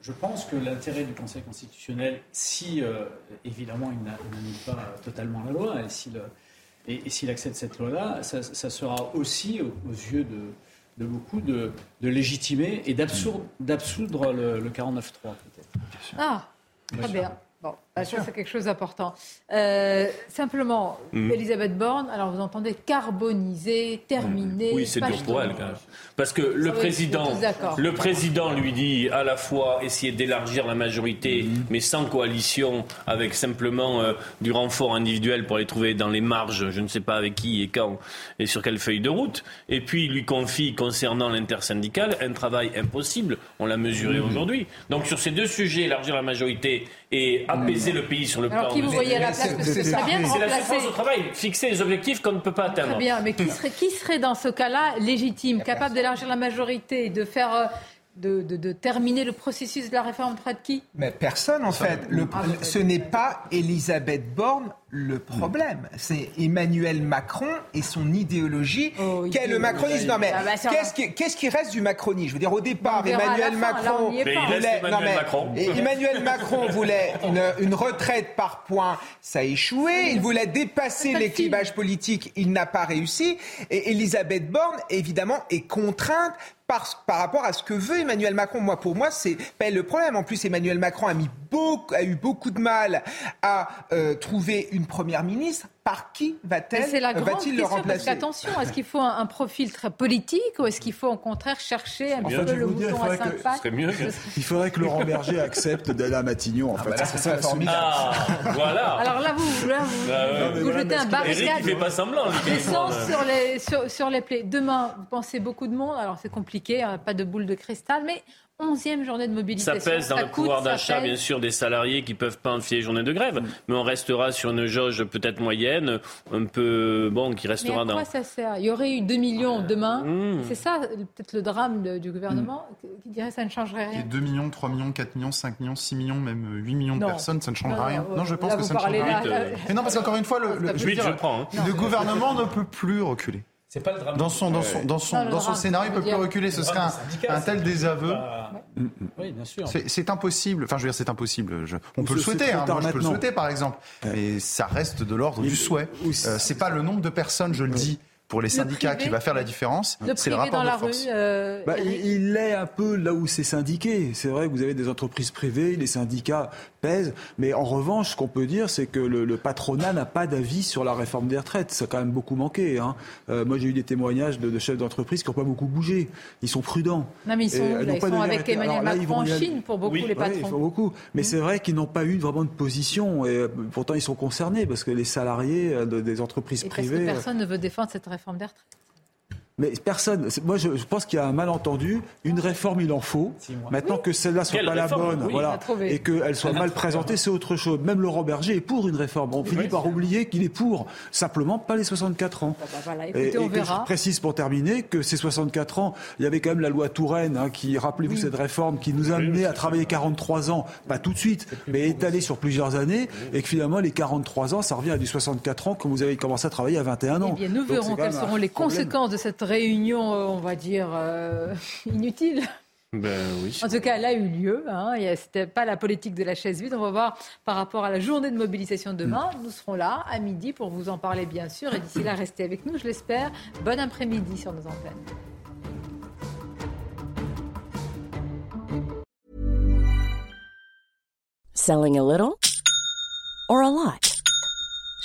je, pense que l'intérêt du Conseil constitutionnel, si euh, évidemment il n'annule pas totalement la loi, et s'il accepte cette loi-là, ça, sera aussi aux, yeux de, beaucoup de, légitimer et d'absoudre le, le 49-3 peut-être. Ah, très bien. Bon, ça c'est quelque chose d'important. Euh, simplement, mm. Elisabeth Borne, alors vous entendez carboniser, terminer. Oui, c'est dur pour elle. Quand même. Parce que le président, le président lui dit à la fois essayer d'élargir la majorité, mm. mais sans coalition, avec simplement euh, du renfort individuel pour les trouver dans les marges, je ne sais pas avec qui et quand et sur quelle feuille de route. Et puis il lui confie concernant l'intersyndical un travail impossible. On l'a mesuré mm. aujourd'hui. Donc sur ces deux sujets, élargir la majorité et apaiser le pays sur le plan. Alors qui vous voyez à la place Parce que c'est bien de C'est la souffrance au travail, fixer les objectifs qu'on ne peut pas atteindre. Très bien, mais qui serait, qui serait dans ce cas-là légitime, capable d'élargir la majorité, de faire de, de, terminer le processus de la réforme de qui Mais personne, en fait. Le, ah, ce n'est pas Elisabeth Borne le problème. C'est Emmanuel Macron et son idéologie. Oh, Quel le macronisme? Non, mais ah, bah, qu'est-ce qui, reste du macronisme? Je veux dire, au départ, Emmanuel Macron. voulait, Emmanuel Macron voulait une, une, retraite par points. Ça a échoué. Il voulait dépasser les clivages politiques. Il n'a pas réussi. Et Elisabeth Borne, évidemment, est contrainte par, rapport à ce que veut Emmanuel Macron. Moi, pour moi, c'est pas le problème. En plus, Emmanuel Macron a, mis beaucoup, a eu beaucoup de mal à euh, trouver une première ministre par qui va-t-elle va-t-il le remplacer Attention, est-ce qu'il faut un, profil très politique ou est-ce qu'il faut au contraire chercher un peu le mouton à cinq pattes Il faudrait que Laurent Berger accepte d'aller à Matignon. En ah fait, bah ça serait formidable. Ah, voilà. Alors là, vous, là, vous, bah vous jetez un barricade. Fait pas semblant. sur les sur, sur les plaies. Demain, vous pensez beaucoup de monde. Alors c'est compliqué, hein, pas de boule de cristal, mais 11e journée de mobilisation. Ça pèse dans le pouvoir d'achat, bien sûr, des salariés qui ne peuvent pas enfiler journée de grève. Mm. Mais on restera sur une jauge peut-être moyenne, un peu, bon, qui restera mais à quoi ça sert? Il y aurait eu 2 millions demain. Mm. C'est ça, peut-être le drame du gouvernement, qui dirait que ça ne changerait rien. 2 millions, 3 millions, 4 millions, 5 millions, 6 millions, même 8 millions de personnes, ça ne changera rien. Non, je pense que ça ne changera rien. Mais non, parce qu'encore une fois, le, le gouvernement ne peut plus reculer. Pas le drame dans son, dans son, dans son, dans son scénario, il ne peut plus reculer. Ce serait un, tel désaveu. Oui, bien sûr. C'est impossible. Enfin, je veux dire, c'est impossible. Je, on peut le souhaiter. Hein. Moi, je peux le souhaiter, par exemple. Mais ça reste de l'ordre du souhait. Euh, c'est pas le nombre de personnes, je le dis, pour les syndicats qui va faire la différence, c'est le rapport dans de la force. Rue, euh, bah, il est un peu là où c'est syndiqué. C'est vrai que vous avez des entreprises privées, les syndicats pèsent, mais en revanche, ce qu'on peut dire, c'est que le, le patronat n'a pas d'avis sur la réforme des retraites. Ça a quand même beaucoup manqué. Hein. Euh, moi, j'ai eu des témoignages de, de chefs d'entreprise qui n'ont pas beaucoup bougé. Ils sont prudents. Non, mais ils sont, Et, là, n'ont ils pas sont donné avec. Emmanuel Alors là, ils Macron en. Chine pour beaucoup les Oui, patrons. ils font beaucoup. Mais c'est vrai qu'ils n'ont pas eu vraiment de position. Et euh, pourtant, ils sont concernés parce que les salariés euh, de- des entreprises Et parce que privées. euh, personne ne veut défendre cette réforme des retraites. Mais personne. Moi, je, je pense qu'il y a un malentendu. Une réforme, il en faut. Maintenant que celle-là soit Quelle pas la bonne, Oui, voilà, et qu'elle soit mal présentée, c'est autre chose. Même Laurent Berger est pour une réforme. On finit par oublier qu'il est pour. Simplement, pas les 64 ans. Bah, voilà, Et, on et que verra. je précise pour terminer que ces 64 ans, il y avait quand même la loi Touraine, hein, qui, rappelez-vous cette réforme, qui nous a amené à travailler 43 ans, pas tout de suite, mais étalé sur plusieurs années, et que finalement, les 43 ans, ça revient à du 64 ans quand vous avez commencé à travailler à 21 ans. Eh bien, nous verrons quelles seront les problème. conséquences de cette réunion, euh, on va dire, euh, inutile. Ben oui. En tout cas, elle a eu lieu. Hein. Il y a- C'était pas la politique de la chaise vide. On va voir par rapport à la journée de mobilisation de demain. Nous serons là à midi pour vous en parler, bien sûr. Et d'ici là, restez avec nous, je l'espère. Bon après-midi sur nos antennes. Selling a little or a lot?